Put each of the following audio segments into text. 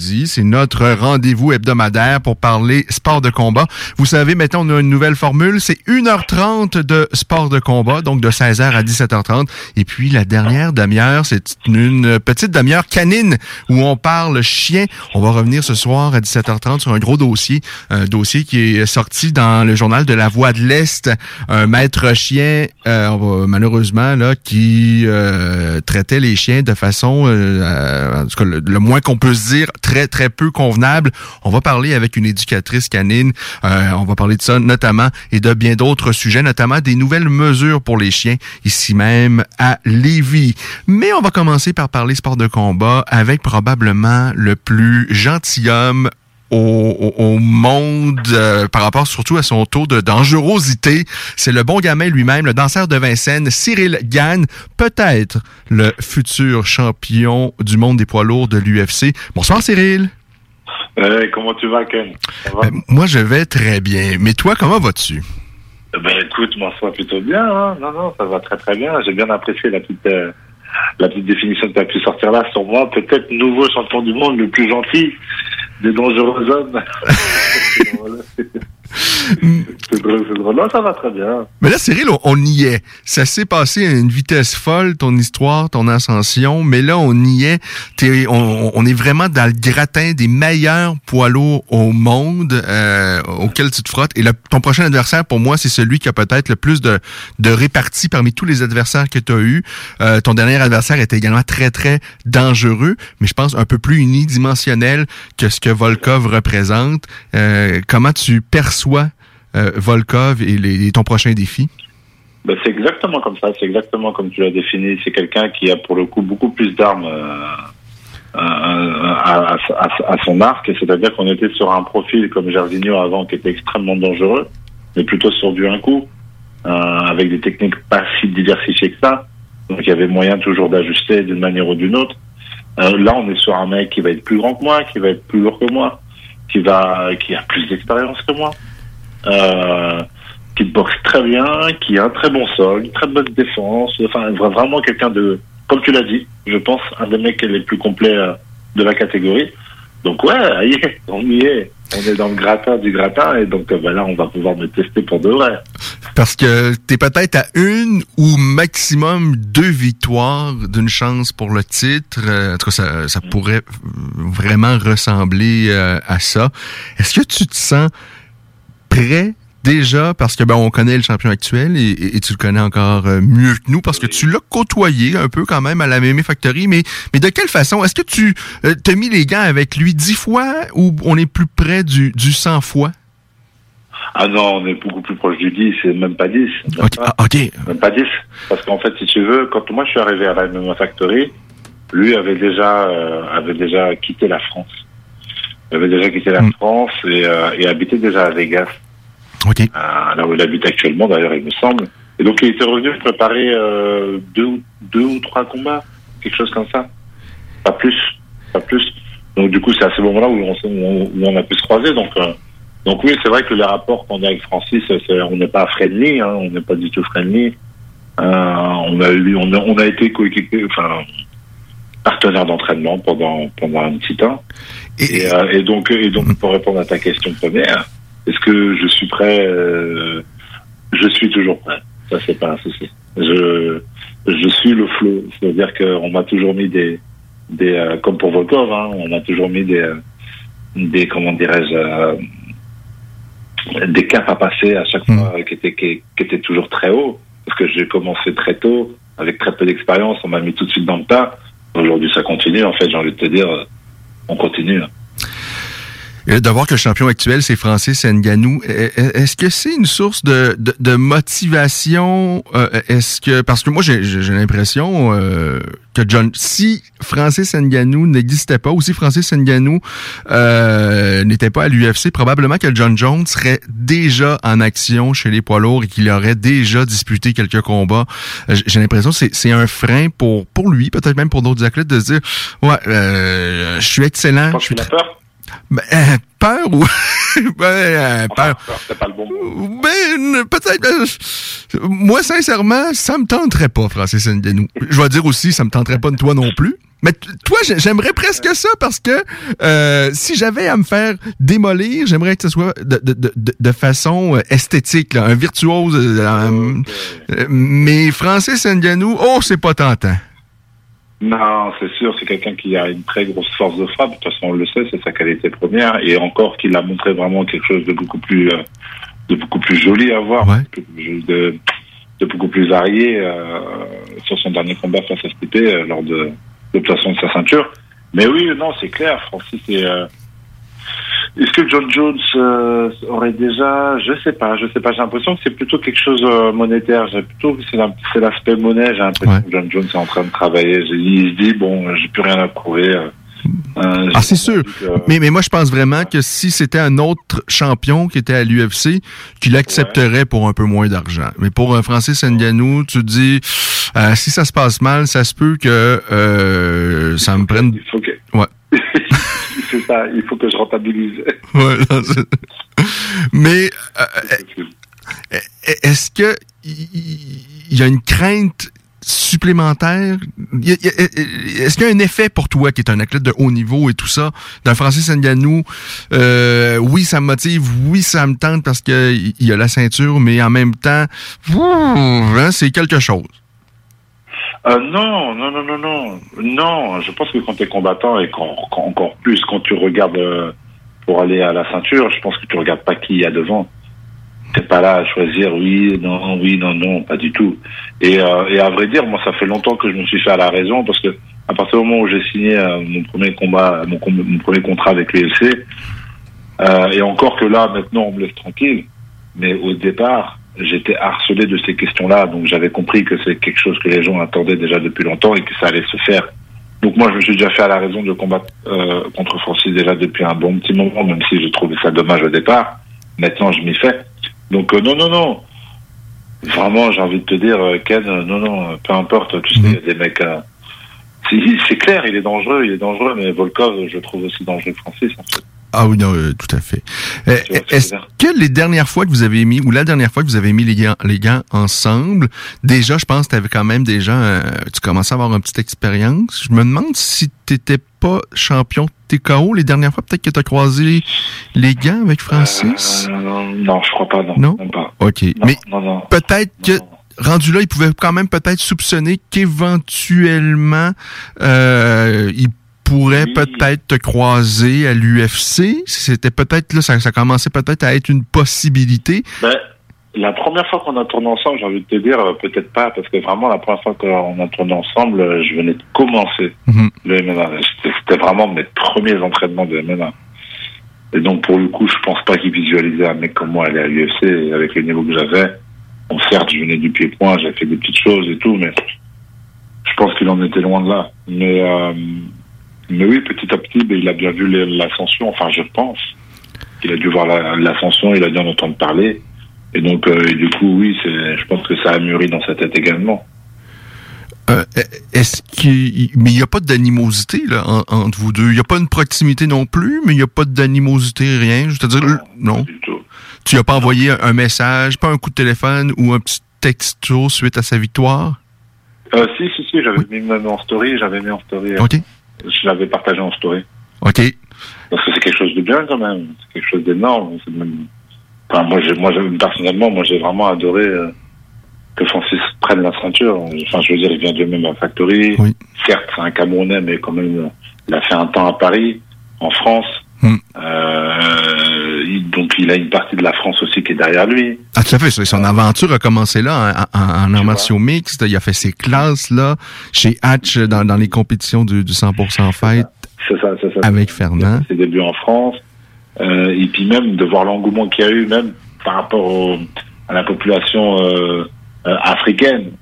C'est notre rendez-vous hebdomadaire pour parler sport de combat. Vous savez, maintenant, on a une nouvelle formule. C'est 1h30 de sport de combat, donc de 16h à 17h30. Et puis, la dernière demi-heure, c'est une petite demi-heure canine où on parle chien. On va revenir ce soir à 17h30 sur un gros dossier, un dossier qui est sorti dans le journal de la Voix de l'Est. Un maître chien, euh, malheureusement, là, qui euh, traitait les chiens de façon, euh, en tout cas, le, le moins qu'on peut se dire, très, très peu convenable. On va parler avec une éducatrice canine. Euh, on va parler de ça notamment et de bien d'autres sujets, notamment des nouvelles mesures pour les chiens ici même à Lévis. Mais on va commencer par parler sport de combat avec probablement le plus gentilhomme au, monde euh, par rapport surtout à son taux de dangerosité. C'est le bon gamin lui-même, le danseur de Vincennes, Cyril Gann, peut-être le futur champion du monde des poids lourds de l'UFC. Bonsoir Cyril. Hey, comment tu vas, Ken? Va? ben, Moi, je vais très bien. Mais toi, comment vas-tu? Ben écoute, moi, ça va plutôt bien. Hein? Non, non, ça va très très bien. J'ai bien apprécié la petite, euh, la petite définition que tu as pu sortir là sur moi. Peut-être nouveau champion du monde, le plus gentil des dangereux hommes. Mais là, Cyril, on, on y est. Ça s'est passé à une vitesse folle, ton histoire, ton ascension. Mais là, on y est. Es, on, on, est vraiment dans le gratin des meilleurs poids lourds au monde euh, auquel tu te frottes. Et le, ton prochain adversaire, pour moi, c'est celui qui a peut-être le plus de, de répartie parmi tous les adversaires que tu as eus. Euh, ton dernier adversaire était également très, très dangereux, mais je pense un peu plus unidimensionnel que ce que Volkov représente. Euh, comment tu perçois euh, Volkov et, ton prochain défi? Ben, c'est exactement comme ça, c'est exactement comme tu l'as défini. C'est quelqu'un qui a pour le coup beaucoup plus d'armes euh, à, à, son arc, c'est-à-dire qu'on était sur un profil comme Jarvinho avant qui était extrêmement dangereux, mais plutôt sur du un coup, euh, avec des techniques pas si diversifiées que ça. Donc il y avait moyen toujours d'ajuster d'une manière ou d'une autre. Euh, là, on est sur un mec qui va être plus grand que moi, qui va être plus lourd que moi, qui va, qui a plus d'expérience que moi, euh, qui boxe très bien, qui a un très bon sol, une très bonne défense. Enfin, vraiment quelqu'un de, comme tu l'as dit, je pense un des mecs les plus complets euh, de la catégorie. Donc ouais, on y est. On est dans le gratin du gratin et donc ben là, on va pouvoir me tester pour de vrai. Parce que tu es peut-être à une ou maximum deux victoires d'une chance pour le titre. En tout cas, ça, ça pourrait vraiment ressembler à ça. Est-ce que tu te sens prêt déjà parce que ben on connaît le champion actuel et, et, et, tu le connais encore mieux que nous parce que tu l'as côtoyé un peu quand même à la Mémé Factory mais mais de quelle façon? Est-ce que tu euh, t'as mis les gants avec lui dix fois ou on est plus près du du 100 fois? Ah non, on est beaucoup plus proche du 10, c'est même pas 10. Même okay. Pas, Ah, okay. Même pas 10. Parce qu'en fait, si tu veux, quand moi je suis arrivé à la MMA Factory, lui avait déjà, euh, avait déjà quitté la France. Il avait déjà quitté la. France et, euh, et, habitait déjà à Vegas. Okay. Euh, là où il habite actuellement, d'ailleurs, il me semble. Et donc, il était revenu préparer euh, deux, deux ou trois combats, quelque chose comme ça. Pas plus, pas plus. Donc, du coup, c'est à ce moment-là où on, où on, a pu se croiser. Donc, donc oui, c'est vrai que les rapports qu'on a avec Francis, on n'est pas friendly, hein, on n'est pas du tout friendly. Euh, on a eu, on a, on a été coéquipiers, enfin partenaire d'entraînement pendant pendant un petit temps. Et, et, euh, et, donc et donc pour répondre à ta question première, est-ce que je suis prêt euh, Je suis toujours prêt. Ça c'est pas un souci. Je je suis le flow, c'est-à-dire qu'on m'a toujours mis des des comme pour Volkov, hein, on a toujours mis des, des comment dirais-je, des caps à passer à chaque fois qui étaient qui, qui étaient toujours très hauts parce que j'ai commencé très tôt avec très peu d'expérience, on m'a mis tout de suite dans le tas. Aujourd'hui, ça continue. En fait, j'ai envie de te dire, on continue. Et de voir que le champion actuel, c'est Francis Nganou, e, e, est-ce que c'est une source de, de, motivation? Euh, est-ce que parce que moi j'ai l'impression euh, que John, si Francis Nganou n'existait pas, ou si Francis Nganou euh, n'était pas à l'UFC, probablement que John Jones serait déjà en action chez les poids lourds et qu'il aurait déjà disputé quelques combats. J'ai l'impression que c'est un frein pour pour lui, peut-être même pour d'autres athlètes, de se dire ouais, je suis excellent. Je suis peur? Ben, euh, peur ou. ben, euh, peur. C'est pas le bon mot. Ben, peut-être. Euh, moi, sincèrement, ça me tenterait pas, Francis Ngannou. Je vais dire aussi, ça me tenterait pas de toi non plus. Mais toi, j'aimerais presque ça parce que si j'avais à me faire démolir, j'aimerais que ce soit de, de, de, de façon esthétique, là, un virtuose. mais Francis Ngannou, oh, c'est pas tentant. Non, c'est sûr, c'est quelqu'un qui a une très grosse force de frappe. De toute façon, on le sait, c'est sa qualité première. Et encore qu'il a montré vraiment quelque chose de beaucoup plus, euh, de beaucoup plus joli à voir, de, de, beaucoup plus varié euh, sur son dernier combat face à Stipe euh, lors de l'obtention de sa ceinture. Mais oui, non, c'est clair. Francis est est-ce que John Jones euh, aurait déjà, je sais pas, je sais pas. J'ai l'impression que c'est plutôt quelque chose euh, monétaire. J'ai plutôt c'est l'aspect monnaie. J'ai l'impression que John Jones est en train de travailler. Il se dit bon, j'ai plus rien à prouver. Euh, ah, c'est sûr. mais, mais moi, je pense vraiment que si c'était un autre champion qui était à l'UFC, qu'il accepterait pour un peu moins d'argent. Mais pour un Francis Ngannou, tu te dis, si ça se passe mal, ça se peut que ça me prenne... Il faut que... Ouais. c'est ça, il faut que je rentabilise. Mais euh, est-ce que il y a une crainte supplémentaire? Est-ce qu'il y a un effet pour toi qui est un athlète de haut niveau et tout ça, d'un Francis Ngannou? Euh, oui, ça me motive, oui, ça me tente parce qu'il y a la ceinture, mais en même temps, hein, c'est quelque chose. Euh, non, non, non, non, non. Non, je pense que quand tu es combattant et encore plus quand tu regardes euh, pour aller à la ceinture, je pense que tu regardes pas qui il y a devant. T'es pas là à choisir oui, non, oui, non, non, pas du tout. Et, euh, et à vrai dire, moi, ça fait longtemps que je me suis fait à la raison parce que à partir du moment où j'ai signé mon premier combat, mon, premier contrat avec l'UFC, et encore que là, maintenant, on me laisse tranquille. Mais au départ, j'étais harcelé de ces questions-là, donc j'avais compris que c'est quelque chose que les gens attendaient déjà depuis longtemps et que ça allait se faire. Donc moi, je me suis déjà fait à la raison de combattre euh, contre Francis déjà depuis un bon petit moment, même si j'ai trouvé ça dommage au départ. Maintenant, je m'y fais. Donc euh, non, non, non. Vraiment, j'ai envie de te dire, euh, Ken, non, non, peu importe. Tu sais, il y a des mecs. c'est clair, il est dangereux, il est dangereux, mais Volkov, je trouve aussi dangereux Francis. En fait. Ah oui, non, euh, tout à fait. Euh, est-ce que les dernières fois que vous avez mis, ou la dernière fois que vous avez mis les gants, les gants ensemble, déjà, je pense que tu avais quand même déjà, euh, tu commençais à avoir une petite expérience. Je me demande si tu n'étais pas champion TKO les dernières fois, peut-être que tu as croisé les gants avec Francis? non, je crois pas, non. Non? Pas. OK. Mais peut-être que rendu là, il pouvait quand même peut-être soupçonner qu'éventuellement, euh, il pourrait peut-être te croiser à l'UFC. C'était peut-être là, ça, ça commençait peut-être à être une possibilité. Ben, la première fois qu'on a tourné ensemble, j'ai envie de te dire, euh, peut-être pas, parce que vraiment, la première fois qu'on a tourné ensemble, euh, je venais de commencer mhm. le MMA. C'était vraiment mes premiers entraînements de MMA. Et donc, pour le coup, je pense pas qu'il visualisait un mec comme moi aller à l'UFC avec le niveau que j'avais. Bon, certes, je venais du pied-point, j'avais fait des petites choses et tout, mais je pense qu'il en était loin de là. Mais, euh, mais oui, petit à petit, ben, il a bien vu l'ascension, enfin je pense. Il a dû voir l'ascension, il a dû en entendre parler. Et donc, euh, du coup, oui, je pense que ça a mûri dans sa tête également. Euh, est-ce qu'il mais il n'y a pas d'animosité là entre vous deux? Il n'y a pas une proximité non plus, mais il n'y a pas d'animosité, rien? Je veux dire, non. non. Tu n'as pas envoyé un message, pas un coup de téléphone ou un petit texto suite à sa victoire? Euh, Si, si, si, j'avais mis même en story, j'avais mis en story. Ok je l'avais partagé en story. OK. Parce que c'est quelque chose de bien quand même. C'est quelque chose d'énorme. Enfin, moi, moi personnellement, moi, j'ai vraiment adoré euh, que Francis prenne la ceinture. Enfin, je veux dire, il vient de même Factory. Oui. Certes, c'est un Camerounais, mais quand même, il a fait un temps à Paris, en France. Euh, il- donc, il a une partie de la France aussi qui est derrière lui. Ah, tout à fait. Son aventure a commencé là, en, arts martiaux mixtes. Il a fait ses classes là, chez Hatch, dans, dans les compétitions du, du 100% Fight C'est ça, c'est ça. avec Fernand. ses débuts en France. Euh, et puis même de voir l'engouement qu'il y a eu, même par rapport au- à la population euh, euh, africaine,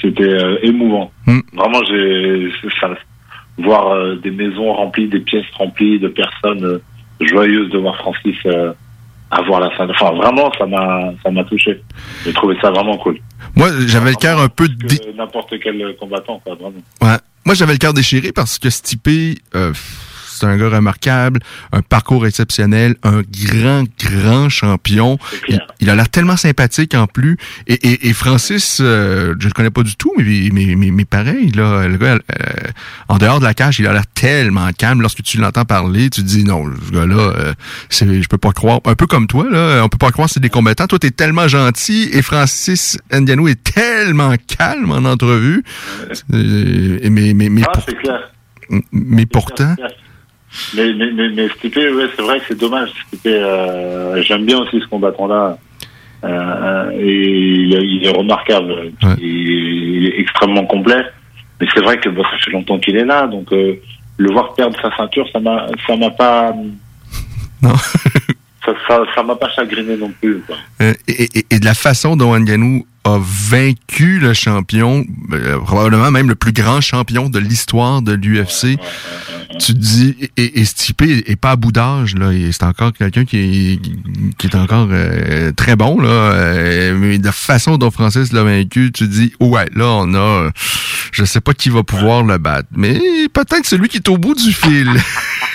c'était émouvant. Hmm. Vraiment, j'ai voir des maisons remplies, des pièces remplies de personnes joyeuses de voir Francis euh, avoir la scène. Enfin, vraiment, ça m'a ça m'a touché. J'ai trouvé ça vraiment cool. Moi, j'avais le cœur un peu dé- N'importe quel combattant, quoi, vraiment. Ouais. Moi, j'avais le cœur déchiré parce que Stipe, euh, c'est un gars remarquable, un parcours exceptionnel, un grand, grand champion. Il, a l'air tellement sympathique en plus. Et, et, et Francis, euh, je le connais pas du tout, mais, mais, mais, mais pareil, là, le gars, euh, en dehors de la cage, il a l'air tellement calme. Lorsque tu l'entends parler, tu te dis non, ce gars-là, euh, je peux pas croire. Un peu comme toi, là, on peut pas croire que c'est des combattants. Toi, t'es tellement gentil et Francis Ndianou est tellement calme en entrevue. Mais, mais, mais, Ah, pour- c'est clair. mais pourtant, Mais, mais, mais, mais Stipe, ouais, c'est vrai que c'est dommage. Stipe, euh, j'aime bien aussi ce combattant-là. Euh, et il, est- il est remarquable. Ouais. Il, il est extrêmement complet. Mais c'est vrai que ça fait longtemps qu'il est là. Donc, euh, le voir perdre sa ceinture, ça m'a, ça m'a pas. Non. ça, ça, ça m'a pas chagriné non plus. Quoi. Euh, et, et- et de la façon dont Ngannou a vaincu le champion, euh, probablement même le plus grand champion de l'histoire de l'UFC, tu te dis, et, et Stipe est, pas à bout d'âge, là, c'est encore quelqu'un qui est, qui est encore euh, très bon, là, euh, mais de la façon dont Francis l'a vaincu, tu te dis, ouais, là, on a, je sais pas qui va pouvoir le battre, mais peut-être celui qui est au bout du fil.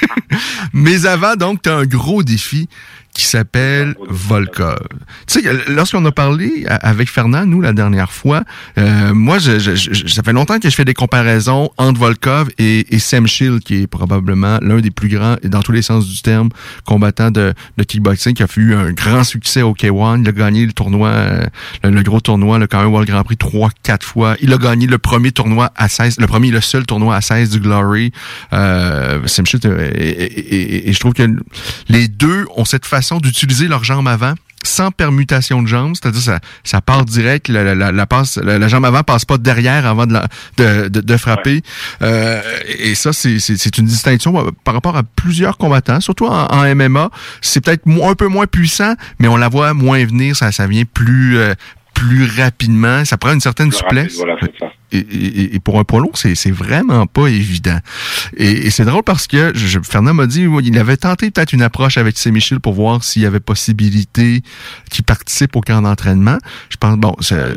mais avant, donc, tu as un gros défi qui s'appelle Volkov. Tu sais, lorsqu'on a parlé avec Fernand, nous, la dernière fois, euh, moi, je, je- je- ça fait longtemps que je fais des comparaisons entre Volkov et, et Sam Shield, qui est probablement l'un des plus grands, dans tous les sens du terme, combattants de, de kickboxing, qui a eu un grand succès au K1. Il a gagné le tournoi, euh, le, le gros tournoi, le K1 World Grand Prix, trois, quatre fois. Il a gagné le premier tournoi à 16, le premier le seul tournoi à 16 du Glory. Euh, Sam Shield, euh, et- et- et je trouve que les deux ont cette façon d'utiliser leurs jambes avant sans permutation de jambes, c'est-à-dire ça, ça part direct, la, la, la, la passe, la, la jambe avant passe pas derrière avant de, la, de, de, de frapper. Euh, et ça, c'est, une distinction par rapport à plusieurs combattants, surtout en, en MMA. C'est peut-être un peu moins puissant, mais on la voit moins venir, ça, ça vient plus, euh, plus rapidement, ça prend une certaine rapide, souplesse. Voilà. Et, et- et pour un poids lourd, c'est, vraiment pas évident. Et, et c'est drôle parce que je, Fernand m'a dit il avait tenté peut-être une approche avec C. Michel pour voir s'il y avait possibilité qu'il participe au camp d'entraînement. Je pense, bon, ça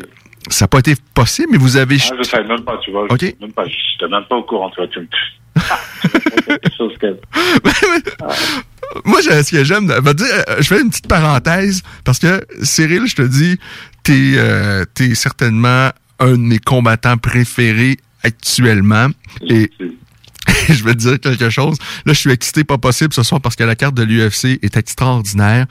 n'a pas été possible, mais vous avez... Ah, je savais même pas, tu vois. Ok. Je, même pas, je n'étais même pas au courant, tu vois. Tu. Moi, ce que j'aime, je fais une petite parenthèse parce que Cyril, je te dis, t'es euh, t'es certainement un de mes combattants préférés actuellement. Et je vais te dire quelque chose. Là, je suis excité pas possible ce soir parce que la carte de l'UFC est extraordinaire.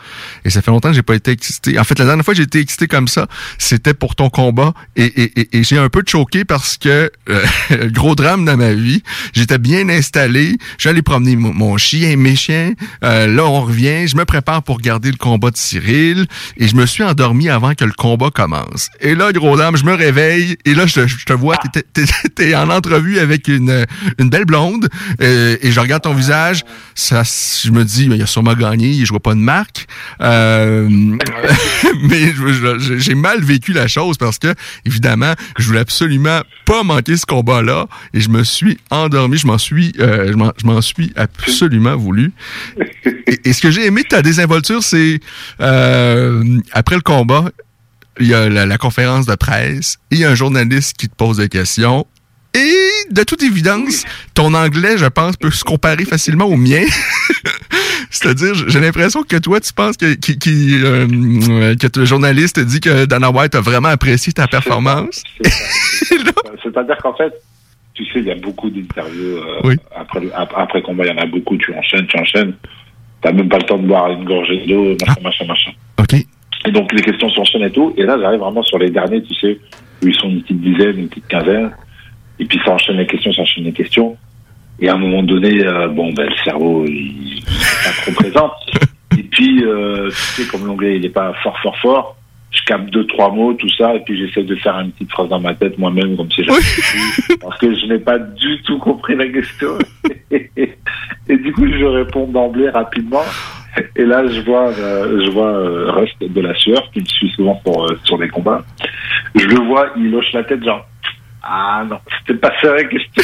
Et ça fait longtemps que j'ai pas été excité. En fait, la dernière fois que j'ai été excité comme ça, c'était pour ton combat. Et, et, et, et j'ai un peu choqué parce que, euh, gros drame dans ma vie, j'étais bien installé. J'allais promener mon, chien, mes chiens. Euh, là, on revient. Je me prépare pour regarder le combat de Cyril. Et je me suis endormi avant que le combat commence. Et là, gros dame, je me réveille. Et là, je, je te vois, t'es- t'es t'es en entrevue avec une, une belle blonde. Euh, et je regarde ton visage. Ça, je me dis, il a sûrement gagné. Je vois pas de marque. Euh, mais j'ai mal vécu la chose parce que, évidemment, je voulais absolument pas manquer ce combat-là. Et je me suis endormi. Je m'en suis, euh, suis absolument voulu. Et, ce que j'ai aimé de ta désinvolture, c'est après le combat, il y a la, la conférence de presse, et il y a un journaliste qui te pose des questions. Et de toute évidence, ton anglais, je pense, peut se comparer facilement au mien. C'est-à-dire, j'ai l'impression que toi, tu penses que, qui, qui, euh, que journaliste dit que Dana White a vraiment apprécié ta performance. C'est-à-dire qu'en fait, tu sais, il y a beaucoup d'interviews euh, Oui. après, après combat, il y en a beaucoup, tu enchaînes, tu enchaînes. T'as même pas le temps de boire une gorgée d'eau, machin, machin, machin. OK. Et donc les questions s'enchaînent et tout. Et là, j'arrive vraiment sur les derniers, tu sais, où ils sont une petite dizaine, une petite quinzaine. Et puis ça enchaîne les questions, ça enchaîne les questions. Et à un moment donné, euh, bon, ben, le cerveau, il n'est pas trop présent. Et puis, euh, tu sais, comme l'anglais, il n'est pas fort, fort, fort, je capte deux, trois mots, tout ça, et puis j'essaie de faire une petite phrase dans ma tête moi-même, comme si j'avais parce que je n'ai pas du tout compris la question. et du coup, je réponds d'emblée rapidement. Et là, je vois, euh, je vois euh, Rust de la sueur, qui me suit souvent pour, euh, sur les combats. Je le vois, il hoche la tête, genre, ah non, c'était pas ça la question.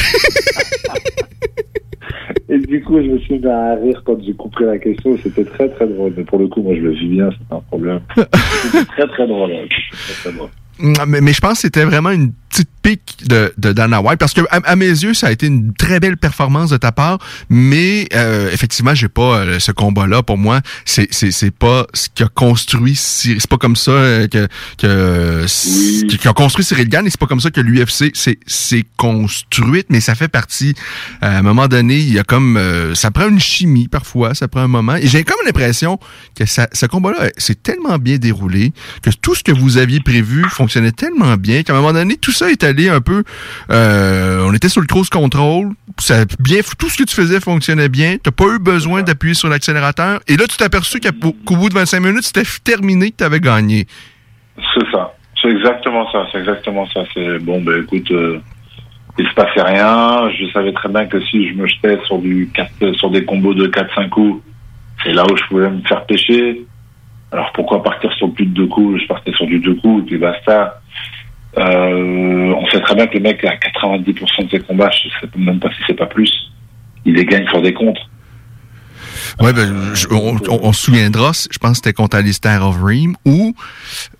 Et du coup, je me suis mis à rire quand j'ai compris la question. C'était très très drôle. Mais pour le coup, moi, je le vis bien, c'est un problème. C'était très très drôle. Très, très drôle. Mais, mais, je pense que c'était vraiment une petite pique de, de Dana White parce que à, à, mes yeux ça a été une très belle performance de ta part mais euh, effectivement j'ai pas euh, ce combat là pour moi c'est c'est c'est pas ce qui a construit c'est pas comme ça euh, que que Oui. qui, qui a construit Cyril Gann et c'est pas comme ça que l'UFC c'est c'est construite mais ça fait partie euh, à un moment donné il y a comme euh, ça prend une chimie parfois ça prend un moment et j'ai comme l'impression que ça, ce combat là c'est tellement bien déroulé que tout ce que vous aviez prévu fonctionnait tellement bien qu'à un moment donné tout ça est allé un peu. Euh, on était sur le cruise control. Ça, bien, tout ce que tu faisais fonctionnait bien. T'as pas eu besoin d'appuyer sur l'accélérateur. Et là, tu t'es aperçu qu'au bout de 25 minutes, c'était terminé, que tu avais gagné. C'est ça. C'est exactement ça. C'est exactement ça. C'est bon, ben écoute, euh, il se passait rien. Je savais très bien que si je me jetais sur du 4, sur des combos de 4-5 coups, c'est là où je pouvais me faire pêcher. Alors pourquoi partir sur plus de deux coups? Je partais sur du deux coups et puis basta. Euh, on sait très bien que le mec, à 90% de ses combats, je sais même pas si c'est pas plus, il les gagne sur des contres. Ouais, ben, je, on, se souviendra, je pense que c'était contre Alistair Overeem, où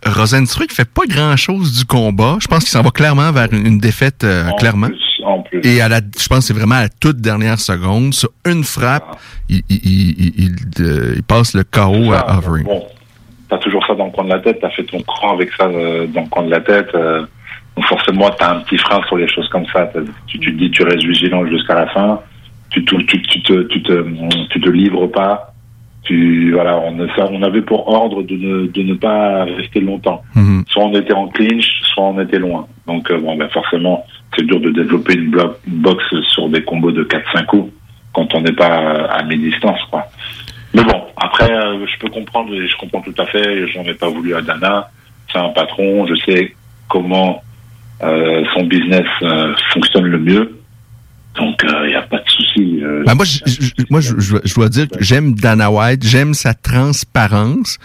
Rosenstruck fait pas grand-chose du combat. Je pense qu'il s'en va clairement vers une, une défaite, euh, en clairement. Plus, en plus. Et à la, je pense que c'est vraiment à la toute dernière seconde, sur une frappe, ah. il, il, il, il, passe le KO à Overeem. Bon t'as toujours ça dans le coin de la tête, t'as fait ton cran avec ça euh, dans le coin de la tête. Donc forcément, t'as un petit frein sur les choses comme ça. Tu, tu te dis, tu restes vigilant jusqu'à la fin. Tu, tu, tu, tu, te, tu, te, tu te livres pas. Tu, voilà, on, on avait pour ordre de ne, de ne pas rester longtemps. -hmm. Soit on était en clinch, soit on était loin. Donc euh, bon, ben forcément, c'est dur de développer une, bloc, une boxe sur des combos de 4-5 coups quand on n'est pas à mi-distance, quoi. Mais bon, après, euh, je peux comprendre, et je comprends tout à fait, j'en ai pas voulu à Dana. C'est un patron, je sais comment son business euh, fonctionne le mieux. Donc, il euh, n'y a pas de souci. Ben moi, je, je, moi je, je, dois dire que j'aime Dana White, j'aime sa transparence.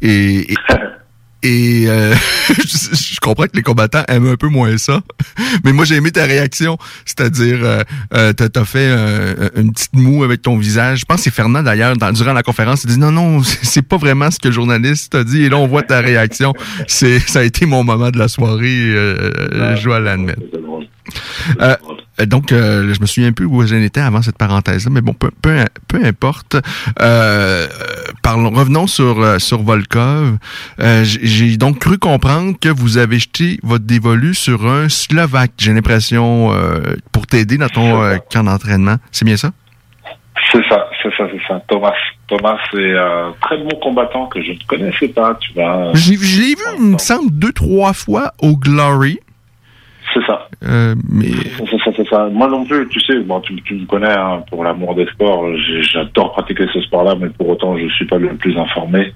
Et, et, et euh, je, comprends que les combattants aiment un peu moins ça, mais moi j'ai aimé ta réaction, c'est-à-dire euh, euh, t'as as fait euh, une petite moue avec ton visage. Je pense que c'est Fernand d'ailleurs durant la conférence, il dit non non c'est pas vraiment ce que le journaliste t'a dit et là on voit ta réaction. C'est ça a été mon moment de la soirée, euh, je dois l'admettre. Euh, donc, euh, je me souviens plus où j'en étais avant cette parenthèse-là, mais bon, peu, peu, peu importe. Euh, parlons, revenons sur sur Volkov. J'ai donc cru comprendre que vous avez jeté votre dévolu sur un Slovaque. J'ai l'impression pour t'aider dans ton camp d'entraînement. C'est bien ça? C'est ça, c'est ça, c'est ça. Thomas, Thomas est un très bon combattant que je ne connaissais pas. Tu vas. Je l'ai vu, il me semble, deux trois fois au Glory. C'est ça. Euh, mais... C'est ça. Moi non plus, tu sais, bon, tu, tu me connais hein, pour l'amour des sports. J'adore pratiquer ce sport-là, mais pour autant, je suis pas le plus informé.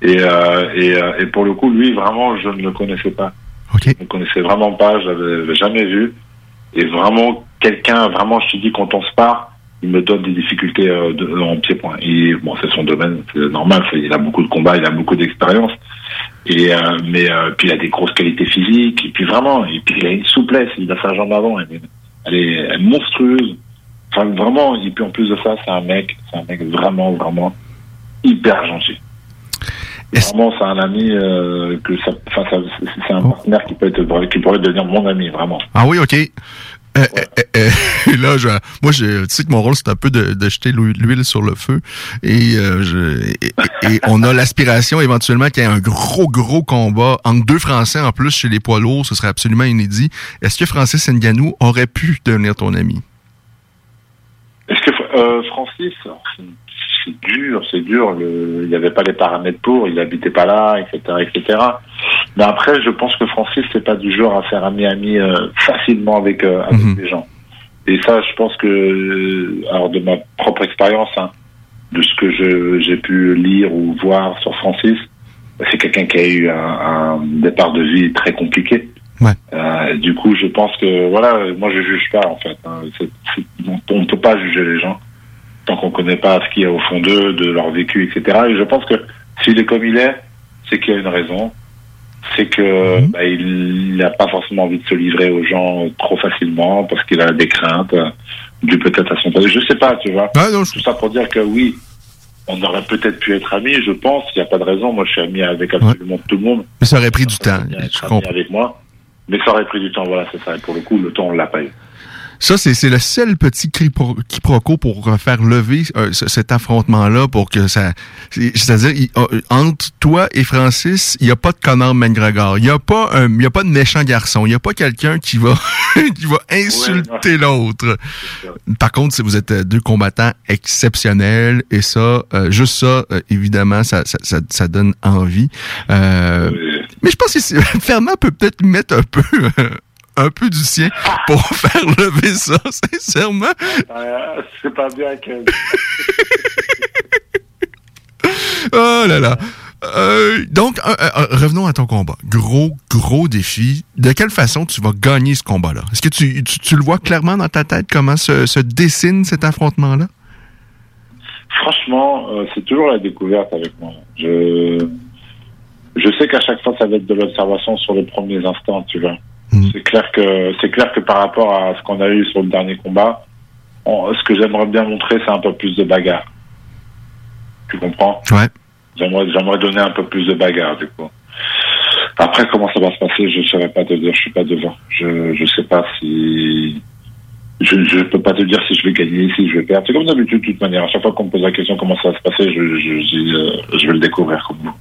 Et, euh, et, euh, et, pour le coup, lui, vraiment, je ne le connaissais pas. Okay. Je ne le connaissais vraiment pas, je l'avais jamais vu. Et vraiment, quelqu'un, vraiment, je te dis, quand on se part, il me donne des difficultés euh, de, en pied-point. Bon, c'est son domaine, c'est normal, il a beaucoup de combats, il a beaucoup d'expérience. Et euh, mais euh, puis il a des grosses qualités physiques. Et puis vraiment et puis il a une souplesse. Il a sa jambe avant. Elle est, elle est, elle est monstrueuse. Enfin vraiment et puis en plus de ça c'est un mec c'est un mec vraiment vraiment hyper gentil. Vraiment c'est un ami euh, que ça c'est un partenaire qui peut être qui pourrait devenir mon ami vraiment. Ah oui ok euh, euh, euh, là, je, moi, je, tu sais que mon rôle, c'est un peu de, jeter l'huile sur le feu. Et, et on a l'aspiration éventuellement qu'il y ait un gros, gros combat entre deux Français en plus chez les poids lourds. Ce serait absolument inédit. Est-ce que Francis Nganou aurait pu devenir ton ami? Est-ce que Francis, c'est dur, c'est dur. Le, il n'y avait pas les paramètres pour, il n'habitait pas là, etc., etc. Mais après, je pense que Francis, c'est pas du genre à faire ami-ami euh, facilement avec, euh, avec Mhm. les gens. Et ça, je pense que, euh, alors de ma propre expérience, hein, de ce que j'ai pu lire ou voir sur Francis, c'est quelqu'un qui a eu un, un départ de vie très compliqué. Ouais. Euh, du coup, je pense que voilà, moi je juge pas en fait. hein. On ne peut pas juger les gens tant qu'on connaît pas ce qu'il y a au fond d'eux, de leur vécu, etc. Et je pense que s'il est comme il est, c'est qu'il y a une raison. C'est que Mhm. bah, il n'a pas forcément envie de se livrer aux gens trop facilement parce qu'il a des craintes, dû peut-être à son passé. Je sais pas, tu vois. Ah, non, je- Tout ça pour dire que oui, on aurait peut-être pu être amis, je pense. Il n'y a pas de raison. Moi, je suis ami avec absolument tout le monde. mais ça aurait pris du temps. Je comprends. avec moi. Mais ça aurait pris du temps, voilà, c'est ça. Et pour le coup, le temps, on l'a pas eu. Ça, c'est c'est le seul petit quiproquo pour faire lever euh, ce- cet affrontement-là pour que ça... c'est- C'est-à-dire, euh, entre toi et Francis, il n'y a pas de connard McGregor. Il n'y a, pas un- il y a pas de méchant garçon. Il n'y a pas quelqu'un qui va, qui va insulter l'autre. Par contre, si vous êtes euh, deux combattants exceptionnels, et ça, euh, juste ça, euh, évidemment, ça, ça, ça, ça donne envie. Mais je pense que Fernand peut peut-être mettre un peu, un peu du sien pour faire lever ça, sincèrement. euh, c'est pas bien que. Oh là là. Euh, donc, euh, euh, revenons à ton combat. Gros, gros défi. De quelle façon tu vas gagner ce combat-là? Est-ce que tu, tu, tu le vois clairement dans ta tête comment se, se dessine cet affrontement-là? Franchement, c'est toujours la découverte avec moi. Je, je sais qu'à chaque fois, ça va être de l'observation sur les premiers instants, tu vois. Mhm. C'est clair que c'est clair que par rapport à ce qu'on a eu sur le dernier combat, on- ce que j'aimerais bien montrer, c'est un peu plus de bagarre. Tu comprends? Ouais. J'aimerais, j'aimerais donner un peu plus de bagarre, du coup. Après, comment ça va se passer, je ne saurais pas te dire. Je suis pas devant. Je je sais pas si je je peux pas te dire si je vais gagner, si je vais perdre. C'est comme d'habitude, de toute manière. À chaque fois qu'on me pose la question comment ça va se passer, je je, je euh, je vais le découvrir comme vous.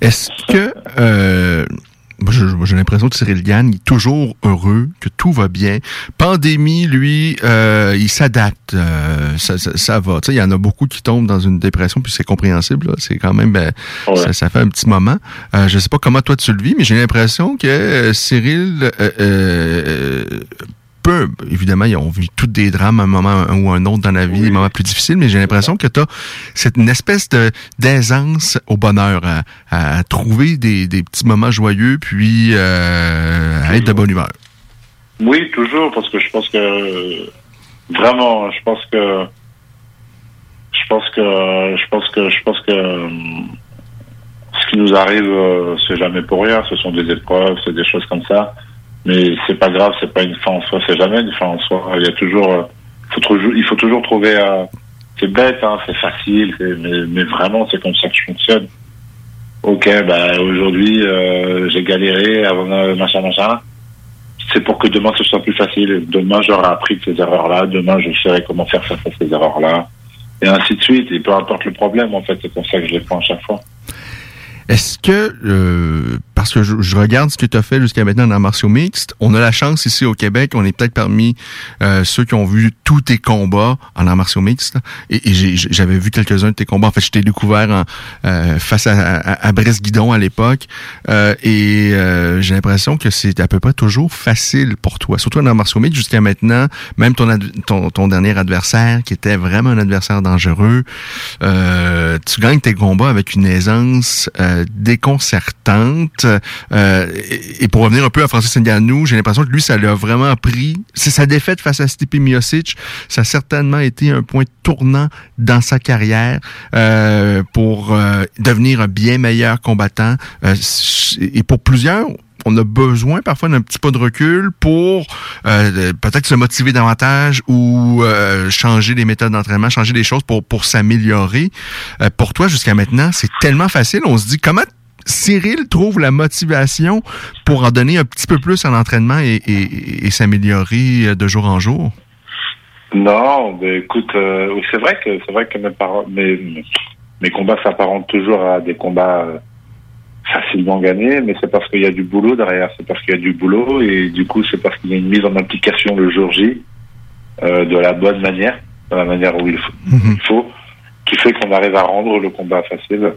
Est-ce que... Euh, j'ai l'impression que Cyril Gann il est toujours heureux, que tout va bien. Pandémie, lui, euh, il s'adapte. euh, ça, ça, ça va. Tu sais, il y en a beaucoup qui tombent dans une dépression, puis c'est compréhensible. C'est quand même... ben, Ouais. Ça, ça fait un petit moment. Euh, je sais pas comment toi tu le vis, mais j'ai l'impression que euh, Cyril peut, évidemment, ils ont vu toutes des drames à un moment ou un autre dans la vie, des moments plus difficiles, mais j'ai l'impression que tu as cette une espèce de d'aisance au bonheur, à, à trouver des, des petits moments joyeux, puis euh, à être de bonne humeur. Oui, toujours, parce que je pense que vraiment, je pense que je pense que je pense que je pense que ce qui nous arrive, euh, c'est jamais pour rien. Ce sont des épreuves, c'est des choses comme ça. Mais c'est pas grave, c'est pas une fin en soi, c'est jamais une fin en soi. Il y a toujours, euh, faut toujours il faut toujours trouver. euh, c'est bête, hein, c'est facile, mais, vraiment c'est comme ça que je fonctionne. Ok, bah aujourd'hui euh, j'ai galéré avant machin machin c'est pour que demain ce soit plus facile. Demain, j'aurai appris de ces erreurs-là. Demain, je saurai comment faire face à ces erreurs-là. Et ainsi de suite. Et peu importe le problème, en fait, c'est comme ça que je les prends à chaque fois. Est-ce que, euh, parce que je, regarde ce que tu as fait jusqu'à maintenant dans martiaux mixte, on a la chance ici au Québec, on est peut-être parmi euh, ceux qui ont vu tous tes combats en arts martiaux mixtes. Et, et j'avais vu quelques-uns de tes combats. En fait, je t'ai découvert en, euh, face à, à, à Brice Guidon à l'époque. Et j'ai l'impression que c'est à peu près toujours facile pour toi. Surtout en arts martiaux mixtes jusqu'à maintenant, même ton, ton, ton dernier adversaire, qui était vraiment un adversaire dangereux, tu gagnes tes combats avec une aisance déconcertante. Euh, et, et pour revenir un peu à Francis Ngannou, j'ai l'impression que lui, ça l'a vraiment pris. C'est sa défaite face à Stipe Miocic. Ça a certainement été un point tournant dans sa carrière euh, pour euh, devenir un bien meilleur combattant. Euh, et pour plusieurs, on a besoin parfois d'un petit pas de recul pour euh, peut-être se motiver davantage ou euh, changer les méthodes d'entraînement, changer les choses pour, pour s'améliorer. Euh, pour toi, jusqu'à maintenant, c'est tellement facile. On se dit comment Cyril trouve la motivation pour en donner un petit peu plus à l'entraînement et, s'améliorer de jour en jour? Non, mais écoute, euh, c'est vrai que c'est vrai que mes, mes, mes combats s'apparentent toujours à des combats facilement gagnés, mais c'est parce qu'il y a du boulot derrière, c'est parce qu'il y a du boulot et du coup c'est parce qu'il y a une mise en application le jour J euh, de la bonne manière, de la manière où il faut. Mhm. faut. qui fait qu'on arrive à rendre le combat facile.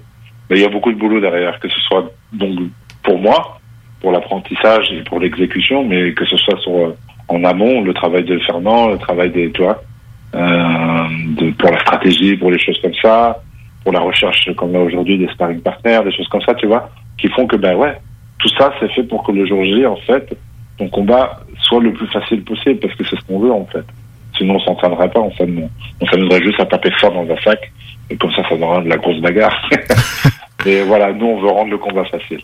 Mais il y a beaucoup de boulot derrière, que ce soit donc pour moi, pour l'apprentissage et pour l'exécution, mais que ce soit sur en amont, le travail de Fernand, le travail des, toi, euh, de, pour la stratégie, pour les choses comme ça, pour la recherche comme là aujourd'hui des sparring partners, des choses comme ça, tu vois, qui font que ben ouais, tout ça c'est fait pour que le jour J en fait, ton combat soit le plus facile possible parce que c'est ce qu'on veut en fait. Sinon on s'entraînerait pas, on s'amuserait juste à taper fort dans un sac et comme ça ça donnerait de la grosse bagarre. Et voilà, nous on veut rendre le combat facile.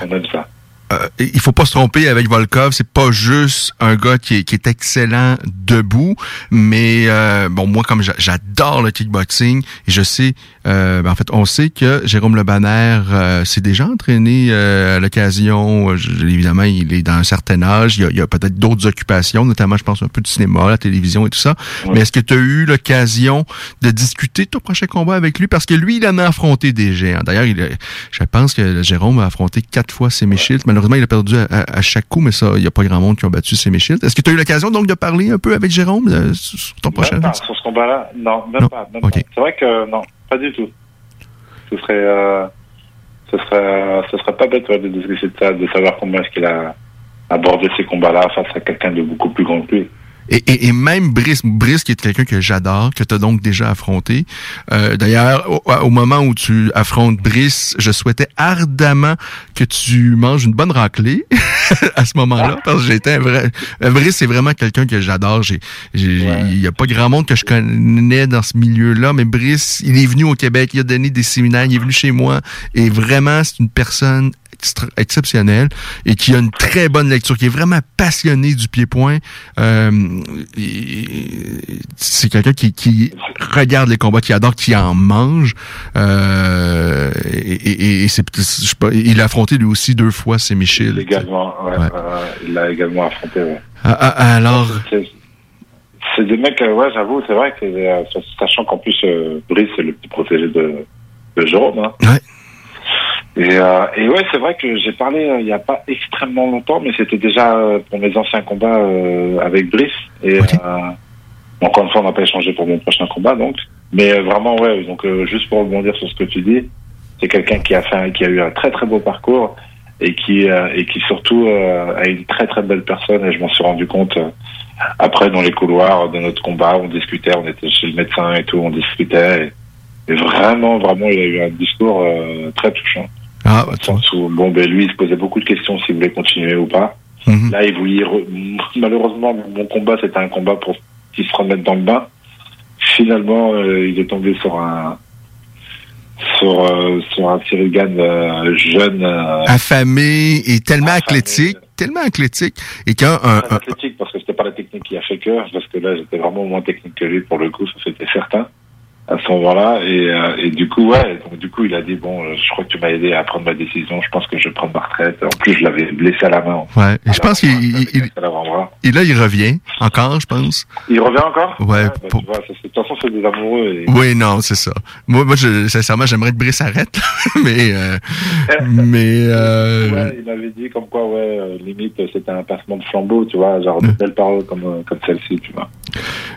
On aime ça. Euh, il faut pas se tromper avec Volkov, c'est pas juste un gars qui est, qui est excellent debout, mais euh, bon moi comme j'adore le kickboxing et je sais euh, ben, en fait on sait que Jérôme Le Banner s'est déjà entraîné à l'occasion évidemment il est dans un certain âge, il y a, a peut-être d'autres occupations, notamment je pense un peu de cinéma, la télévision et tout ça. Mais est-ce que tu as eu l'occasion de discuter ton prochain combat avec lui? Parce que lui il en a affronté des géants. D'ailleurs, je pense que Jérôme a affronté quatre fois ses Michel, Malheureusement, il a perdu à, chaque coup, mais ça, il n'y a pas grand monde qui a battu ses Michel. Est-ce que tu as eu l'occasion donc de parler un peu avec Jérôme euh, sur ton prochain? pas, Sur ce combat-là, non, même pas. C'est vrai que non, pas du tout. Ce serait, euh, ce serait, ce serait pas bête de discuter de ça, de savoir comment est-ce qu'il a abordé ces combats-là face à quelqu'un de beaucoup plus grand que lui. Et, et, même Brice, Brice qui est quelqu'un que j'adore, que tu as donc déjà affronté. Euh, D'ailleurs, au, moment où tu affrontes Brice, je souhaitais ardemment que tu manges une bonne raclée à ce moment-là, parce que j'étais un vrai... Brice, c'est vraiment quelqu'un que j'adore. Il y a pas grand monde que je connais dans ce milieu-là, mais Brice, il est venu au Québec, il a donné des séminaires, il est venu chez moi, et vraiment, c'est une personne exceptionnel et qui a une très bonne lecture, qui est vraiment passionné du pied-point. Euh, c'est quelqu'un qui, qui, regarde les combats, qui adore, qui en mange. Euh, et, et, c'est, il a affronté lui aussi deux fois, c'est Michel. Également, ouais, Euh, il l'a également affronté. Ouais. Ah, ah, alors? C'est des mecs, ouais, j'avoue, c'est vrai que sachant qu'en plus Brice c'est le petit protégé de, de Jérôme. Hein. Ouais. Et, euh, et ouais, c'est vrai que j'ai parlé euh, il n'y a pas extrêmement longtemps, mais c'était déjà euh, pour mes anciens combats euh, avec Brice. Et encore une fois, on n'a pas échangé pour mon prochain combat, donc. Mais vraiment, ouais. Donc, juste pour rebondir sur ce que tu dis, c'est quelqu'un qui a fait, qui a eu un très très beau parcours et qui et qui surtout a une très très belle personne. Et je m'en suis rendu compte après dans les couloirs de notre combat, on discutait, on était chez le médecin et tout, on discutait. Et, et vraiment, vraiment, il a eu un discours très touchant. Ah, bon, ben, lui, il se posait beaucoup de questions s'il voulait continuer ou pas. Mhm. Là, il voulait, malheureusement, mon combat, c'était un combat pour qu'il se remette dans le bain. Finalement, euh, il est tombé sur un, sur, euh, sur un Cyril euh, jeune. affamé et tellement athlétique. Tellement athlétique. Et quand un, Athlétique, parce que c'était pas la technique qui a fait que, parce que là, j'étais vraiment moins technique que lui, pour le coup, ça c'était certain à ce moment-là. Et, euh, et, du coup, ouais, donc du coup, il a dit bon, euh, je crois que tu m'as aidé à prendre ma décision. Je pense que je vais prendre ma retraite. En plus, je l'avais blessé à la main. Ouais. Et je pense qu'il il, et là, il revient encore, je pense. Il revient encore? Ouais. bah, tu vois, de toute façon, c'est des amoureux. Et... Oui, non, c'est ça. Moi, moi, je, sincèrement, j'aimerais que Brice arrête, mais euh, mais. Euh... Ouais, il m'avait dit comme quoi, ouais, limite, c'était un passement de flambeau, tu vois, genre de belles paroles comme comme celle-ci, tu vois.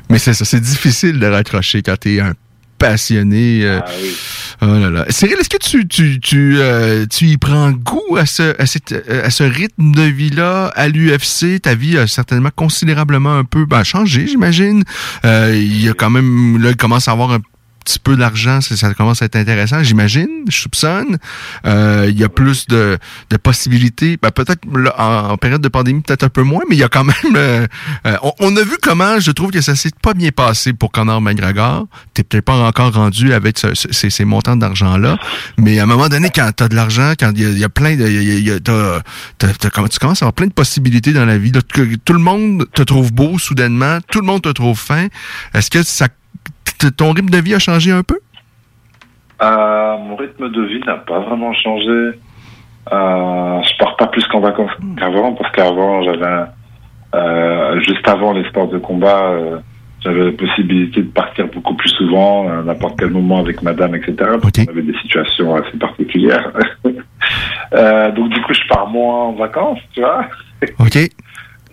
Mais c'est ça, c'est difficile de raccrocher quand t'es un passionné. Euh, ah, oui. Oh là là. Cyril, est-ce que tu, tu, tu, euh, tu y prends goût à ce, à, cette, à ce rythme de vie-là à l'UFC? Ta vie a certainement considérablement un peu ben, changé, j'imagine. Euh, il y a quand même, là, il commence à avoir un petit peu d'argent, ça, commence à être intéressant, j'imagine, je soupçonne. Euh, il y a plus de, de possibilités. Ben, peut-être en, en, période de pandémie, peut-être un peu moins, mais il y a quand même... Euh, euh, on, a vu comment, je trouve que ça s'est pas bien passé pour Conor McGregor. T'es peut-être pas encore rendu avec ce, ces, ces, montants d'argent-là, mais à un moment donné, quand t'as de l'argent, quand il y, a plein de... Y a, t'as, t'as, tu commences à avoir plein de possibilités dans la vie. Tout le monde te trouve beau soudainement, tout le monde te trouve fin. Est-ce que ça ton rythme de vie a changé un peu? Euh, mon rythme de vie n'a pas vraiment changé. Euh, je pars pas plus qu'en vacances qu'avant, parce qu'avant, j'avais, euh, juste avant les sports de combat, euh, j'avais la possibilité de partir beaucoup plus souvent, à n'importe quel moment avec madame, etc. Parce avait des situations assez particulières. Donc, du coup, je pars moins en vacances, tu vois. OK.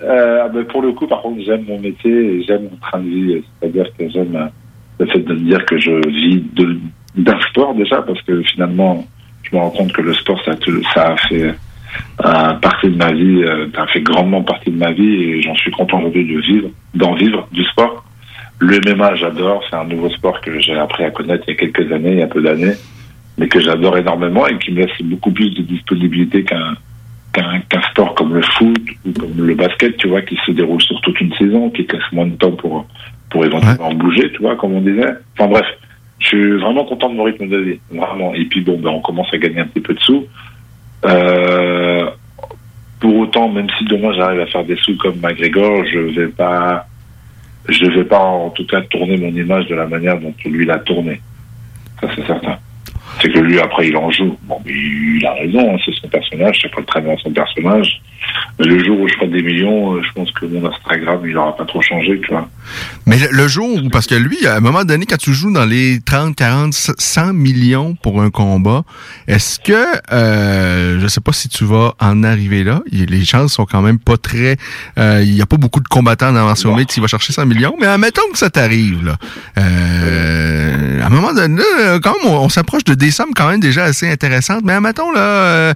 Mais pour le coup, par contre, j'aime mon métier et j'aime mon train de vie. C'est-à-dire que j'aime le fait de me dire que je vis d'un sport déjà, parce que finalement, je me rends compte que le sport, ça, a fait euh, partie de ma vie, euh, a fait grandement partie de ma vie et j'en suis content aujourd'hui de vivre, d'en vivre du sport. Le MMA, j'adore, c'est un nouveau sport que j'ai appris à connaître il y a quelques années, il y a peu d'années, mais que j'adore énormément et qui me laisse beaucoup plus de disponibilité qu'un qu'un sport comme le foot ou le basket, tu vois, qui se déroule sur toute une saison, qui casse moins de temps pour pour éventuellement bouger, tu vois, comme on disait. Enfin bref, je suis vraiment content de mon rythme de vie, vraiment. Et puis bon, ben, on commence à gagner un petit peu de sous. Euh, pour autant, même si demain j'arrive à faire des sous comme McGregor, je vais pas, je vais pas en tout cas tourner mon image de la manière dont lui l'a tourné. Ça c'est certain c'est que lui, après, il en joue. Bon, mais il a raison, hein, c'est son personnage, pas très bien son personnage. Mais le jour où je ferai des millions, euh, je pense que mon Instagram, il aura pas trop changé, tu vois. Mais le, jour où, parce que lui, à un moment donné, quand tu joues dans les 30, 40, 100 millions pour un combat, est-ce que, euh, je sais pas si tu vas en arriver là, les chances sont quand même pas très, euh, il y a pas beaucoup de combattants dans l'ancien métier qui va chercher 100 millions, mais admettons que ça t'arrive, là. Euh, à un moment donné, quand même, on, s'approche de des sommes quand même déjà assez intéressantes, mais admettons, là, euh,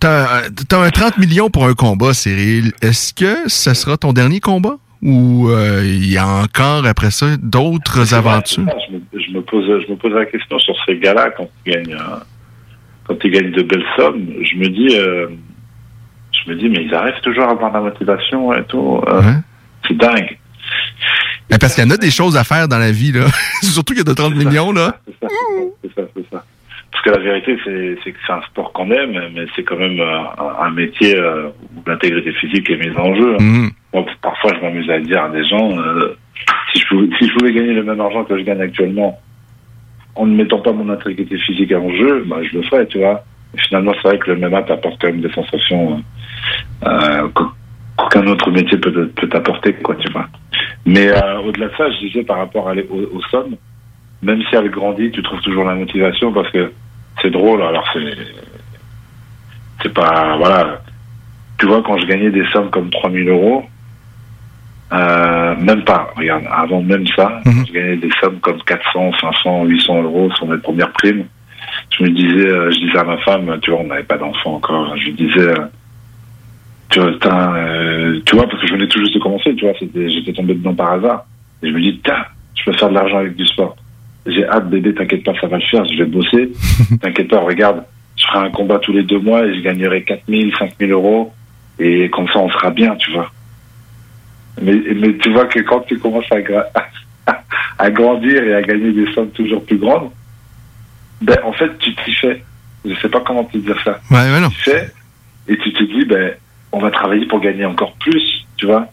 t'as, t'as un 30 millions pour un combat, Cyril. Est-ce que ce sera ton dernier combat? Ou euh, il y a encore après ça d'autres aventures? je, me, pose, je me pose la question sur ces gars-là quand ils gagnent, quand ils gagnent de belles sommes. Je me dis, euh, je me dis, mais ils arrivent toujours à avoir la motivation et tout. Euh, c'est dingue. parce qu'il y en a des choses à faire dans la vie, là. Surtout qu'il y a de 30 millions, là. C'est ça, c'est ça, c'est ça que la vérité, c'est que c'est un sport qu'on aime, mais c'est quand même euh, un, métier euh, où l'intégrité physique est mise en jeu. Mhm. parfois, je m'amuse à dire à des gens, euh, si, je pouvais, si je pouvais gagner le même argent que je gagne actuellement, en ne mettant pas mon intégrité physique en jeu, bah, je le ferais, tu vois. finalement, c'est vrai que le MMA t'apporte quand même des sensations qu'aucun autre métier peut, peut t'apporter, quoi, tu vois. Mais au-delà de ça, je disais par rapport à aux, aux sommes, même si elle grandit, tu trouves toujours la motivation parce que c'est drôle. Alors c'est c'est pas voilà. Tu vois quand je gagnais des sommes comme 3000 euros, euh, même pas. Regarde, avant même ça, mhm. je gagnais des sommes comme 400, 500, 800 euros sur mes premières primes. Je me disais, euh, je disais à ma femme, tu vois, on n'avait pas d'enfant encore. Je lui disais, euh, tu vois, tu vois, parce que je venais tout juste de commencer, tu vois, j'étais tombé dedans par hasard. Et je me dis, tiens, je peux faire de l'argent avec du sport j'ai hâte bébé, t'inquiète pas, ça va le faire, je vais bosser. t'inquiète pas, regarde, je ferai un combat tous les deux mois et je gagnerai 4000, 5000 euros. Et comme ça, on sera bien, tu vois. Mais, mais tu vois que quand tu commences à, à, grandir et à gagner des sommes toujours plus grandes, ben, en fait, tu t'y fais. Je sais pas comment te dire ça. Ouais, ouais, non. Tu fais et tu te dis, ben, on va travailler pour gagner encore plus, tu vois.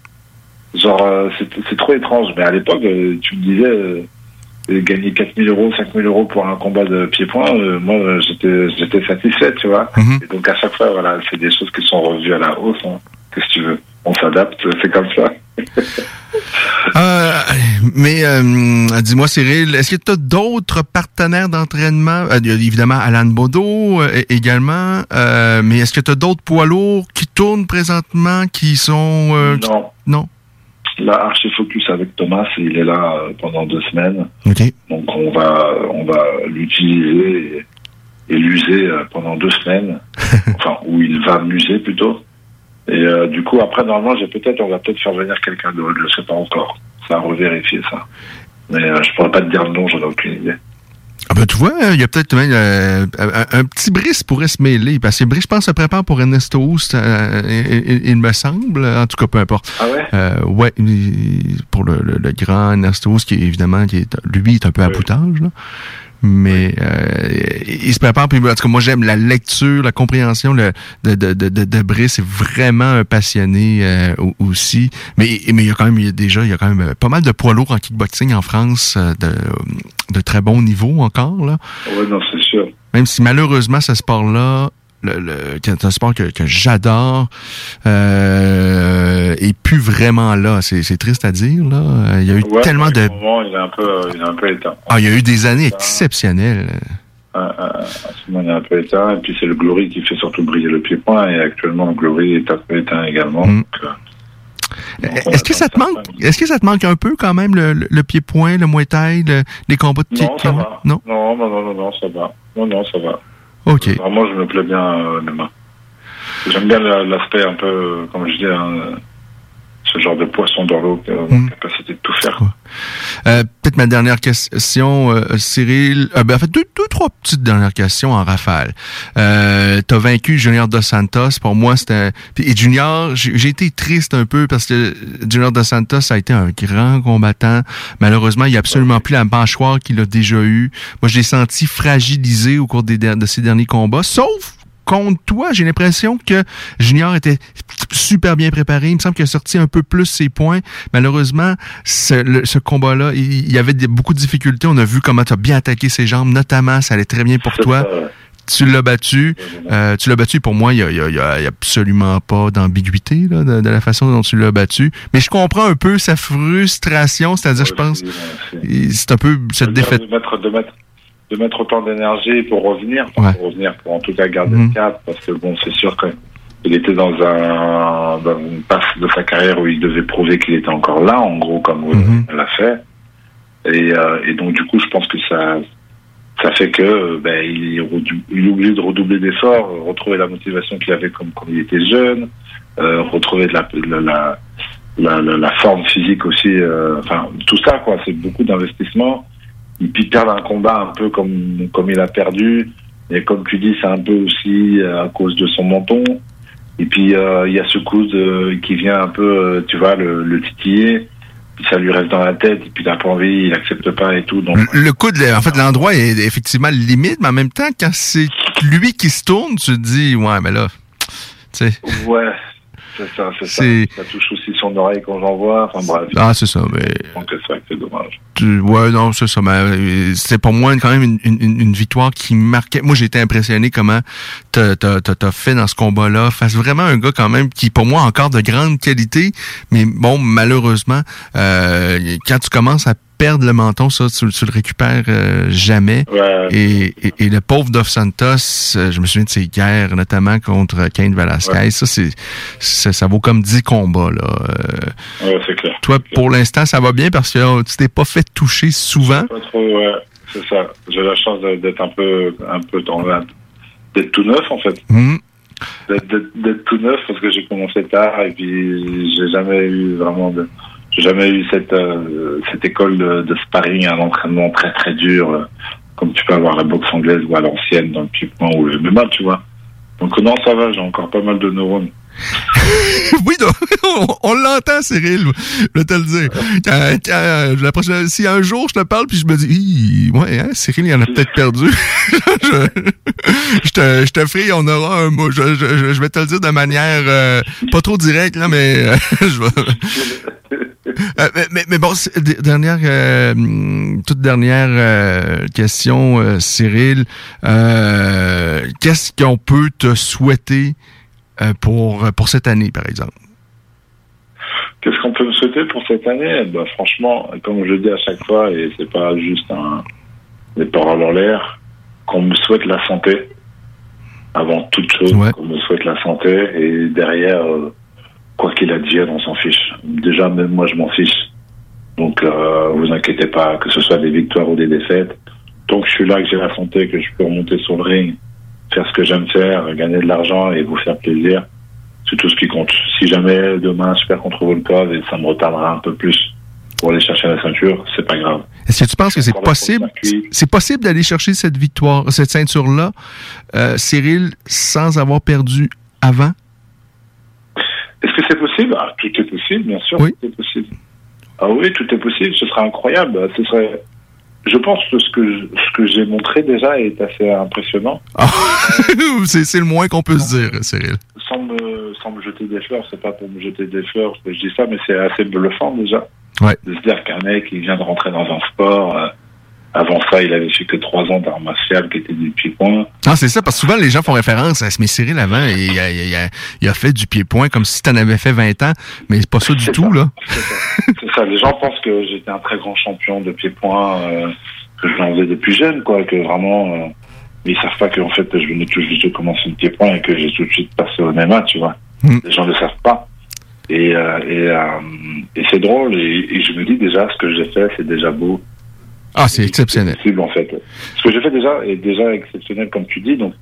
Genre, euh, c'est trop étrange. Mais à l'époque, euh, tu me disais, euh, gagner 4000 euros, 5000 euros pour un combat de pied-point, euh, moi, j'étais, j'étais satisfait, tu vois. Mhm. Et donc, à chaque fois, voilà, c'est des choses qui sont revues à la hausse. Hein. Qu'est-ce que tu veux? On s'adapte, c'est comme ça. euh, mais euh, dis-moi, Cyril, est-ce que tu as d'autres partenaires d'entraînement? Euh, évidemment, Alan Bodo également, mais est-ce que tu as d'autres poids lourds qui tournent présentement, qui sont... non. Non? Là, Archifocus avec Thomas, il est là euh, pendant deux semaines. Donc on va, on va l'utiliser et, l'user euh, pendant deux semaines. enfin, où il va m'user plutôt. Et euh, du coup, après, normalement, j'ai peut-être, on va peut-être faire venir quelqu'un d'autre, je ne sais pas encore. Ça à revérifier ça. Mais je pourrais pas te dire le nom, j'en ai aucune idée. Ah ben tu vois, il y a peut-être euh, un, petit Brice pourrait se mêler, parce que Brice, je pense, se prépare pour Ernesto Houst, euh, il, me semble, en tout cas, peu importe. Ah ouais? Euh, ouais, pour le, le, grand Ernesto Houst, qui évidemment, qui est, lui, est un peu à poutage, là mais euh, il se prépare. Puis, en tout cas, moi, j'aime la lecture, la compréhension de, de, de, de, de Brice. C'est vraiment un passionné euh, aussi. Mais, mais il y a quand même, il y a déjà, il y a quand même euh, pas mal de poids lourds en kickboxing en France euh, de, de très bon niveau encore. Là. Oui, non, c'est sûr. Même si malheureusement, ce sport-là le, le, un sport que, que j'adore euh, et plus vraiment là. C'est, triste à dire là. Il y a eu tellement de. Moment, il est un peu, il est un peu éteint. Ah, il y a eu des années exceptionnelles. À, ce moment, il est un peu éteint. Et puis c'est le Glory qui fait surtout briller le pied-point. Et actuellement, le Glory est un peu éteint également. Mm. Euh, Est-ce que ça te manque? Est-ce que ça te manque un peu quand même le, le, pied-point, le Muay Thai, les combats de non, ça va. non, non, non, non, non, ça va. Non, non, ça va. Ok. Vraiment, je me plais bien euh, les mains. J'aime bien l'aspect un peu, comme je dis, hein, ce genre de poisson dans l'eau, qui a la hmm. capacité de tout faire. Euh, Peut-être ma dernière question, euh, Cyril. Euh, ben, en fait, deux, deux, trois petites dernières questions en rafale. Euh, T'as vaincu Junior Dos Santos. Pour moi, c'était... Et Junior, j'ai été triste un peu parce que Junior Dos Santos a été un grand combattant. Malheureusement, il n'y a absolument plus la mâchoire qu'il a déjà eue. Moi, je l'ai senti fragilisé au cours des, de ces derniers combats, sauf contre toi, j'ai l'impression que Junior était super bien préparé. Il me semble qu'il a sorti un peu plus ses points. Malheureusement, ce, combat-là, il, y avait beaucoup de difficultés. On a vu comment tu as bien attaqué ses jambes, notamment, ça allait très bien pour toi. Tu l'as battu. Euh, tu l'as battu. Pour moi, il n'y a, absolument pas d'ambiguïté de, la façon dont tu l'as battu. Mais je comprends un peu sa frustration. C'est-à-dire, je pense, c'est un peu cette défaite de mettre autant d'énergie pour revenir, pour revenir, pour en tout cas garder le mhm. cap, parce que bon, c'est sûr qu'il était dans un dans une passe de sa carrière où il devait prouver qu'il était encore là, en gros, comme mm l'a fait. Et, euh, et, donc du coup, je pense que ça ça fait que ben, il, il est obligé de redoubler d'efforts, retrouver la motivation qu'il avait comme quand il était jeune, euh, retrouver de la, la, la, la, la forme physique aussi, euh, enfin tout ça quoi, c'est beaucoup d'investissement et puis perdre un combat un peu comme comme il a perdu. Et comme tu dis, c'est un peu aussi euh, à cause de son menton. Et puis euh, il y a ce coup qui vient un peu, euh, tu vois, le, le titiller. Puis ça lui reste dans la tête. Et puis il n'a pas envie, il accepte pas et tout. Donc le coup de, en fait, l'endroit est effectivement limite, mais en même temps, quand c'est lui qui se tourne, tu te dis, ouais, mais là, tu sais. Ouais. C'est ça, c'est ça. Ça touche aussi son oreille quand j'en vois. Enfin bref. Ah, c'est ça, mais. c'est dommage. Ouais, non, c'est ça. Mais euh, c'est pour moi quand même une, une, une, victoire qui marquait. Moi, j'ai été impressionné comment t'as as, fait dans ce combat-là. Face vraiment un gars quand même qui, pour moi, encore de grande qualité. Mais bon, malheureusement, euh, quand tu commences à perdre le menton, ça, tu, le récupères euh, jamais. Et, et, le pauvre Dos Santos, je me souviens de ses guerres, notamment contre Kane Velasquez. Ça, c'est, ça, vaut comme 10 combats. Là. Euh, clair. Toi, pour l'instant, ça va bien parce que tu t'es pas fait toucher souvent? Pas trop, ouais. C'est ça. J'ai la chance d'être un peu, un peu dans d'être tout neuf, en fait. Mmh. D'être tout neuf parce que j'ai commencé tard et puis j'ai jamais eu vraiment de j'ai jamais eu cette euh, cette école de, de sparring, un entraînement très très dur, euh, comme tu peux avoir la boxe anglaise ou à l'ancienne dans le pied-point ou le MMA, tu vois. Donc non, ça va, j'ai encore pas mal de neurones. oui, on, l'entend, Cyril. Je vais te le dire. Si un jour je te parle puis je me dis, ouais, hein, Cyril, il en a peut-être perdu. je, te, je te ferai, on aura un mot. Je, vais te le dire de manière euh, pas trop directe, là, mais euh, je euh, mais, bon, dernière, toute dernière question, Cyril. Qu'est-ce qu'on peut te souhaiter pour, pour cette année, par exemple? Qu'est-ce qu'on peut me souhaiter pour cette année? Ben, Franchement, comme je dis à chaque fois, et c'est pas juste un, des paroles en l'air, qu'on me souhaite la santé, avant toute chose, qu'on me souhaite la santé, et derrière, euh, quoi qu'il advienne, on s'en fiche. Déjà, même moi, je m'en fiche. Donc, euh, vous inquiétez pas, que ce soit des victoires ou des défaites. Tant que je suis là, que j'ai la santé, que je peux remonter sur le ring, faire ce que j'aime faire, gagner de l'argent et vous faire plaisir. C'est tout ce qui compte. Si jamais demain je perds contre Volkov et ça me retardera un peu plus pour aller chercher la ceinture, c'est pas grave. Est-ce que tu penses que c'est possible, c'est possible d'aller chercher cette victoire, cette ceinture-là, euh, Cyril, sans avoir perdu avant? Est-ce que c'est possible? Ah, tout est possible, bien sûr. Oui. Tout est possible. Ah oui, tout est possible. Ce serait incroyable. Ce serait, je pense que ce que ce que j'ai montré déjà est assez impressionnant. Ah, c'est le moins qu'on peut se dire, Cyril. Sans me, sans me jeter des fleurs, c'est pas pour me jeter des fleurs que je dis ça, mais c'est assez bluffant déjà. Ouais. De se dire qu'un mec, il vient de rentrer dans un sport. Euh, avant ça, il avait fait que trois ans d'art martial qui était du pied-point. Ah, c'est ça, parce que souvent, les gens font référence à ce Cyril avant, et il, a, il, a, il a fait du pied-point comme si tu en avais fait 20 ans, mais c'est pas ça du tout, là. C'est ça. Les gens pensent que j'étais un très grand champion de pied-point, euh, que j'en faisais depuis jeune, quoi, que vraiment, euh, mais ils savent pas qu'en fait, je venais tout juste de commencer le pied-point et que j'ai tout de suite passé au MMA, tu vois. Hmm. Les gens ne le savent pas. Et, euh, et, euh, et c'est drôle. Et, et je me dis déjà, ce que j'ai fait, c'est déjà beau. Ah, c'est exceptionnel. C'est possible, en fait. Ce que j'ai fait déjà est déjà exceptionnel, comme tu dis. Donc,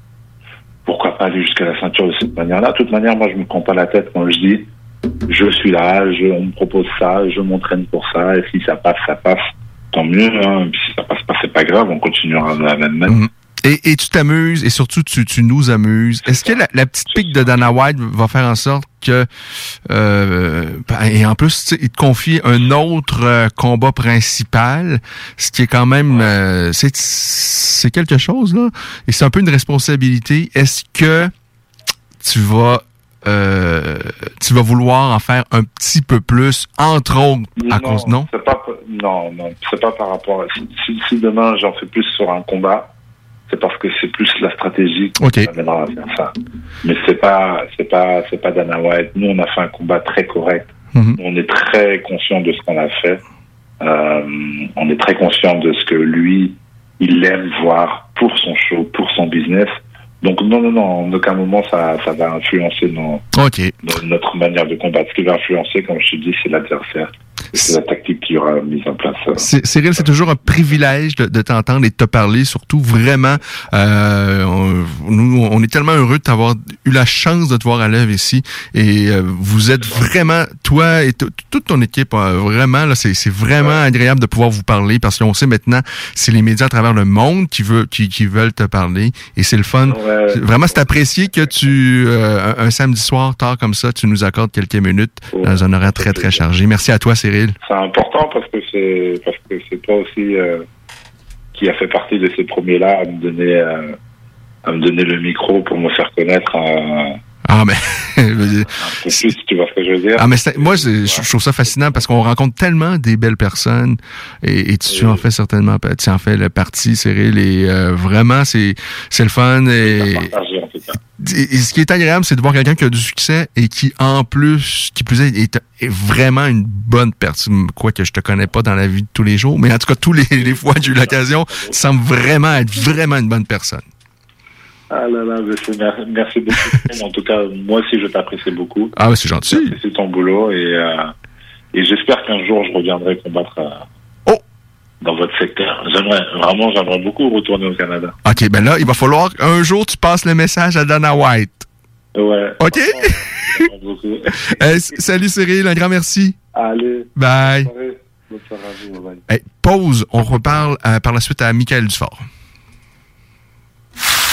pourquoi pas aller jusqu'à la ceinture de cette manière-là? De toute manière, moi, je me prends pas la tête quand je dis je suis là, je, on me propose ça, je m'entraîne pour ça, et si ça passe, ça passe, tant mieux. Hein. Si ça passe pas, c'est pas grave, on continuera de la même manière. Et, et tu t'amuses et surtout tu, tu nous amuses. Est-ce que la, la petite pique de Dana White va faire en sorte que euh, ben, et en plus il te confie un autre euh, combat principal, ce qui est quand même euh, c'est c'est quelque chose là et c'est un peu une responsabilité. Est-ce que tu vas euh, tu vas vouloir en faire un petit peu plus entre autres à cause non? pas non non c'est pas par rapport à si, si, si demain j'en fais plus sur un combat c'est parce que c'est plus la stratégie qui Ok. m'amènera à faire ça mais c'est pas c'est pas c'est pas Dana White nous on a fait un combat très correct Mhm. on est très conscient de ce qu'on a fait Euh, on est très conscient de ce que lui il aime voir pour son show pour son business donc non non non en aucun moment ça ça va influencer notre manière de combattre. Ce qui va influencer, comme je te dis, c'est l'adversaire. C'est la tactique qui aura mise en place. euh. Cyril, c'est toujours un privilège de, de t'entendre et de te parler, surtout vraiment. Euh, on, nous, on est tellement heureux de t'avoir eu la chance de te voir à l'œuvre ici. Et euh, vous êtes vraiment, toi et toute ton équipe, euh, vraiment, là, c'est c'est vraiment agréable de pouvoir vous parler parce qu'on sait maintenant, c'est les médias à travers le monde qui, veut, qui, qui veulent te parler. Et c'est le fun. Ouais. Vraiment, c'est apprécié que tu, euh, un, un samedi soir, tard comme ça, tu nous accordes quelques minutes dans un horaire très, très chargé. Merci à toi, Cyril. C'est important parce que c'est parce que c'est toi aussi euh, qui a fait partie de ces premiers-là à me donner euh, à me donner le micro pour me faire connaître un, Ah, mais... plus. Tu vois ce que je veux dire? Ah, mais moi, je je trouve ça fascinant parce qu'on rencontre tellement des belles personnes et, et tu en fais certainement, tu en fais le parti, Cyril, et euh, vraiment, c'est c'est le fun. Et, Et- ce qui est agréable, c'est de voir quelqu'un qui a du succès et qui, en plus, qui plus est, est, est vraiment une bonne personne. Quoi que je te connais pas dans la vie de tous les jours, mais en tout cas, tous les, les fois que j'ai eu l'occasion, tu sembles vraiment être vraiment une bonne personne. Ah là là, c'est- merci beaucoup. en tout cas, moi aussi, je t'apprécie beaucoup. Ah, ouais, c'est gentil. J'apprécie ton boulot et, euh, et j'espère qu'un jour, je reviendrai combattre euh! Dans votre secteur. J'aimerais, vraiment, j'aimerais beaucoup retourner au Canada. OK, ben là, il va falloir un jour tu passes le message à Dana White. Ouais. OK? Salut Cyril, un grand merci. Allez, Bye. bonne soirée. Bonne soirée à vous. bye. Hey, pause, on reparle euh, par la suite à Michael Dufort.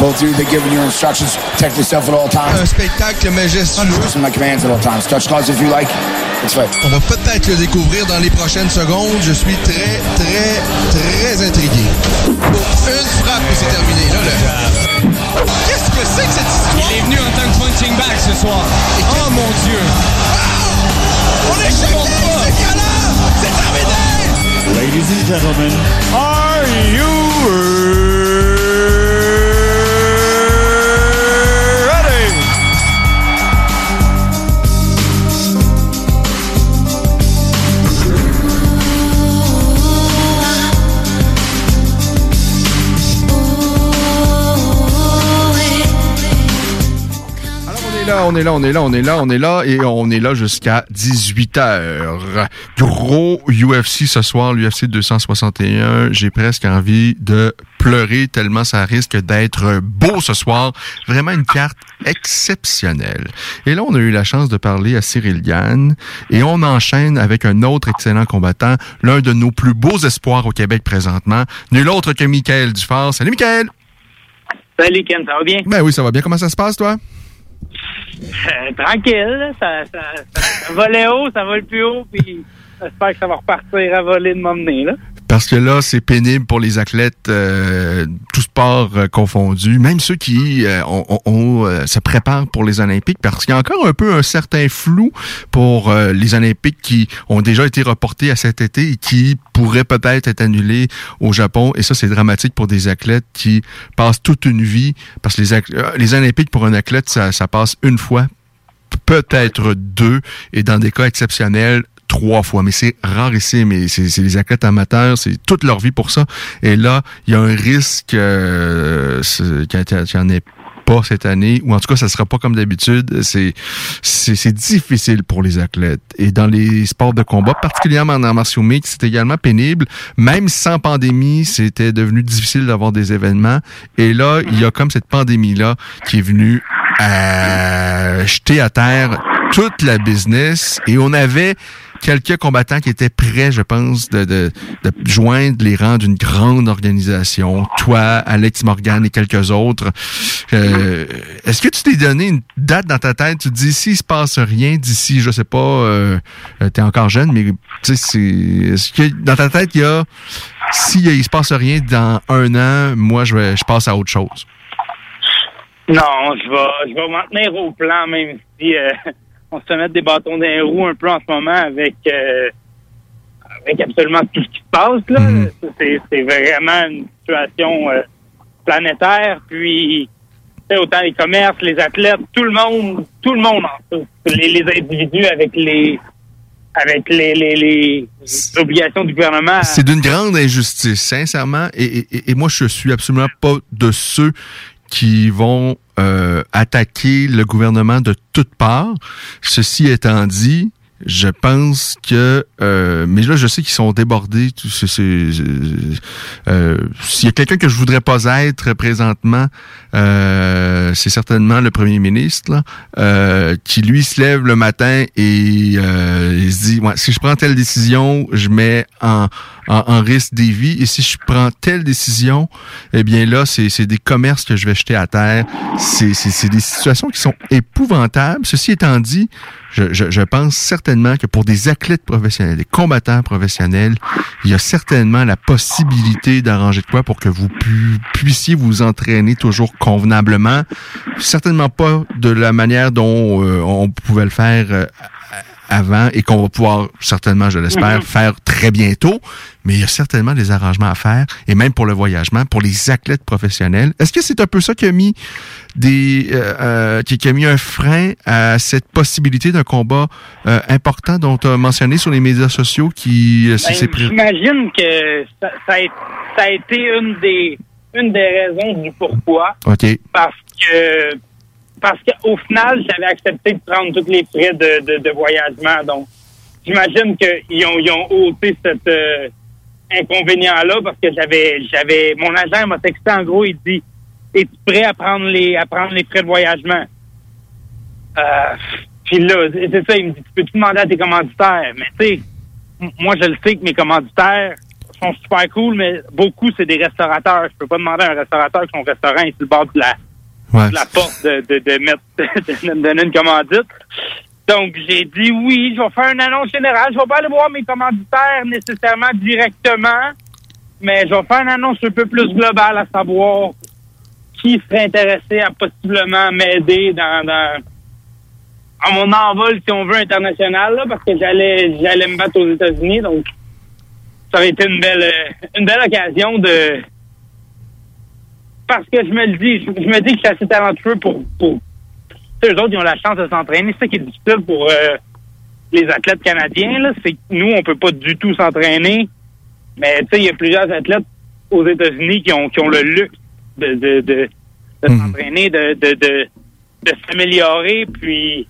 Both of you, they're giving you instructions. Protect yourself at all times. Un spectacle majestueux. Listen to my commands at all times. Touch gloves if you like. That's right. On va peut-être le découvrir dans les prochaines secondes. Je suis très, très, très intrigué. Pour une frappe et c'est terminé. Là, le... Qu'est-ce que c'est que cette histoire? Il est venu en tant que punching bag ce soir. Oh mon Dieu! On est choqués! C'est terminé! Ladies and gentlemen, are you est là, on est là, on est là, on est là, on est là et on est là jusqu'à 18h. Gros UFC ce soir, l'UFC 261. J'ai presque envie de pleurer tellement ça risque d'être beau ce soir. Vraiment une carte exceptionnelle. Et là, on a eu la chance de parler à Cyril Gann et on enchaîne avec un autre excellent combattant, l'un de nos plus beaux espoirs au Québec présentement, nul autre que Michael Dufort. Salut Michael! Salut Ken, ça va bien? Ben oui, ça va bien. Comment ça se passe, toi? Euh, tranquille, ça, ça, ça, ça volait haut, ça vole plus haut, puis j'espère que ça va repartir à voler de m'emmener, là. Parce que là, c'est pénible pour les athlètes, euh, tout sport euh, confondu, même ceux qui euh, euh, se préparent pour les Olympiques, parce qu'il y a encore un peu un certain flou pour euh, les Olympiques qui ont déjà été reportés à cet été et qui pourraient peut-être être annulés au Japon. Et ça, c'est dramatique pour des athlètes qui passent toute une vie, parce que les, les Olympiques pour un athlète, ça, ça passe une fois, peut-être deux, et dans des cas exceptionnels, trois fois. Mais c'est rarissime. Et c'est c'est les athlètes amateurs, c'est toute leur vie pour ça. Et là, il y a un risque euh, qu'il n'y en ait pas cette année, ou en tout cas, ça sera pas comme d'habitude. C'est c'est difficile pour les athlètes. Et dans les sports de combat, particulièrement en martiaux mixtes, c'est également pénible. Même sans pandémie, c'était devenu difficile d'avoir des événements. Et là, il y a comme cette pandémie-là qui est venue à jeter à terre toute la business. Et on avait quelques combattants qui étaient prêts, je pense, de, de, de joindre les rangs d'une grande organisation. Toi, Alex Morgan et quelques autres. Euh, Est-ce que tu t'es donné une date dans ta tête? Tu te dis, s'il se passe rien d'ici, je sais pas, euh, euh, t'es encore jeune, mais tu sais, c'est, est-ce que dans ta tête, il y a, s'il il se passe rien dans un an, moi, je vais, je passe à autre chose? Non, je vais, je vais m'en tenir au plan, même si euh, on se mettre des bâtons dans les roues un peu en ce moment avec, euh, avec absolument tout ce qui se passe. là. C'est, c'est vraiment une situation euh, planétaire. Puis, autant les commerces, les athlètes, tout le monde, tout le monde en. Les, les individus avec les avec les, les, les obligations du gouvernement. C'est d'une grande injustice, sincèrement. Et, et- et moi, je suis absolument pas de ceux qui vont euh, attaquer le gouvernement de toutes parts. Ceci étant dit, je pense que, euh, mais là, je sais qu'ils sont débordés. euh, S'il y a quelqu'un que je voudrais pas être présentement, euh, c'est certainement le premier ministre, là, euh, qui lui se lève le matin et euh, il se dit, ouais, si je prends telle décision, je mets en, en, en risque des vies. Et si je prends telle décision, eh bien là, c'est des commerces que je vais jeter à terre. C'est des situations qui sont épouvantables. Ceci étant dit, je, je, je pense certainement que pour des athlètes professionnels, des combattants professionnels, il y a certainement la possibilité d'arranger de quoi pour que vous pu- puissiez vous entraîner toujours convenablement. Certainement pas de la manière dont euh, on pouvait le faire euh, avant et qu'on va pouvoir certainement, je l'espère, Mhm. faire très bientôt. Mais il y a certainement des arrangements à faire et même pour le voyagement, pour les athlètes professionnels. Est-ce que c'est un peu ça qui a mis des, euh, euh, qui, qui a mis un frein à cette possibilité d'un combat euh, important dont tu as mentionné sur les médias sociaux qui euh, c'est- Ben, pré- J'imagine que ça, a, ça a été une des une des raisons du pourquoi. OK. Parce que parce qu'au final, j'avais accepté de prendre tous les frais de, de, de voyagement. Donc, j'imagine qu'ils ont, ils ont ôté cet euh, inconvénient-là parce que j'avais j'avais mon agent m'a texté en gros, il dit Es-tu prêt à prendre les à prendre les frais de voyagement? Euh, puis là, c'est ça, il me dit, tu peux-tu demander à tes commanditaires? Mais tu sais, moi, je le sais que mes commanditaires sont super cool, mais beaucoup, c'est des restaurateurs. Je peux pas demander à un restaurateur que son restaurant est sur le bord de la, Ouais. de la porte de, de, de mettre, de, de donner une commandite. Donc, j'ai dit oui, je vais faire une annonce générale. Je vais pas aller voir mes commanditaires nécessairement directement, mais je vais faire une annonce un peu plus globale, à savoir qui serait intéressé à possiblement m'aider dans, mon envol, si on veut, international, là, parce que j'allais j'allais me battre aux États-Unis. Donc, ça aurait été une belle une belle occasion de parce que je me le dis, je, me dis que je suis assez talentueux pour, pour eux autres, ils ont la chance de s'entraîner. C'est ça qui est difficile pour euh, les athlètes canadiens, c'est que nous, on peut pas du tout s'entraîner. Mais tu sais, il y a plusieurs athlètes aux États-Unis qui ont, qui ont le luxe de, de, de, de s'entraîner, de, de, de, de s'améliorer. Puis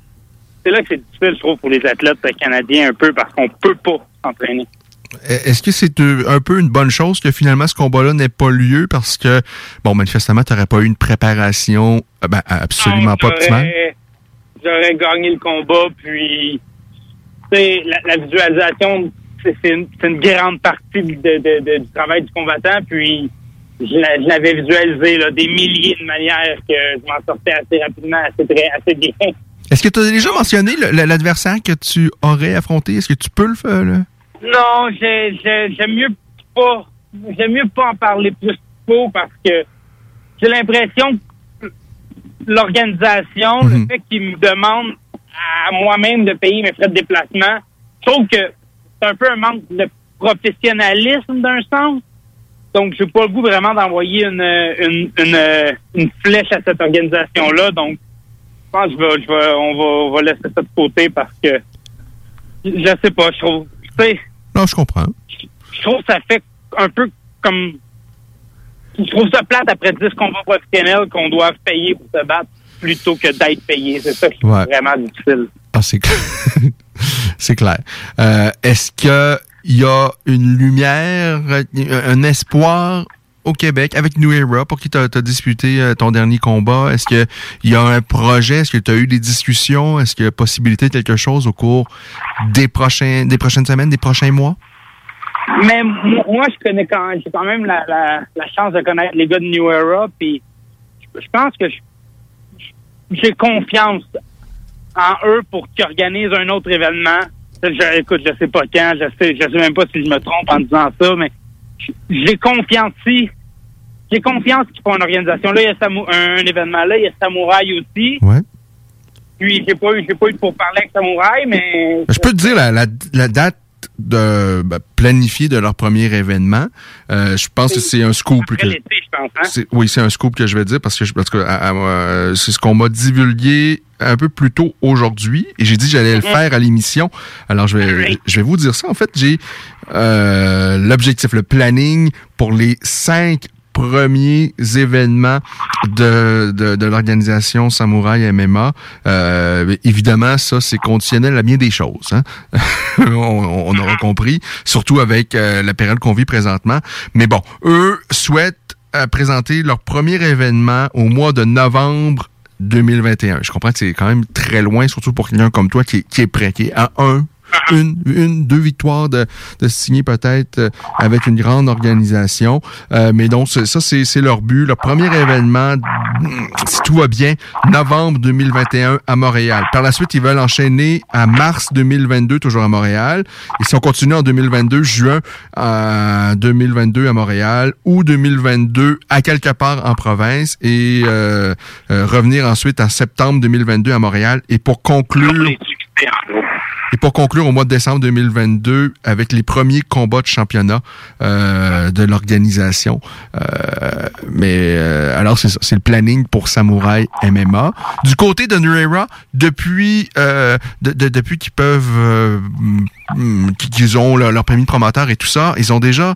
c'est là que c'est difficile, je trouve, pour les athlètes canadiens un peu parce qu'on peut pas s'entraîner. Est-ce que c'est un peu une bonne chose que finalement ce combat-là n'ait pas lieu parce que, bon, manifestement, tu n'aurais pas eu une préparation euh, ben, absolument pas optimale? J'aurais- J'aurais gagné le combat, puis tu sais, la, la visualisation, c'est une, grande partie de, de- de- du travail du combattant, puis je la- je l'avais visualisé là, des milliers de manières que je m'en sortais assez rapidement, assez, très, assez bien. Est-ce que tu as déjà mentionné l'adversaire que tu aurais affronté? Est-ce que tu peux le faire? là? Non, j'ai- j'ai- j'aime mieux pas, j'aime mieux pas en parler plus tôt parce que j'ai l'impression que l'organisation, le Mhm. fait qu'ils me demandent à moi-même de payer mes frais de déplacement, je trouve que c'est un peu un manque de professionnalisme d'un sens. Donc, j'ai pas le goût vraiment d'envoyer une, une, une, une flèche à cette organisation-là. Donc, je pense que je vais, je vais, on, va, on va laisser ça de côté parce que je sais pas, je trouve, tu sais, Non, je comprends. je trouve que ça fait un peu comme. Je trouve ça plate après 10 combats professionnels qu'on doit payer pour se battre plutôt que d'être payé. C'est ça qui est vraiment difficile. Ah, c'est clair. c'est clair. Euh, Est-ce qu'il y a une lumière, euh, un espoir au Québec avec New Era pour qui tu as, disputé euh, ton dernier combat? Est-ce qu'il y a un projet? Est-ce que tu as eu des discussions? Est-ce qu'il y a possibilité de quelque chose au cours des, prochains, des prochaines semaines, des prochains mois? Mais moi, je connais quand j'ai quand même la, chance de connaître les gars de New Era, puis je, pense que j'ai confiance en eux pour qu'ils organisent un autre événement. Je, écoute, je sais pas quand, je sais, je sais même pas si je me trompe en disant ça, mais j'ai confiance si j'ai confiance qu'ils font une organisation. Là, il y a Samou- un, un événement là, il y a Samouraï aussi. Ouais. Puis j'ai pas eu j'ai pas eu pour parler avec Samouraï, mais Je peux te dire la, la, la date de ben, planifiée de leur premier événement. Euh, je pense que c'est un scoop. après que- je pense. Hein? Oui, c'est un scoop que je vais dire parce que, je, parce que euh, c'est ce qu'on m'a divulgué un peu plus tôt aujourd'hui et j'ai dit que j'allais le faire à l'émission. Alors, je vais, je vais vous dire ça. En fait, j'ai euh, l'objectif, le planning pour les cinq premiers événements de, de, l'organisation Samouraï MMA. Euh, évidemment, ça, c'est conditionnel à bien des choses. Hein? on, on aura compris, surtout avec euh, la période qu'on vit présentement. Mais bon, eux souhaitent euh, présenter leur premier événement au mois de novembre 2021. Je comprends que c'est quand même très loin, surtout pour quelqu'un comme toi qui est, qui est prêt, qui est à un, une, une, deux victoires de, de signer peut-être euh, avec une grande organisation. Euh, mais donc, ça, c'est c'est leur but. Leur premier événement, mm, si tout va bien, novembre 2021 à Montréal. Par la suite, ils veulent enchaîner à mars 2022, toujours à Montréal. Et si on continue en 2022, juin euh, 2022 à Montréal ou 2022 à quelque part en province et euh, euh, revenir ensuite en septembre 2022 à Montréal. Et pour conclure... Et pour conclure, au mois de décembre 2022, avec les premiers combats de championnat euh, de l'organisation. Euh, mais euh, alors, c'est ça, c'est le planning pour Samouraï MMA. Du côté de Nuera, depuis euh, de, de- depuis qu'ils peuvent euh, mm, qu'ils ont leur, leur premier promoteur et tout ça, ils ont déjà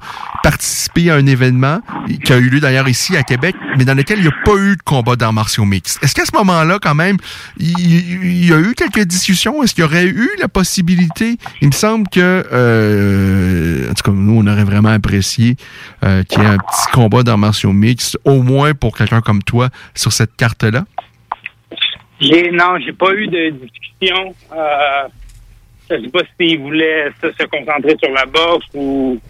participé à un événement qui a eu lieu d'ailleurs ici à Québec, mais dans lequel il n'y a pas eu de combat d'arts martiaux mixtes. Est-ce qu'à ce moment-là, quand même, il, il y a eu quelques discussions? Est-ce qu'il y aurait eu la possibilité? Il me semble que, euh, en tout cas, nous, on aurait vraiment apprécié euh, qu'il y ait un petit combat d'arts martiaux mixtes, au moins pour quelqu'un comme toi, sur cette carte-là? J'ai non, j'ai pas eu de discussion. Euh, je sais pas s'ils voulaient se, se concentrer sur la boxe ou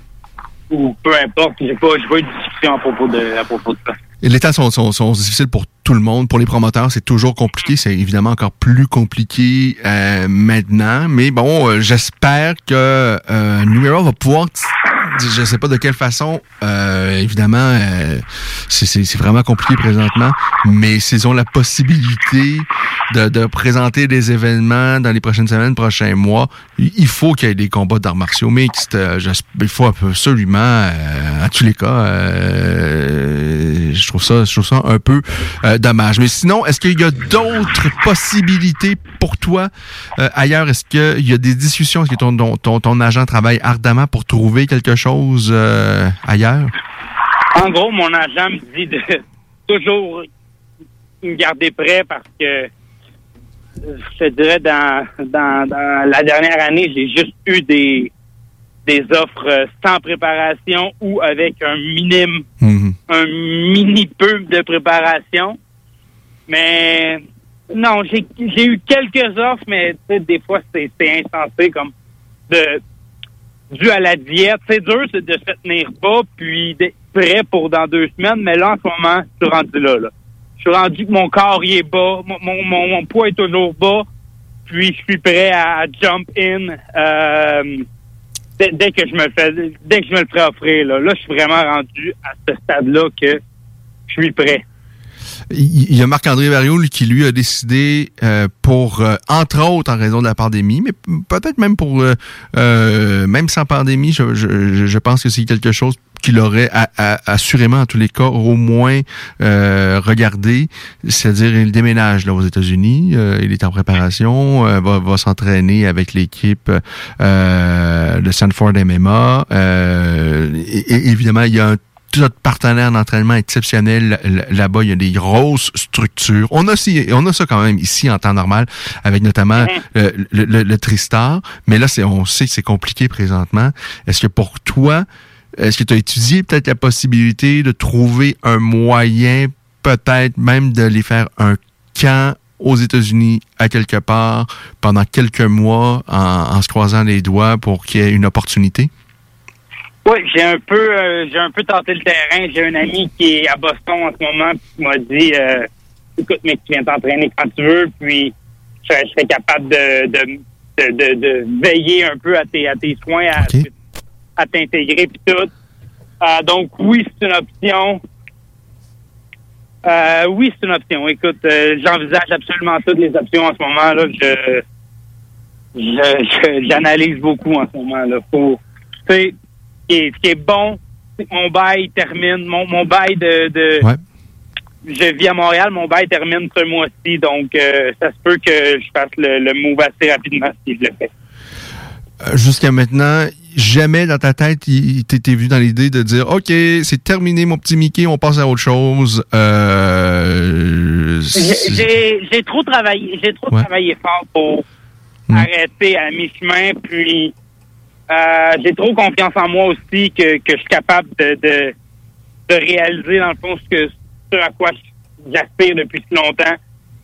ou peu importe. J'ai pas j'ai pas discussion à propos de à propos de ça. Et les temps sont, sont, sont difficiles pour tout le monde. Pour les promoteurs, c'est toujours compliqué. C'est évidemment encore plus compliqué euh, maintenant. Mais bon, euh, j'espère que euh, New Era va pouvoir, je sais pas de quelle façon, euh, évidemment, euh, c'est- vraiment compliqué présentement, mais s'ils ont la possibilité de, de présenter des événements dans les prochaines semaines, prochains mois, il faut qu'il y ait des combats d'arts martiaux mixtes. Euh, Il faut absolument, euh, en tous les cas, euh, je trouve ça, je trouve ça un peu euh, dommage. Mais sinon, est-ce qu'il y a d'autres possibilités pour toi ailleurs? Est-ce qu'il y a des discussions? Est-ce que ton, ton, ton agent travaille ardemment pour trouver quelque chose euh, ailleurs? En gros, mon agent me dit de toujours me garder prêt parce que je te dirais dans, dans, dans la dernière année, j'ai juste eu des des offres sans préparation ou avec un minime un mini peu de préparation. Mais non, j'ai eu quelques offres, mais des fois c'est insensé comme de dû à la diète. C'est dur c'est de se tenir pas, puis d'être prêt pour dans deux semaines, mais là en ce moment, je suis rendu là. là. Je suis rendu que mon corps il est bas, mon, mon, mon, poids est toujours bas, puis je suis prêt à jump in. Euh, dès, dès que je me fais, dès que je me le ferai offrir, là, là, je suis vraiment rendu à ce stade-là que je suis prêt. Il y a Marc-André Barriol qui, lui, a décidé euh, pour, euh, entre autres, en raison de la pandémie, mais peut-être même pour, euh, euh, même sans pandémie, je, je, je pense que c'est quelque chose qu'il aurait assurément, en tous les cas, au moins euh, regardé. C'est-à-dire, il déménage là aux États-Unis, euh, il est en préparation, va, va s'entraîner avec l'équipe de Sanford MMA. Et, et évidemment, il y a un notre partenaire d'entraînement exceptionnel là- là-bas. Il y a des grosses structures. On a, aussi, on a ça quand même ici en temps normal, avec notamment euh, le, le- le Tristar. Mais là, c'est, on sait que c'est compliqué présentement. Est-ce que pour toi, est-ce que tu as étudié peut-être la possibilité de trouver un moyen, peut-être même de les faire un camp aux États-Unis à quelque part pendant quelques mois en, en se croisant les doigts pour qu'il y ait une opportunité? Oui, j'ai un peu euh, j'ai un peu tenté le terrain. J'ai un ami qui est à Boston en ce moment qui m'a dit euh, écoute, mec, tu viens t'entraîner quand tu veux, puis je, serais- je serais capable de, de, de, de, de veiller un peu à tes, à tes soins, à, à t'intégrer puis tout. Euh, donc oui, c'est une option. Euh, oui, c'est une option. Écoute, j'envisage absolument toutes les options en ce moment. là. Je je- je- j'analyse beaucoup en ce moment. là. Faut, tu sais, ce qui est, ce qui est bon, mon bail termine. Mon, mon bail de, de je vis à Montréal, mon bail termine ce mois-ci, donc euh, ça se peut que je fasse le, le move assez rapidement si je le fais. Euh, Jusqu'à maintenant, jamais dans ta tête, il t'était vu dans l'idée de dire OK, c'est terminé mon petit Mickey, on passe à autre chose. Euh, J'ai- trop travaillé, j'ai trop Ouais. travaillé fort pour Mm. arrêter à mi-chemin, puis euh, j'ai trop confiance en moi aussi que, que je suis capable de, de, réaliser dans le fond ce que ce à quoi j'aspire depuis si longtemps.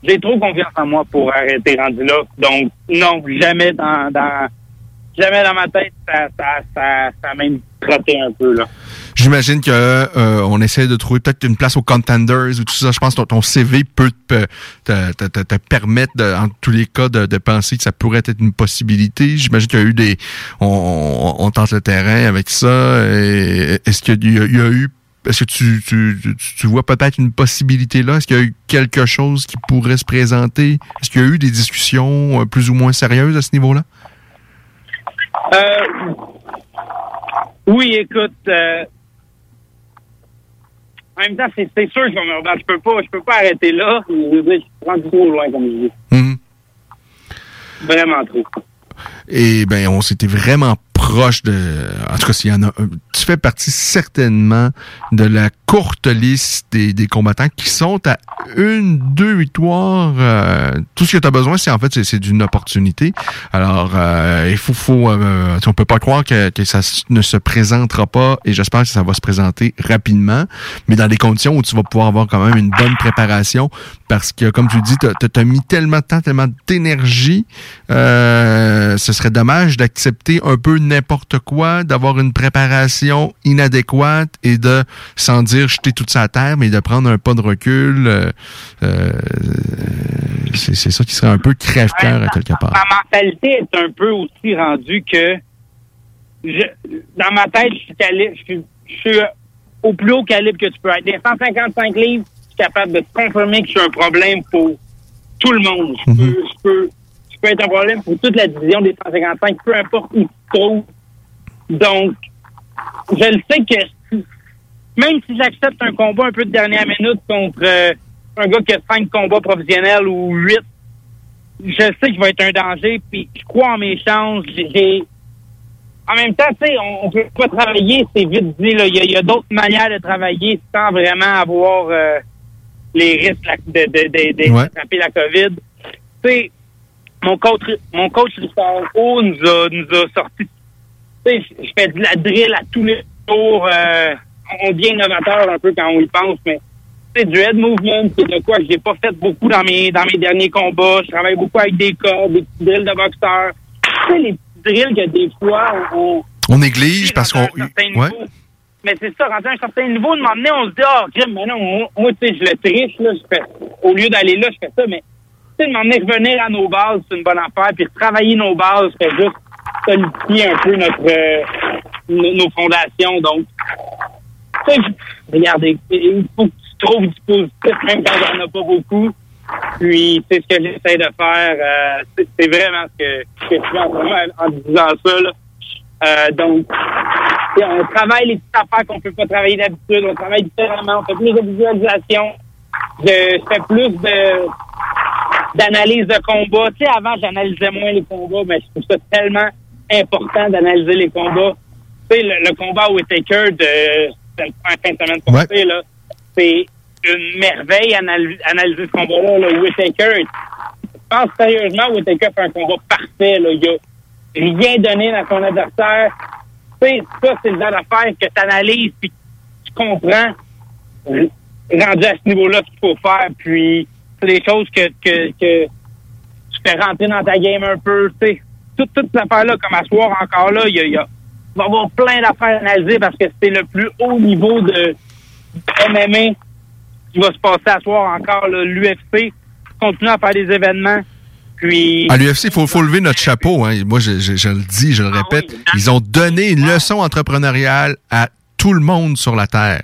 J'ai trop confiance en moi pour arrêter rendu là. Donc non, jamais dans, jamais dans ma tête ça ça ça, ça a même trotté un peu là. J'imagine que euh, on essaie de trouver peut-être une place aux contenders ou tout ça. Je pense que ton, CV peut te, te, te- te- permettre, de, en tous les cas, de, de penser que ça pourrait être une possibilité. J'imagine qu'il y a eu des... On, on- on tente le terrain avec ça. Est-ce qu'il y, y a eu... Est-ce que tu, tu, tu, tu vois peut-être une possibilité là? Est-ce qu'il y a eu quelque chose qui pourrait se présenter? Est-ce qu'il y a eu des discussions euh, plus ou moins sérieuses à ce niveau-là? Euh, oui, écoute, euh, en même temps, c'est c'est sûr que je vais me rebattre. Je peux pas, je peux pas arrêter là. Je veux dire, je rendu trop loin, comme je dis. Mhm. Vraiment trop. Et ben, on s'était vraiment proche de. En tout cas, s'il y en a. Tu fais partie certainement de la courte liste des, combattants qui sont à une, deux victoires. euh, tout ce que tu as besoin, c'est en fait, c'est- d'une opportunité. Alors, euh, il faut, faut euh, on peut pas croire que, que ça ne se présentera pas. Et j'espère que ça va se présenter rapidement, mais dans des conditions où tu vas pouvoir avoir quand même une bonne préparation, parce que comme tu dis, tu as mis tellement de temps, tellement d'énergie. Euh, ce serait dommage d'accepter un peu n'importe quoi, d'avoir une préparation inadéquate et de, sans dire jeter toute sa terre, mais de prendre un pas de recul. euh, euh, c'est ça qui serait un peu crève-cœur à quelque part. Ma mentalité est un peu aussi rendue que je- dans ma tête, je suis, cali- je au plus haut calibre que tu peux être. Des 155 livres, je suis capable de confirmer que je suis un problème pour tout le monde. Je peux, je peux, peux être un problème pour toute la division des 155, peu importe où tu trouves. Donc, je le sais que même si j'accepte un combat un peu de dernière minute contre euh, un gars qui a cinq combats professionnels ou huit, je sais que je vais être un danger, puis je crois en mes chances. J'ai-. En même temps, tu sais, on, on peut pas travailler, c'est vite dit. là. Il y a, d'autres manières de travailler sans vraiment avoir euh, les risques de, de, de, de- Ouais. d'attraper la COVID. Tu sais, mon coach, mon coach Richard O nous a, nous a sorti. Tu sais, je fais de la drill à tous les jours. euh, on devient innovateur un peu quand on y pense, mais c'est du head movement, c'est de quoi que j'ai pas fait beaucoup dans mes dans mes derniers combats. Je travaille beaucoup avec des corps, des petits drills de boxeurs. Tu sais, les petits drills que des fois, on, On néglige parce qu'on. certain Ouais. niveau. Mais c'est ça, rendu à un certain niveau, de m'emmener, on se dit, ah, crime, mais non, moi, moi, tu sais, je le triche, là, je fais, au lieu d'aller là, je fais ça, mais, tu sais, de m'emmener revenir à nos bases, c'est une bonne affaire, puis travailler nos bases, c'est juste solidifier un peu notre euh, nos, fondations. Donc, regardez, il faut que tu trouves du positif, même quand il n'y en a pas beaucoup. Puis, c'est ce que j'essaie de faire. euh, c'est- vraiment ce que, je fais en, en disant ça. Là. Euh, donc, on travaille les petites affaires qu'on peut pas travailler d'habitude. On travaille différemment. On fait plus de visualisation. Fais plus de d'analyse de combat. Tu sais, avant, j'analysais moins les combats, mais je trouve ça tellement important d'analyser les combats. Tu sais, le, le combat au Whittaker de, la fin de semaine passée, là, c'est une merveille analy- analyser ce combat-là. Là. Whittaker, je pense sérieusement, Whittaker fait un combat parfait. Là. Il a rien donné dans son adversaire. Tu sais, ça, c'est le genre d'affaire que tu analyses puis tu comprends rendu à ce niveau-là qu'il faut faire. Puis, c'est des choses que, que, que tu fais rentrer dans ta game un peu. Tu sais, toute, toute cette affaire-là, comme à soir encore là, il y a, y a- va y avoir plein d'affaires à analyser parce que c'est le plus haut niveau de, MMA qui va se passer à soir encore. L'UFC continue à faire des événements. Puis, À l'UFC, il faut, faut lever notre chapeau. Hein. Moi, je, je- je le dis, je le répète. Ils ont donné une leçon entrepreneuriale à tout le monde sur la Terre.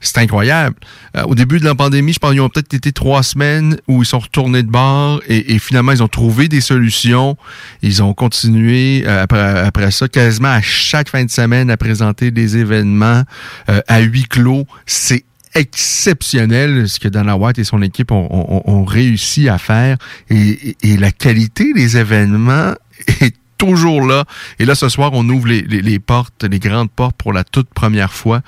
C'est incroyable. Euh, au début de la pandémie, je pense qu'ils ont peut-être été trois semaines où ils sont retournés de bord et, et finalement, ils ont trouvé des solutions. Ils ont continué euh, après, après ça quasiment à chaque fin de semaine à présenter des événements euh, à huis clos. C'est exceptionnel ce que Dana White et son équipe ont, ont- ont réussi à faire et, et- et la qualité des événements est toujours là. Et là, ce soir, on ouvre les, portes, les grandes portes pour la toute première fois.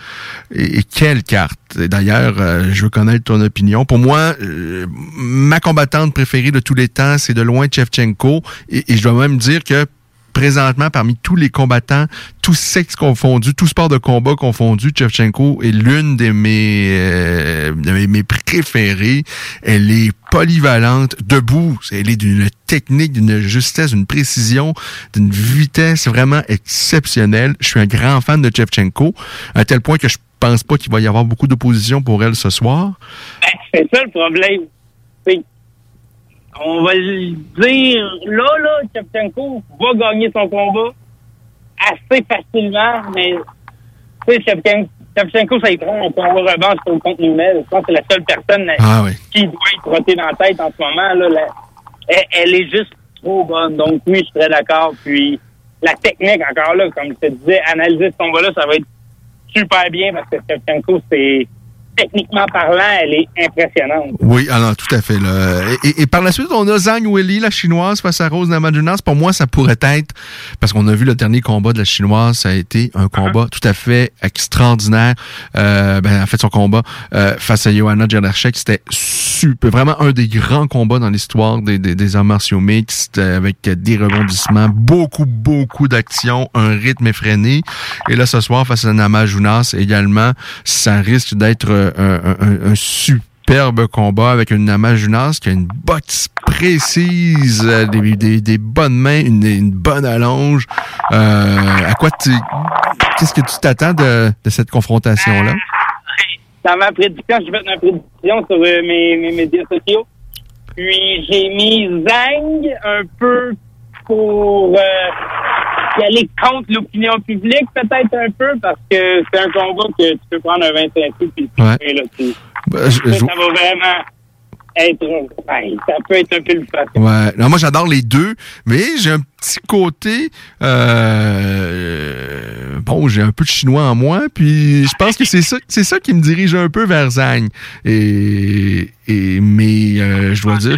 Et, quelle carte! D'ailleurs, euh, je veux connaître ton opinion. Pour moi, euh, ma combattante préférée de tous les temps, c'est de loin Chevchenko. Et, et je dois même dire que présentement, parmi tous les combattants, tous sexes confondus, tous sports de combat confondus, Chevchenko est l'une de mes, euh, mes préférées. Elle est polyvalente, debout. Elle est d'une technique, d'une justesse, d'une précision, d'une vitesse vraiment exceptionnelle. Je suis un grand fan de Chevchenko, à tel point que je pense pas qu'il va y avoir beaucoup d'opposition pour elle ce soir. Ben, c'est ça le problème. On va le dire, là, là, Shevchenko va gagner son combat assez facilement, mais tu Shevchenko, ça y prend un combat revanche pour le Nunez. Je pense que c'est la seule personne Ah oui. qui doit être trottée dans la tête en ce moment. Là, La- elle, elle est juste trop bonne. Donc oui, je très d'accord. Puis la technique, encore là, comme je te disais, analyser ce combat-là, ça va être super bien parce que Shevchenko, c'est techniquement parlant, elle est impressionnante. Oui, alors tout à fait. Là. Et, et- et par la suite, on a Zhang Weili, la chinoise, face à Rose Namajunas. Pour moi, ça pourrait être, parce qu'on a vu le dernier combat de la chinoise, ça a été un combat tout à fait extraordinaire. Euh, ben, en fait, son combat euh, face à Johanna Jędrzejczyk, c'était super, vraiment un des grands combats dans l'histoire des, des, des arts martiaux mixtes, euh, avec des rebondissements, beaucoup, beaucoup d'action, un rythme effréné. Et là, ce soir, face à Namajunas, également, ça risque d'être un, superbe combat avec une Namajunas qui a une botte précise, euh, des, bonnes mains, une, bonne allonge. Euh, à quoi tu... Qu'est-ce que tu t'attends de, cette confrontation-là? Dans ma prédiction, j'ai fait ma prédiction sur euh, mes, mes médias sociaux. Puis j'ai mis Zang un peu pour euh, y aller contre l'opinion publique, peut-être un peu, parce que c'est un combat que tu peux prendre un 25 coups puis le Ouais. là, tu- Ben, je- je- ça va vraiment être... ça peut être un peu le facile. Ouais. Non, moi, j'adore les deux, mais j'ai un petit côté... euh, bon, j'ai un peu de chinois en moi, puis je pense que c'est ça, c'est ça qui me dirige un peu vers Zhang. Et, et mais euh, je dois dire...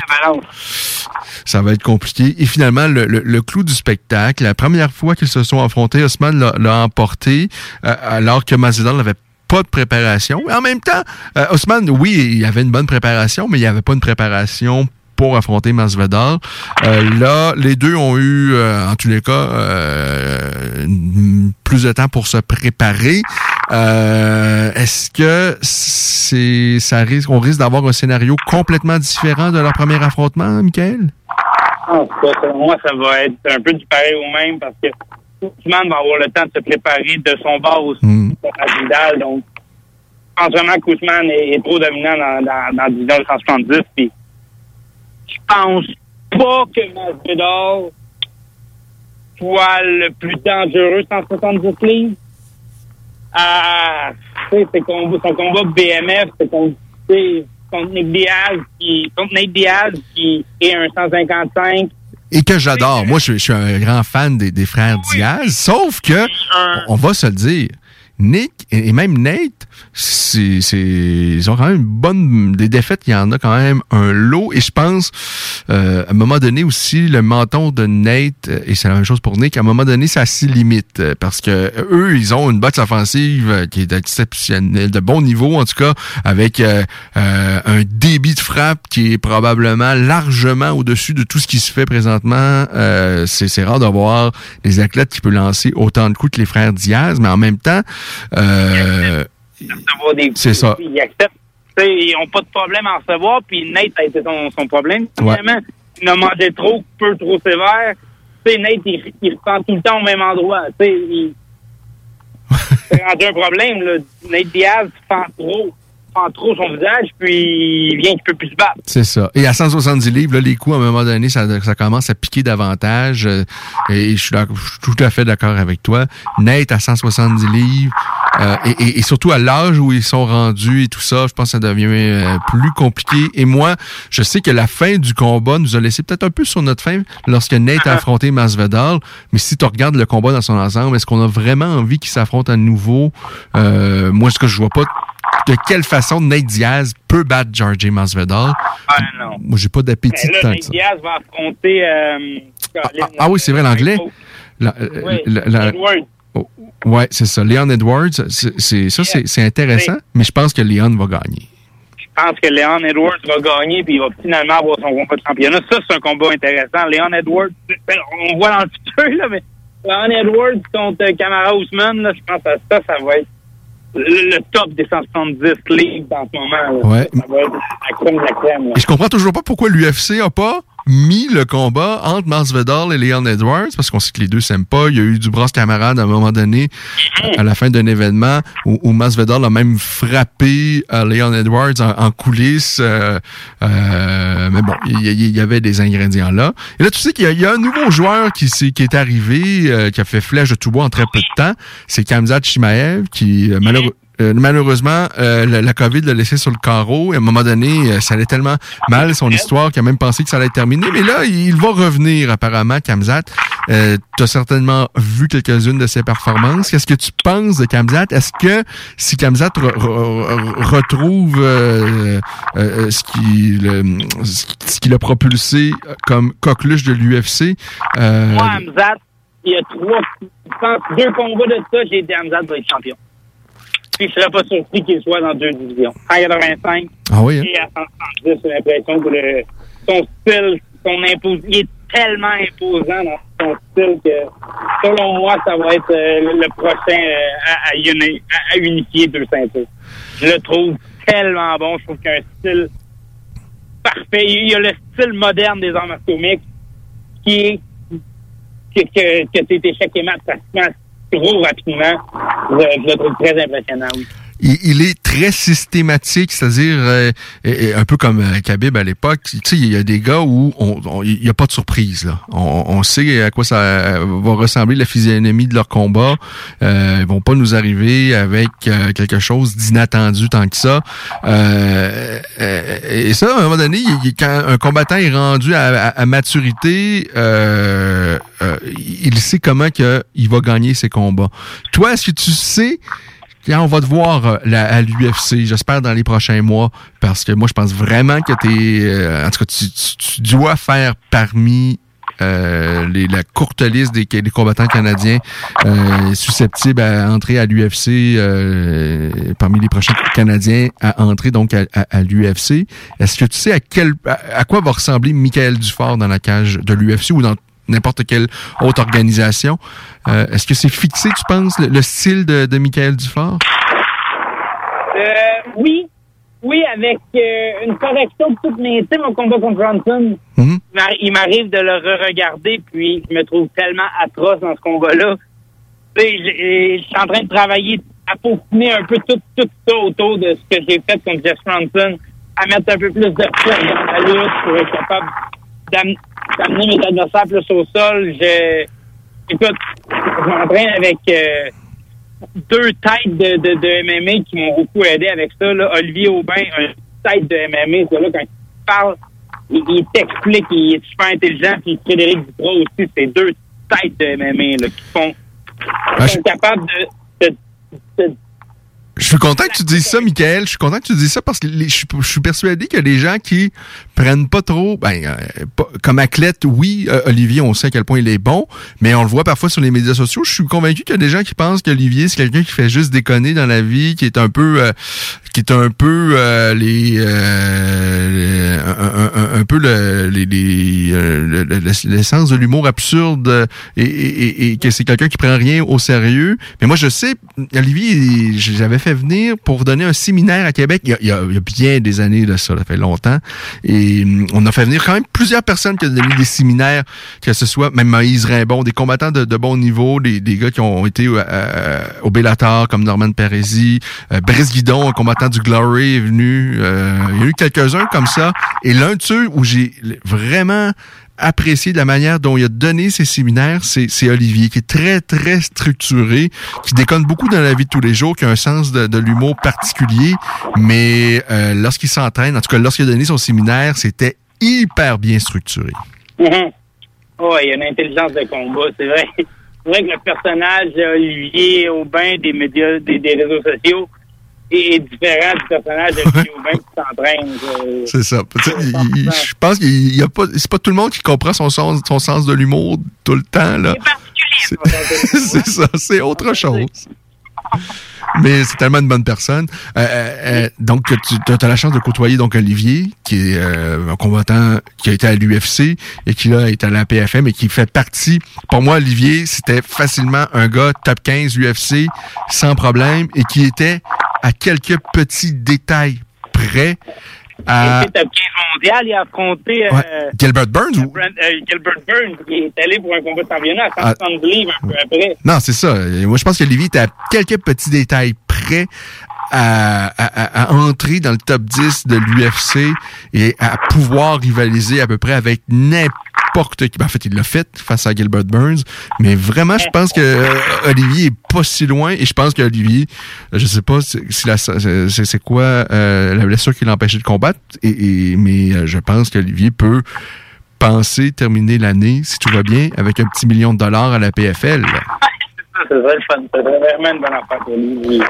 Ça va être compliqué. Et finalement, le, le- le clou du spectacle, la première fois qu'ils se sont affrontés, Osman l'a- emporté, euh, alors que Mazedon n'avait pas de préparation. En même temps, euh, Osman, oui, il avait une bonne préparation, mais il n'y avait pas une préparation pour affronter Masvidal. Euh, là, les deux ont eu, euh, en tous les cas, euh, plus de temps pour se préparer. Euh, Est-ce que c'est, ça risque, on risque d'avoir un scénario complètement différent de leur premier affrontement, Michael? Selon moi, ça va être un peu du pareil au même parce que Ousmane va avoir le temps de se préparer de son bas aussi contre Vidal. Donc, je pense vraiment qu'Ousmane est, est trop dominant dans, dans, dans division 170. Puis, je pense pas que Masvidal poids le plus dangereux, 170 livres. Ah, c'est combat, son combat BMF, c'est contre, contre Nick Diaz, qui, contre Nate Diaz, qui est un 155. Et que j'adore. Moi, je, je suis un grand fan des, des frères Diaz, sauf que, on va se le dire, Nick et même Nate, c'est, c'est, ils ont quand même une bonne, des défaites, il y en a quand même un lot. Et je pense, euh, à un moment donné aussi, le menton de Nate, euh, et c'est la même chose pour Nick, à un moment donné, ça s'y limite. euh, Parce que euh, eux, ils ont une boxe offensive qui est exceptionnelle, de bon niveau en tout cas, avec euh, un débit de frappe qui est probablement largement au-dessus de tout ce qui se fait présentement. C'est, c'est rare d'avoir des athlètes qui peuvent lancer autant de coups que les frères Diaz, mais en même temps, euh, recevoir des C'est ça. Puis Ils acceptent. Ils n'ont pas de problème à recevoir. Puis Nate a été son, son problème. Ouais. Vraiment, il a mangé trop, peu trop sévère. Tu sais, Nate, il, il reprend tout le temps au même endroit. Tu sais, il... c'est rendu un problème. Là. Nate Diaz fend trop. Fend trop son visage, puis il vient qu'il peut plus se battre. C'est ça. Et à 170 livres, là, les coups, à un moment donné, ça, ça commence à piquer davantage. euh, et je suis, je suis tout à fait d'accord avec toi. Nate à 170 livres, euh, et, et- et surtout à l'âge où ils sont rendus et tout ça, je pense que ça devient euh, plus compliqué. Et moi, je sais que la fin du combat nous a laissé peut-être un peu sur notre fin lorsque Nate a affronté Masvidal. Mais si tu regardes le combat dans son ensemble, est-ce qu'on a vraiment envie qu'il s'affronte à nouveau? Euh, moi, ce que je vois pas de quelle façon Nate Diaz peut battre George Masvidal? Ah non. Moi, j'ai pas d'appétit là, tant que Nate ça. Diaz va affronter... Euh, Colin, Ah oui, c'est vrai, l'anglais. La- Oui, la- la-. Oh, ouais, c'est ça. Leon Edwards, c'est, ça, c'est, intéressant, mais je pense que Leon va gagner. Je pense que Leon Edwards va gagner puis il va finalement avoir son combat de championnat. Ça, c'est un combat intéressant. Leon Edwards, on voit dans le futur, là, mais Leon Edwards contre Kamara Ousmane, là, je pense que ça, ça va être le, le top des 170 livres en ce moment. là. Ouais. Ça va être la crème de la crème. là. Et je comprends toujours pas pourquoi l'UFC a pas mis le combat entre Masvidal et Leon Edwards, parce qu'on sait que les deux s'aiment pas. Il y a eu du brasse camarade à un moment donné, à la fin d'un événement, où, où Masvidal a même frappé euh, Leon Edwards en, coulisses. euh, euh, mais bon, il y, avait des ingrédients là. Et là, tu sais qu'il y, a- un nouveau joueur qui, est arrivé, qui a fait flèche de tout bois en très peu de temps. C'est Kamzat Chimaev, qui malheureux- euh, malheureusement, euh, la, la COVID l'a laissé sur le carreau. Et à un moment donné, euh, ça allait tellement mal, son histoire, qu'il a même pensé que ça allait être terminé. Mais là, il va revenir, apparemment, Kamzat. Euh, tu as certainement vu quelques-unes de ses performances. Qu'est-ce que tu penses de Kamzat? Est-ce que si Kamzat re- re- re- retrouve euh, euh, ce qui le- ce qui l'a propulsé comme coqueluche de l'UFC, euh, Moi, Hamzat, il y a trois, deux combats de ça, j'ai dit Hamzat va être champion. Puis je serais pas surpris qu'il soit dans deux divisions. 185 Ah oui, hein? et à 170, j'ai l'impression que le, son style, son impos, il est tellement imposant dans son style que, selon moi, ça va être euh, le, prochain euh, à, à uni- à- à unifier deux ceintures. Je le trouve tellement bon. Je trouve qu'il a un style parfait. Il y a le style moderne des arts martiaux mixtes qui est que, que, que et maths pratiquement trop rapidement. Le trouve très impressionnant, oui. Il, est très systématique, c'est-à-dire euh, un peu comme euh, Khabib à l'époque. Tu sais, il y a des gars où il n'y a pas de surprise. Là. On, sait à quoi ça euh, va ressembler la physionomie de leur combat. Euh, ils vont pas nous arriver avec euh, quelque chose d'inattendu tant que ça. Euh, et ça, à un moment donné, quand un combattant est rendu à, à- à maturité, il sait comment que il va gagner ses combats. Toi, est-ce que tu sais on va te voir euh, à l'UFC, j'espère dans les prochains mois, parce que moi, je pense vraiment que t'es, euh, en tout cas, tu, tu- tu dois faire parmi euh, les, la courte liste des, des combattants canadiens euh, susceptibles à entrer à l'UFC, euh, parmi les prochains Canadiens à entrer donc à, à- l'UFC. Est-ce que tu sais à quel, à quoi va ressembler Michael Dufort dans la cage de l'UFC ou dans n'importe quelle autre organisation? Euh, Est-ce que c'est fixé, tu penses, le, le style de, de Michael Dufort? Euh, oui. Oui, avec euh, une correction de toutes mes... Tu sais, mon combat contre Bronson, Mhm. il m'arri- il m'arrive de le re-regarder, puis je me trouve tellement atroce dans ce combat-là. Je suis en train de travailler à peaufiner un peu tout, tout ça autour de ce que j'ai fait contre Jeff Bronson, à mettre un peu plus de force dans la lutte pour être capable d'am- d'amener mes adversaires plus au sol. Je, écoute, je m'entraîne avec euh, deux têtes de, de, de MMA qui m'ont beaucoup aidé avec ça. Là. Olivier Aubin, une tête de MMA, c'est là quand il parle, il, il t'explique, il est super intelligent. Puis Frédéric Duprat aussi, c'est deux têtes de MMA là, qui font, qui sont capables de, de, de Je suis content que tu dises ça, Michael. Je suis content que tu dises ça parce que les- je, suis- je suis persuadé qu'il y a des gens qui prennent pas trop. Ben, euh, pas- comme athlète, oui, euh, Olivier, on sait à quel point il est bon, mais on le voit parfois sur les médias sociaux. Je suis convaincu qu'il y a des gens qui pensent qu'Olivier, c'est quelqu'un qui fait juste déconner dans la vie, qui est un peu, euh, qui est un peu euh, les, euh, un, un- peu le, les, les, euh, le- le- l'essence de l'humour absurde et, et- et- et que c'est quelqu'un qui prend rien au sérieux. Mais moi, je sais, Olivier, j'avais fait venir pour donner un séminaire à Québec il y a, il y a- il y a bien des années de ça, ça fait longtemps. Et hum, on a fait venir quand même plusieurs personnes qui ont donné des séminaires, que ce soit même Moïse Rimbon, des combattants de, de bon niveau, des, des gars qui ont été euh, euh, au Bellator comme Norman Perezi, euh, Brice Guidon, un combattant du Glory est venu. Euh, il y a eu quelques-uns comme ça. Et l'un de ceux où j'ai vraiment apprécié de la manière dont il a donné ses séminaires, c'est Olivier, qui est très, très structuré, qui déconne beaucoup dans la vie de tous les jours, qui a un sens de, l'humour particulier, mais euh, lorsqu'il s'entraîne, en tout cas lorsqu'il a donné son séminaire, c'était hyper bien structuré. Mhm. Oh, il y a une intelligence de combat, c'est vrai. C'est vrai que le personnage d'Olivier Aubin des médias, des réseaux sociaux est différent du personnage d'Olivier Aubin qui s'entraîne. Euh, C'est ça. Je pense qu'il y a pas, c'est pas tout le monde qui comprend son sens, son sens de l'humour tout le temps là. C'est c'est ça, c'est autre chose. Mais c'est tellement une bonne personne. Euh, euh, euh, donc, tu as, la chance de côtoyer donc Olivier, qui est euh, un combattant qui a été à l'UFC et qui là est à la PFM et qui fait partie. Pour moi, Olivier, c'était facilement un gars top 15 UFC sans problème et qui était à quelques petits détails près à top 15 mondial, il a affronté euh, Ouais. Gilbert Burns ou? Euh, Gilbert Burns, qui est allé pour un combat de championnat à Ah. 160 livres un peu après. Non, c'est ça. Moi, je pense que Olivier était à quelques petits détails près à, à- à- à entrer dans le top 10 de l'UFC et à pouvoir rivaliser à peu près avec n'importe qui. Ben, en fait, il l'a fait face à Gilbert Burns. Mais vraiment, je pense que euh, Olivier est pas si loin et je pense qu'Olivier, je sais pas si c'est quoi euh, la blessure qui l'a empêché de combattre, et, mais euh, je pense qu'Olivier peut penser terminer l'année, si tout va bien, avec un petit million de dollars à la PFL. C'est vrai. C'est vraiment une bonne affaire pour lui.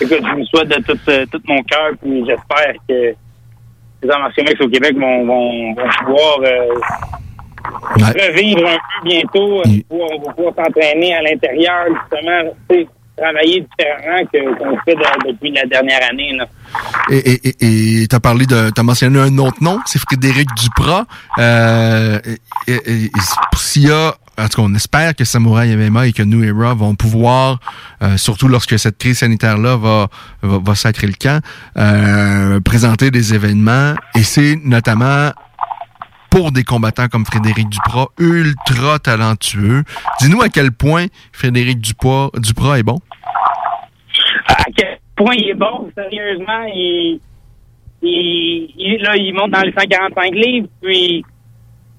Écoute, je me souhaite de tout, mon cœur, puis j'espère que les martiaux mixtes au Québec vont, vont, vont pouvoir revivre un peu bientôt. euh, pouvoir- on va pouvoir s'entraîner à l'intérieur, justement, tu travailler différemment que qu'on fait de- depuis la dernière année. Là. Et et- et t'as parlé de, t'as mentionné un autre nom, c'est Frédéric Duprat. Euh, et- et- et s'il y a, en tout cas, on espère que Samouraï MMA et que New Era vont pouvoir, euh, surtout lorsque cette crise sanitaire-là va, va, va sacrer le camp, euh, présenter des événements. Et c'est notamment pour des combattants comme Frédéric Duprat, ultra talentueux. Dis-nous à quel point Frédéric Duprat, Duprat est bon. à quel point il est bon, sérieusement. Il, il, il- là, il monte dans les 145 livres. Puis,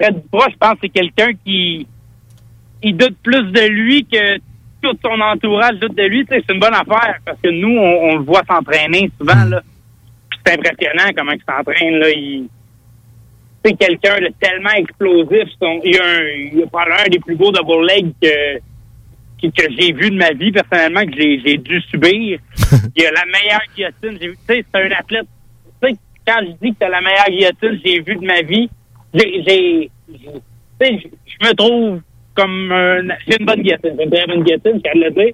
Fred Duprat, je pense que c'est quelqu'un qui il doute plus de lui que tout son entourage doute de lui. C'est une bonne affaire parce que nous, on, on le voit s'entraîner souvent. Là. Puis C'est impressionnant comment il s'entraîne. Là. Il, c'est quelqu'un de tellement explosif. Son- il, a un, il a probablement un des plus beaux double legs que, que, que j'ai vu de ma vie, personnellement, que j'ai, dû subir. il a la meilleure guillotine. J'ai vu- Tu sais, c'est un athlète. Tu sais, quand je dis que c'est la meilleure guillotine que j'ai vue de ma vie, j'ai, je, me trouve comme un, j'ai une bonne guillotine. J'ai une très bonne guillotine, je le dire.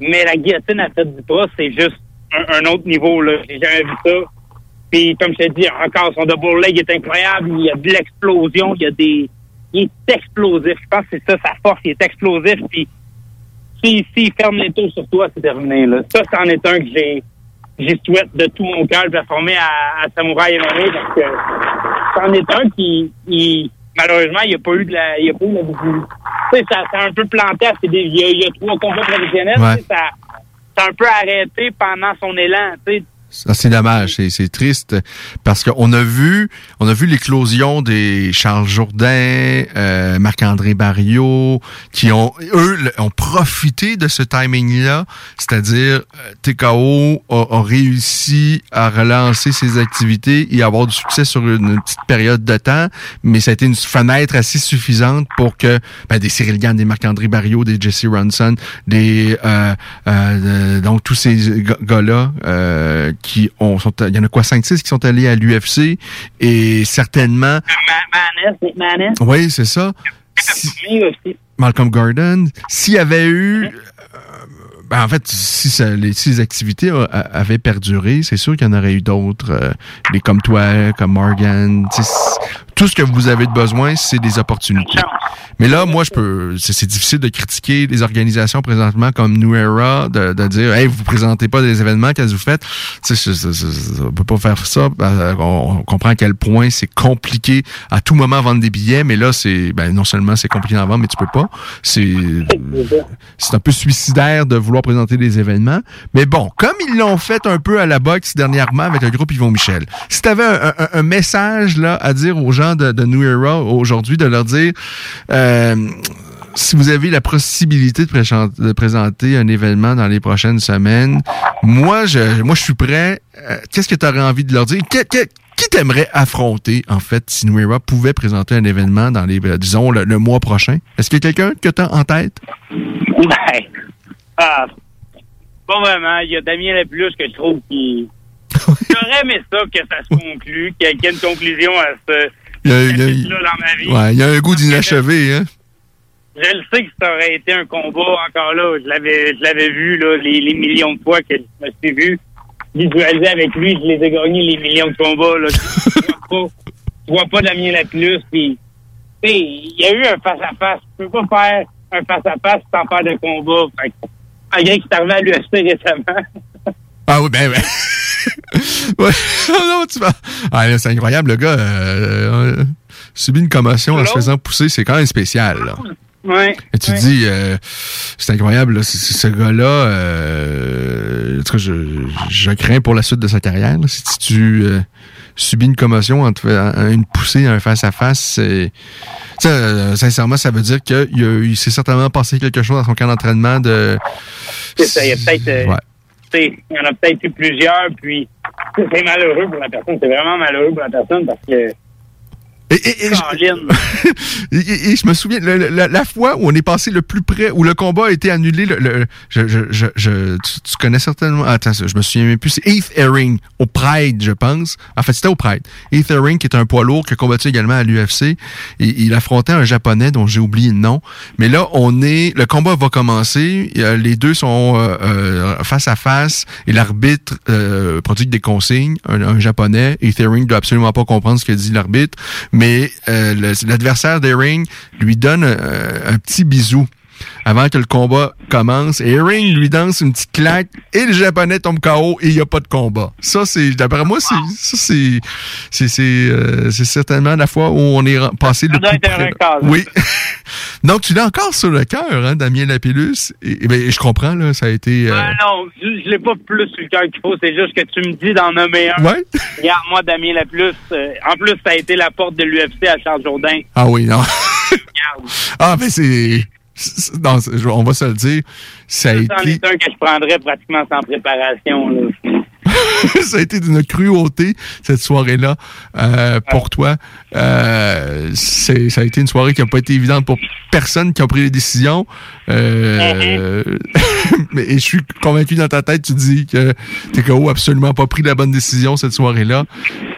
Mais la guillotine à tête du bras, c'est juste un, un autre niveau, là. J'ai jamais vu ça. Puis, comme je te dis, encore, son double leg est incroyable. Il y a de l'explosion. Il y a des... Il est explosif. Je pense que c'est ça, sa force. Il est explosif. Puis, s'il s'il ferme les tours sur toi, c'est terminé, là. Ça, c'en est un que j'ai... J'ai souhaite de tout mon cœur performer à, à Samouraï MMA parce que c'en est un qui, il- malheureusement, il n'y a pas eu de la, il a pas eu de la. Tu sais, ça, ça a un peu planté. à ses Il y a, il y a trois combats professionnels. Ouais. Ça, ça a un peu arrêté pendant son élan. Tu sais, c'est dommage, c'est, triste parce qu'on a vu, on a vu l'éclosion des Charles Jourdain, euh, Marc-André Barriot, qui ont, eux, ont profité de ce timing-là, c'est-à-dire euh, TKO a, a réussi à relancer ses activités et avoir du succès sur une petite période de temps, mais ça a été une fenêtre assez suffisante pour que ben, des Cyril Gann, des Marc-André Barriot, des Jesse Ronson, des euh, euh, donc tous ces gars-là euh, qui ont sont il y en a quoi 5 6 qui sont allés à l'UFC et certainement Maness. oui, c'est ça. Malcolm Gordon, s'il y avait eu euh, ben, en fait, si, ça- les, si les activités a- a- avaient perduré, c'est sûr qu'il y en aurait eu d'autres, euh, des comme toi, comme Morgan. C- Tout ce que vous avez de besoin, c'est des opportunités. Mais là, moi, je peux. C'est difficile de critiquer les organisations présentement comme New Era, de, de dire, hey, vous présentez pas des événements, qu'est-ce que vous faites? Tu sais, c'est- c'est- c'est- on peut pas faire ça. On, on comprend à quel point c'est compliqué à tout moment vendre des billets, mais là, c'est ben non seulement c'est compliqué d'en vendre, mais tu peux pas. C'est c'est un peu suicidaire de vouloir présenter des événements. Mais bon, comme ils l'ont fait un peu à la boxe dernièrement avec le groupe Yvon Michel, si tu avais un, un- un message là à dire aux gens de, de New Era aujourd'hui, de leur dire euh, si vous avez la possibilité de, présent- de présenter un événement dans les prochaines semaines, moi je moi je suis prêt. Euh, Qu'est-ce que tu aurais envie de leur dire? Qui t'aimerais affronter, en fait, si New Era pouvait présenter un événement dans les, euh, disons, le, le mois prochain? Est-ce qu'il y a quelqu'un que tu as en tête? Ben, ah, pas vraiment. Il y a Damien Lapulus que je trouve qui. J'aurais aimé ça que ça se conclue, qu'il y ait qu'il y ait une conclusion à ce Il y a, il y a- dans ma vie. ouais, il y a un goût d'inachevé, hein? Je le sais que ça aurait été un combat encore là. Je l'avais, je l'avais vu là, les, les millions de fois que je me suis vu visualiser avec lui. Je les ai gagnés les millions de combats là. Je vois pas, je vois pas Damien. Puis, sais, il y a eu un face à face. Tu peux pas faire un face à face sans faire de combat. Fait que, malgré qu'il est arrivé à l'UFC récemment. Ah oui, ben, ben. ouais. non, tu vas. Ah, c'est incroyable, le gars euh, euh, subit une commotion en se faisant pousser, c'est quand même spécial, là. Ouais. Et tu dis, euh, c'est incroyable, là, ce gars-là, euh, en tout cas, je, je crains pour la suite de sa carrière. là. si tu euh, subis une commotion en te une poussée, un face-à-face, c'est... sincèrement, ça veut dire qu'il il s'est certainement passé quelque chose dans son camp d'entraînement de... Il y a peut-être. Ouais. Il y en a peut-être eu plusieurs, puis c'est malheureux pour la personne. C'est vraiment malheureux pour la personne parce que. Et, et- et je-. Et, je me souviens, le- la, la fois où on est passé le plus près, où le combat a été annulé, le, le- je, je, je, tu, tu connais certainement, attends, je me souviens même plus, c'est Heath Herring, au Pride, je pense. En fait, c'était au Pride. Heath Herring, qui est un poids lourd, qui a combattu également à l'UFC, il affrontait un Japonais dont j'ai oublié le nom. Mais là, on est, le combat va commencer, les deux sont euh, euh, face à face, et l'arbitre euh, prodigue des consignes, un, un Japonais, Heath Herring doit absolument pas comprendre ce que dit l'arbitre, mais euh, le- l'adversaire d'Herring lui donne euh, un petit bisou avant que le combat commence. Et lui danse une petite claque et le japonais tombe KO et il n'y a pas de combat. Ça, c'est, d'après moi, c'est, c'est, c'est, c'est, euh, c'est certainement la fois où on est passé le plus près. Oui. Donc, tu l'as encore sur le cœur, hein, Damien Lapillus. Et, et ben, je comprends, là, ça a été... euh, Ah non, je, je l'ai pas plus sur le cœur qu'il faut. C'est juste que tu me dis d'en nommer un. Ouais. Regarde, moi, Damien Laplus, euh, en plus, ça a été la porte de l'UFC à Charles Jourdain. Ah oui, non. ah, mais c'est... non, on va se le dire. Ça a été... est un que je prendrais pratiquement sans préparation. Là. ça a été d'une cruauté cette soirée-là euh, pour toi. Euh, ça a été une soirée qui n'a pas été évidente pour personne qui a pris les décisions. Euh, mais je suis convaincu dans ta tête, tu dis que TKO n'a absolument pas pris la bonne décision cette soirée-là.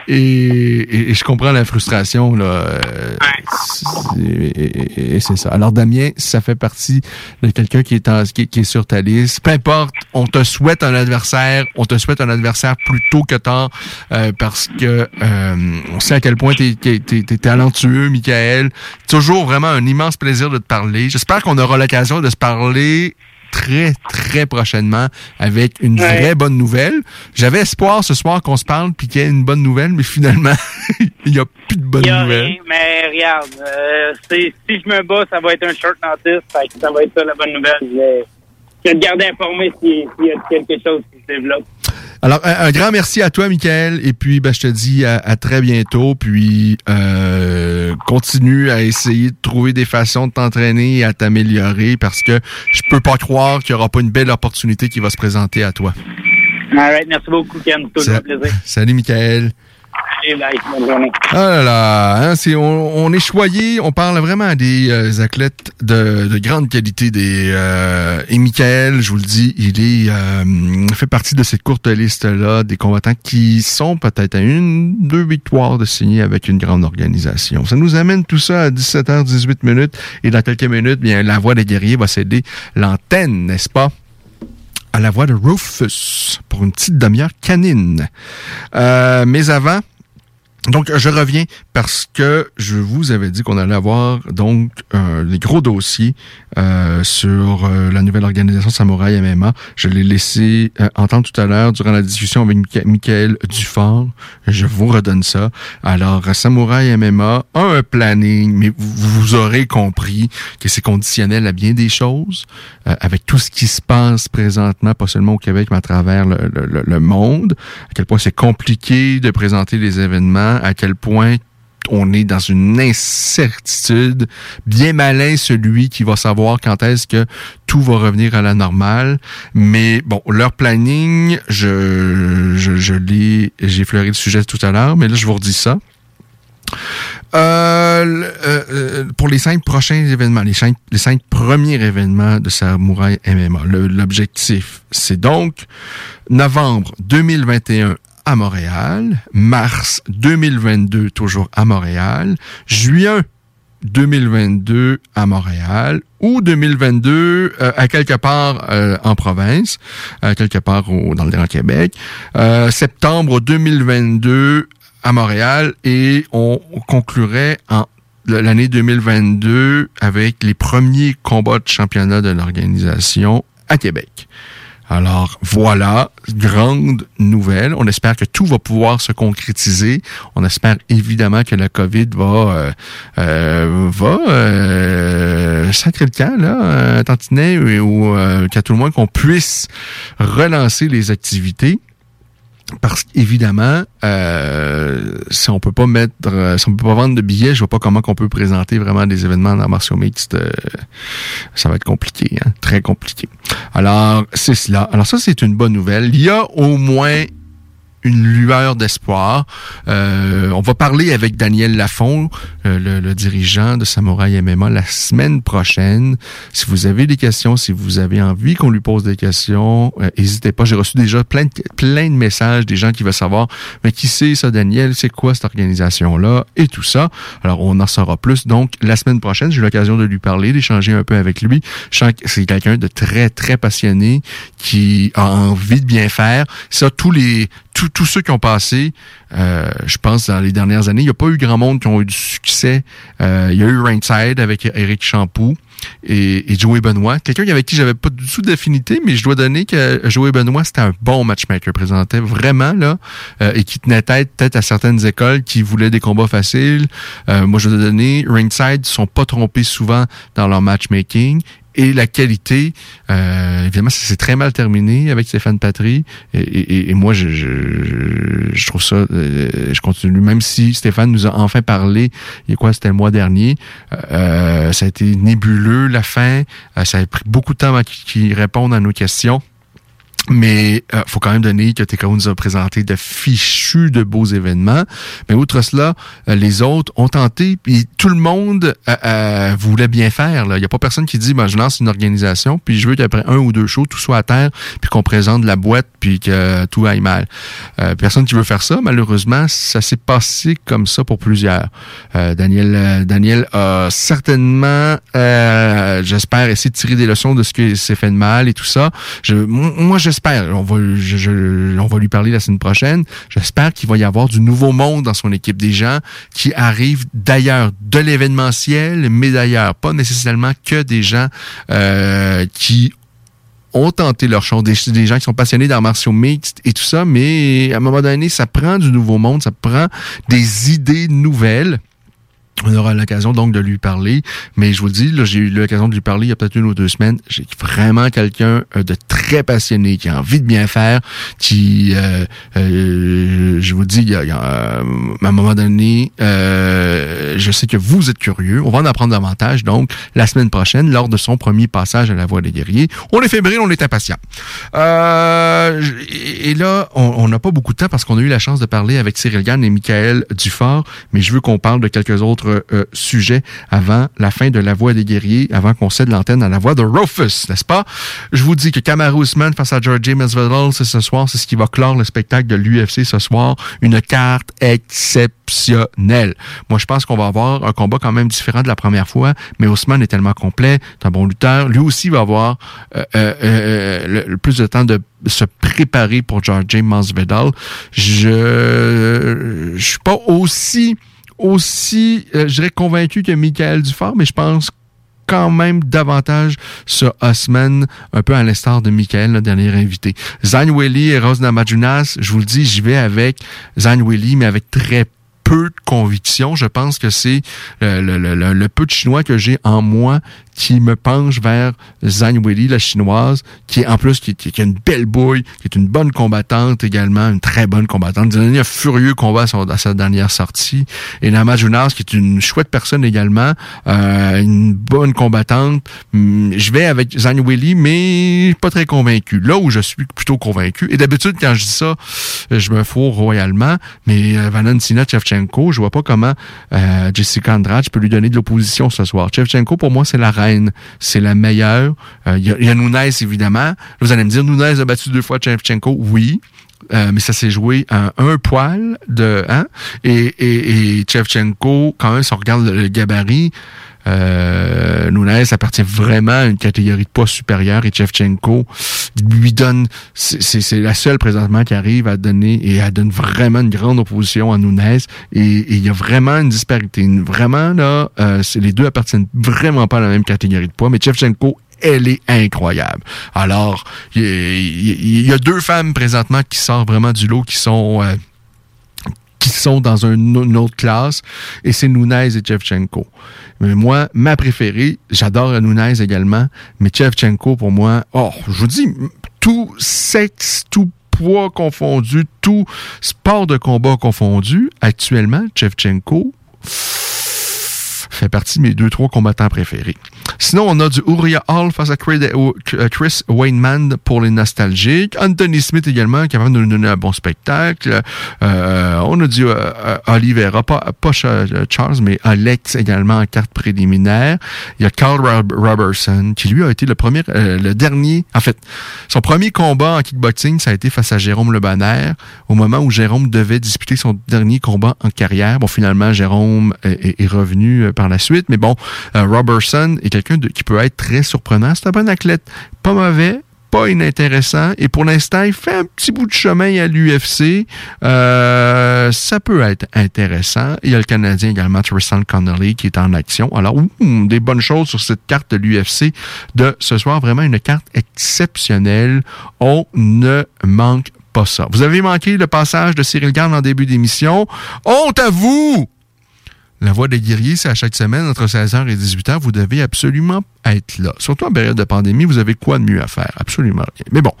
Et, et- je comprends la frustration. Là. Euh, et, et- c'est ça. Alors Damien, ça fait partie de quelqu'un qui est, en- qui, est sur ta liste. Peu importe, on te souhaite un adversaire, on te souhaite un adversaire plus tôt que tard euh, parce que euh, on sait à quel point tu es, talentueux, Michael. Toujours vraiment un immense plaisir de te parler. J'espère qu'on aura l'occasion de se parler très, très prochainement avec une Ouais. vraie bonne nouvelle. J'avais espoir ce soir qu'on se parle puis qu'il y ait une bonne nouvelle, mais finalement, il n'y a plus de bonne nouvelle. rien, mais regarde, euh, si je me bats, ça va être un short notice. Fait que ça va être ça la bonne nouvelle. Je vais, je vais te garder informé s'il s'il y a quelque chose qui se développe. Alors, un, un grand merci à toi, Michael. Et puis, ben, je te dis à, à très bientôt. Puis, euh, continue à essayer de trouver des façons de t'entraîner et à t'améliorer parce que je peux pas croire qu'il y aura pas une belle opportunité qui va se présenter à toi. All right, merci beaucoup, Ken. Toujours Sa- un plaisir. Salut, Michael. Ah là là, hein, on, est choyé, on parle vraiment à des euh, athlètes de, de grande qualité. Euh, et Michael, je vous le dis, il est euh, fait partie de cette courte liste-là des combattants qui sont peut-être à une, deux victoires de signer avec une grande organisation. Ça nous amène tout ça à 17h18 minutes et dans quelques minutes, bien la voix des guerriers va céder l'antenne, n'est-ce pas? à la voix de Rufus pour une petite demi-heure canine. Mais avant, donc, je reviens parce que je vous avais dit qu'on allait avoir donc euh, les gros dossiers euh, sur euh, la nouvelle organisation Samouraï MMA. Je l'ai laissé euh, entendre tout à l'heure durant la discussion avec Micha- Michael Dufort. Je vous redonne ça. Alors, Samouraï MMA a un planning, mais vous, vous aurez compris que c'est conditionnel à bien des choses, euh, avec tout ce qui se passe présentement, pas seulement au Québec, mais à travers le- le- le monde, à quel point c'est compliqué de présenter les événements, à quel point on est dans une incertitude. Bien malin celui qui va savoir quand est-ce que tout va revenir à la normale. Mais bon, leur planning, je, je, j'ai fleuré le sujet tout à l'heure, mais là, je vous redis ça. Euh, euh, euh, pour les cinq prochains événements, les cinq, les cinq premiers événements de Samouraï MMA, l'objectif, c'est donc novembre 2021 à Montréal, mars 2022 toujours à Montréal, juin 2022 à Montréal ou 2022 euh, à quelque part euh, en province, à quelque part au- dans le Grand Québec, euh, septembre 2022 à Montréal et on conclurait en l'année 2022 avec les premiers combats de championnat de l'organisation à Québec. Alors voilà, grande nouvelle. On espère que tout va pouvoir se concrétiser. On espère évidemment que la COVID va euh, euh, va euh, sacrer le camp là, euh, tantinet, ou euh, qu'à tout le moins qu'on puisse relancer les activités. Parce qu'évidemment, euh, si on peut pas mettre, euh, si on peut pas vendre de billets, je vois pas comment qu'on peut présenter vraiment des événements dans martiaux mixtes. euh, ça va être compliqué, hein, très compliqué. Alors c'est cela. Alors ça c'est une bonne nouvelle. Il y a au moins une lueur d'espoir. Euh, on va parler avec Daniel Lafont, euh, le, le dirigeant de Samouraï MMA, la semaine prochaine. Si vous avez des questions, si vous avez envie qu'on lui pose des questions, euh, n'hésitez pas. J'ai reçu déjà plein de, plein de messages des gens qui veulent savoir, mais qui c'est ça, Daniel? C'est quoi cette organisation-là? Et tout ça. Alors, on en saura plus. Donc, la semaine prochaine, j'ai eu l'occasion de lui parler, d'échanger un peu avec lui. Je sens que c'est quelqu'un de très, très passionné, qui a envie de bien faire. Ça, tous les, tous, ceux qui ont passé, euh, je pense, dans les dernières années, il n'y a pas eu grand monde qui ont eu du succès. Euh, il y a eu Ringside avec Eric Champoux et, et Joey Benoit. Quelqu'un avec qui j'avais pas du tout d'affinité, mais je dois donner que Joey Benoit, c'était un bon matchmaker. Présentait vraiment, là, euh, et qui tenait tête à certaines écoles qui voulaient des combats faciles. Euh, moi, je dois donner, Ringside sont pas trompés souvent dans leur matchmaking et la qualité, euh, évidemment, ça s'est très mal terminé avec Stéphane Patry. Et, et- et moi, je, je, je trouve ça, euh, je continue. Même si Stéphane nous a enfin parlé, il y a quoi, c'était le mois dernier, euh, ça a été nébuleux la fin. Euh, ça a pris beaucoup de temps avant qu'il réponde à nos questions. Mais euh, faut quand même donner que TKO nous a présenté de fichus de beaux événements. Mais outre cela, euh, les autres ont tenté, puis tout le monde euh, euh, voulait bien faire. Il n'y a pas personne qui dit ben, je lance une organisation, puis je veux qu'après un ou deux shows, tout soit à terre, puis qu'on présente la boîte, puis que tout aille mal. Euh, personne qui veut faire ça, malheureusement, ça s'est passé comme ça pour plusieurs. Euh, Daniel, Daniel a certainement, j'espère, essayé de tirer des leçons de ce qui s'est fait de mal et tout ça. Je, moi, j'espère, on va, lui parler la semaine prochaine. J'espère qu'il va y avoir du nouveau monde dans son équipe, des gens qui arrivent d'ailleurs, de l'événementiel, mais d'ailleurs, pas nécessairement que des gens euh, qui ont tenté leur chance, des, des gens qui sont passionnés d'arts martiaux mixtes et tout ça, mais à un moment donné, ça prend du nouveau monde, ça prend des idées nouvelles. On aura l'occasion donc de lui parler. Mais je vous le dis, j'ai eu l'occasion de lui parler il y a peut-être une ou deux semaines. J'ai vraiment quelqu'un euh, de très passionné, qui a envie de bien faire, qui, euh, euh, je vous dis, il y a, à un moment donné, je sais que vous êtes curieux. On va en apprendre davantage, donc, la semaine prochaine, lors de son premier passage à la Voix des guerriers. On est fébrile, on est impatient. et là, on n'a pas beaucoup de temps parce qu'on a eu la chance de parler avec Cyril Gann et Michael Dufort, mais je veux qu'on parle de quelques autres euh, sujet avant la fin de La Voix des guerriers, avant qu'on cède l'antenne à La Voix de Rufus, n'est-ce pas? Je vous dis que Kamaru Usman face à George Masvidal, c'est ce soir, c'est ce qui va clore le spectacle de l'UFC ce soir. Une carte exceptionnelle. Moi, je pense qu'on va avoir un combat quand même différent de la première fois, mais Usman est tellement complet, c'est un bon lutteur. Lui aussi va avoir euh, euh, le, plus de temps de se préparer pour George Masvidal. Je, je suis pas aussi aussi, euh, je dirais, convaincu que Michael Dufort, mais je pense quand même davantage sur Osman, un peu à l'instar de Michael, le dernier invité. Zane Willy et Rose Namajunas, je vous le dis, j'y vais avec Zane Willy, mais avec très peu de conviction. Je pense que c'est le, le, peu de chinois que j'ai en moi qui me penche vers Zhang Weili, la chinoise, qui est en plus qui, a une belle bouille, qui est une bonne combattante également, une très bonne combattante. Elle a un furieux combat à, sa dernière sortie. Et Nama Junas, qui est une chouette personne également, euh, une bonne combattante. Hum, je vais avec Zhang Weili, mais pas très convaincu. Là où je suis plutôt convaincu, et d'habitude quand je dis ça, je me fous royalement, mais euh, Valentina Chevchenko, je vois pas comment euh, Jessica Andrade peut lui donner de l'opposition ce soir. Chevchenko, pour moi, c'est la c'est la meilleure. Euh, il y, a Nunez, évidemment. Vous allez me dire, Nunez a battu deux fois Chevchenko. Oui. Euh, mais ça s'est joué à un poil de hein? Et, et, et Chevchenko quand même si on regarde le gabarit euh, Nunes appartient vraiment à une catégorie de poids supérieure et Chevchenko lui donne, c'est la seule présentement qui arrive à donner et elle donne vraiment une grande opposition à Nunes et il y a vraiment une disparité. Vraiment là, euh, les deux appartiennent vraiment pas à la même catégorie de poids, mais Chevchenko elle est incroyable. Alors, il y, a deux femmes présentement qui sortent vraiment du lot, qui sont euh, qui sont dans une autre classe, et c'est Nunez et Chevchenko. Mais moi, ma préférée, j'adore Nunez également, mais Chevchenko, pour moi, oh, je vous dis, tout sexe, tout poids confondu, tout sport de combat confondu, actuellement, Chevchenko fait partie de mes deux, trois combattants préférés. Sinon, on a du Uriah Hall face à euh, Chris Wayneman pour les nostalgiques. Anthony Smith également, capable de nous donner un bon spectacle. Euh, on a du euh, Oliveira, pas, pas Charles, mais Alex également en carte préliminaire. Il y a Carl Robertson, qui lui a été le premier, le dernier, en fait, son premier combat en kickboxing, ça a été face à Jérôme Le Banner, au moment où Jérôme devait disputer son dernier combat en carrière. Bon, finalement, Jérôme est, est revenu par la suite, mais bon, Robertson est quelqu'un qui peut être très surprenant. C'est un bon athlète, pas mauvais, pas inintéressant. Et pour l'instant, il fait un petit bout de chemin à l'UFC. Euh, ça peut être intéressant. Il y a le Canadien également, Tristan Connolly, qui est en action. Alors, des bonnes choses sur cette carte de l'UFC de ce soir. Vraiment une carte exceptionnelle. On ne manque pas ça. Vous avez manqué le passage de Cyril Garn en début d'émission. Honte à vous! La Voix des guerriers, c'est à chaque semaine entre 16h et 18h. Vous devez absolument être là. Surtout en période de pandémie, vous avez quoi de mieux à faire? Absolument rien. Mais bon,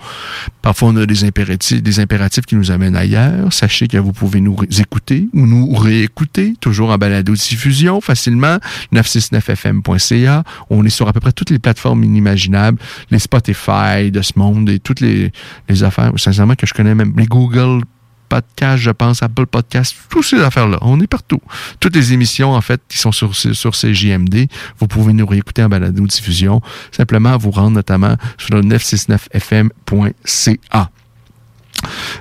parfois on a des impératifs, qui nous amènent ailleurs. Sachez que vous pouvez nous écouter ou nous réécouter, toujours en balado diffusion, facilement, 969fm.ca. On est sur à peu près toutes les plateformes inimaginables, les Spotify de ce monde et toutes les, les affaires, sincèrement, que je connais même, les Google Podcast, je pense, Apple Podcast, toutes ces affaires-là. On est partout. Toutes les émissions, en fait, qui sont sur, sur CJMD, vous pouvez nous réécouter en balado-diffusion. Simplement vous rendre notamment sur le 969fm.ca.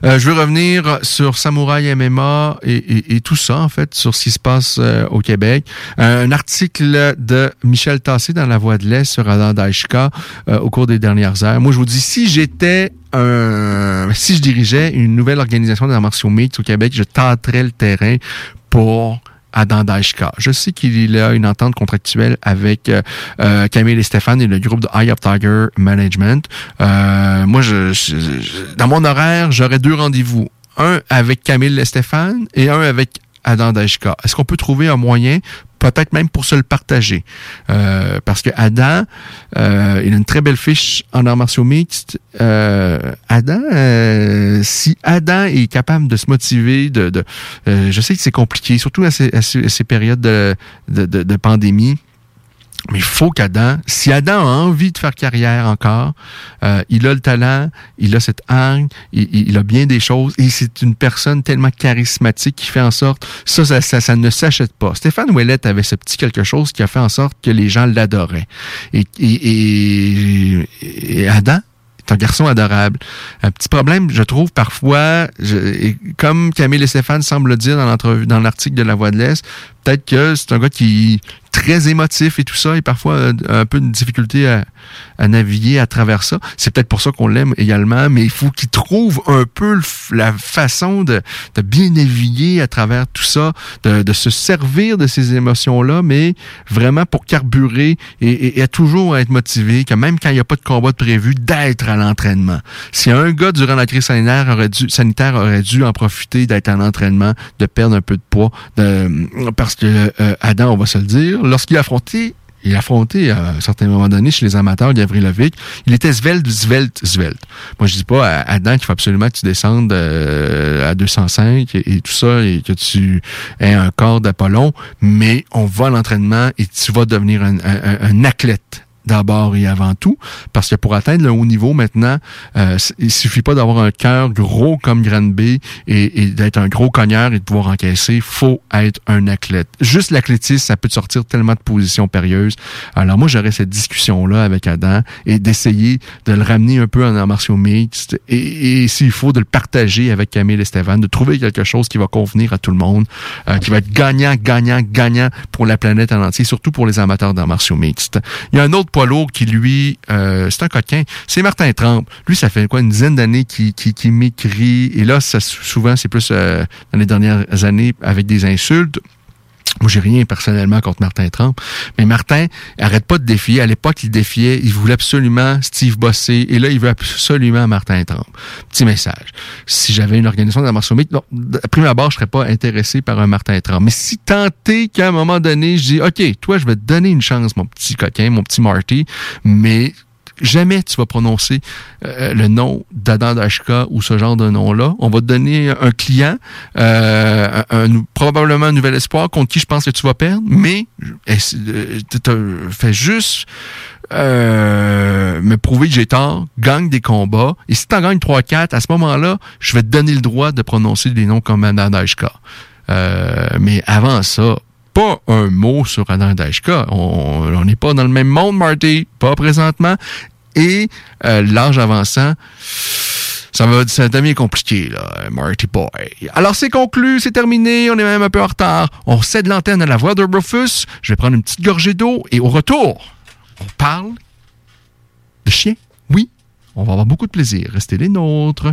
Euh, je veux revenir sur Samouraï MMA et, tout ça, en fait, sur ce qui se passe euh, au Québec. Euh, un article de Michel Tassé dans La Voix de l'Est sur Adam Daishka au cours des dernières heures. Moi, je vous dis, si j'étais. Si je dirigeais une nouvelle organisation de martiaux mixtes au Québec, je tâterais le terrain pour à Dandashka. Je sais qu'il a une entente contractuelle avec euh, euh, Camille et Stéphane et le groupe de Eye of Tiger Management. Euh, moi, je, dans mon horaire, j'aurais deux rendez-vous. Un avec Camille et Stéphane et un avec Adam Est-ce qu'on peut trouver un moyen peut-être même pour se le partager. Euh, parce que Adam, euh, il a une très belle fiche en arts martiaux mixtes. Euh, Adam, euh, si Adam est capable de se motiver, de, de je sais que c'est compliqué, surtout à ces, à ces périodes de, de, de, de pandémie. Mais il faut qu'Adam, si Adam a envie de faire carrière encore, euh, il a le talent, il a cette hargne, il, a bien des choses, et c'est une personne tellement charismatique qui fait en sorte, ça, ça, ça, ne s'achète pas. Stéphane Ouellette avait ce petit quelque chose qui a fait en sorte que les gens l'adoraient. Et, et, et Adam, un garçon adorable. Un petit problème, je trouve, parfois, je, comme Camille et Stéphane semblent le dire dans dans l'article de La Voix de l'Est, peut-être que c'est un gars qui très émotif et tout ça, et parfois un peu de difficulté à, naviguer à travers ça. C'est peut-être pour ça qu'on l'aime également, mais il faut qu'il trouve un peu la façon de, bien naviguer à travers tout ça, de, se servir de ces émotions-là, mais vraiment pour carburer et, et, toujours être motivé, que même quand il n'y a pas de combat de prévu, d'être à l'entraînement. Si un gars durant la crise sanitaire aurait dû, sanitaire aurait dû en profiter d'être en entraînement, de perdre un peu de poids, de, parce que euh, Adam, on va se le dire, lorsqu'il a affronté il a affronté à un certain moment donné chez les amateurs Gavrilovic. Il était svelte, svelte, svelte. Moi, je dis pas à Adam qu'il faut absolument que tu descendes euh, à 205 et, tout ça et que tu aies un corps d'Apollon, mais on va à l'entraînement et tu vas devenir un athlète d'abord et avant tout, parce que pour atteindre le haut niveau maintenant, euh, il suffit pas d'avoir un cœur gros comme Granby et, et d'être un gros cogneur et de pouvoir encaisser. faut être un athlète. Juste l'athlétisme, ça peut te sortir tellement de positions périlleuses. Alors moi, j'aurais cette discussion-là avec Adam et d'essayer de le ramener un peu en arts martiaux mixtes et, et s'il faut, de le partager avec Camille et Stéphane, de trouver quelque chose qui va convenir à tout le monde, euh, qui va être gagnant, gagnant, gagnant pour la planète en entier, surtout pour les amateurs d'arts martiaux mixtes. Il y a un autre poids lourd qui, lui, euh, c'est un coquin. C'est Martin Trump. Lui, ça fait quoi, une dizaine d'années qu'il qui, m'écrit. Et là, ça, souvent, c'est plus euh, dans les dernières années avec des insultes. Moi, j'ai rien personnellement contre Martin Trump, mais Martin arrête pas de défier. À l'époque, il défiait, il voulait absolument Steve Bossé, et là, il veut absolument Martin Trump. Petit message. Si j'avais une organisation marché non, à prime abord, je serais pas intéressé par un Martin Trump. Mais si tenté qu'à un moment donné, je dis, OK, toi, je vais te donner une chance, mon petit coquin, mon petit Marty, mais jamais tu vas prononcer euh, le nom d'Adam Dashka ou ce genre de nom-là. On va te donner un client, euh, probablement un nouvel espoir contre qui je pense que tu vas perdre, mais euh, fais juste me prouver que j'ai tort, gagne des combats, et si tu en gagnes 3-4, à ce moment-là, je vais te donner le droit de prononcer des noms comme Adam Dashka. mais avant ça, un mot sur Adam Dashka. On n'est pas dans le même monde, Marty, pas présentement et euh, l'âge avançant, ça va ça devient compliqué, là, Marty Boy. Alors, c'est conclu, c'est terminé, on est même un peu en retard. On cède l'antenne à la voix de Rufus. Je vais prendre une petite gorgée d'eau et au retour, on parle de chien. Oui, on va avoir beaucoup de plaisir. Restez les nôtres.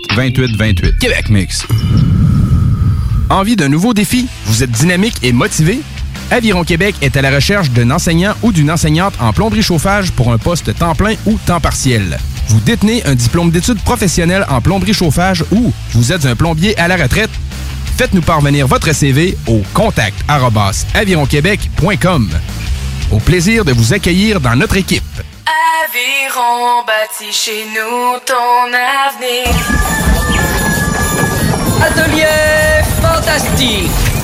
28 28. Québec Mix. Envie d'un nouveau défi? Vous êtes dynamique et motivé? Aviron Québec est à la recherche d'un enseignant ou d'une enseignante en plomberie chauffage pour un poste temps plein ou temps partiel. Vous détenez un diplôme d'études professionnelles en plomberie chauffage ou vous êtes un plombier à la retraite? Faites-nous parvenir votre CV au contact avironquebec.com. Au plaisir de vous accueillir dans notre équipe. Aviron bâti chez nous ton avenir. Atelier fantastique.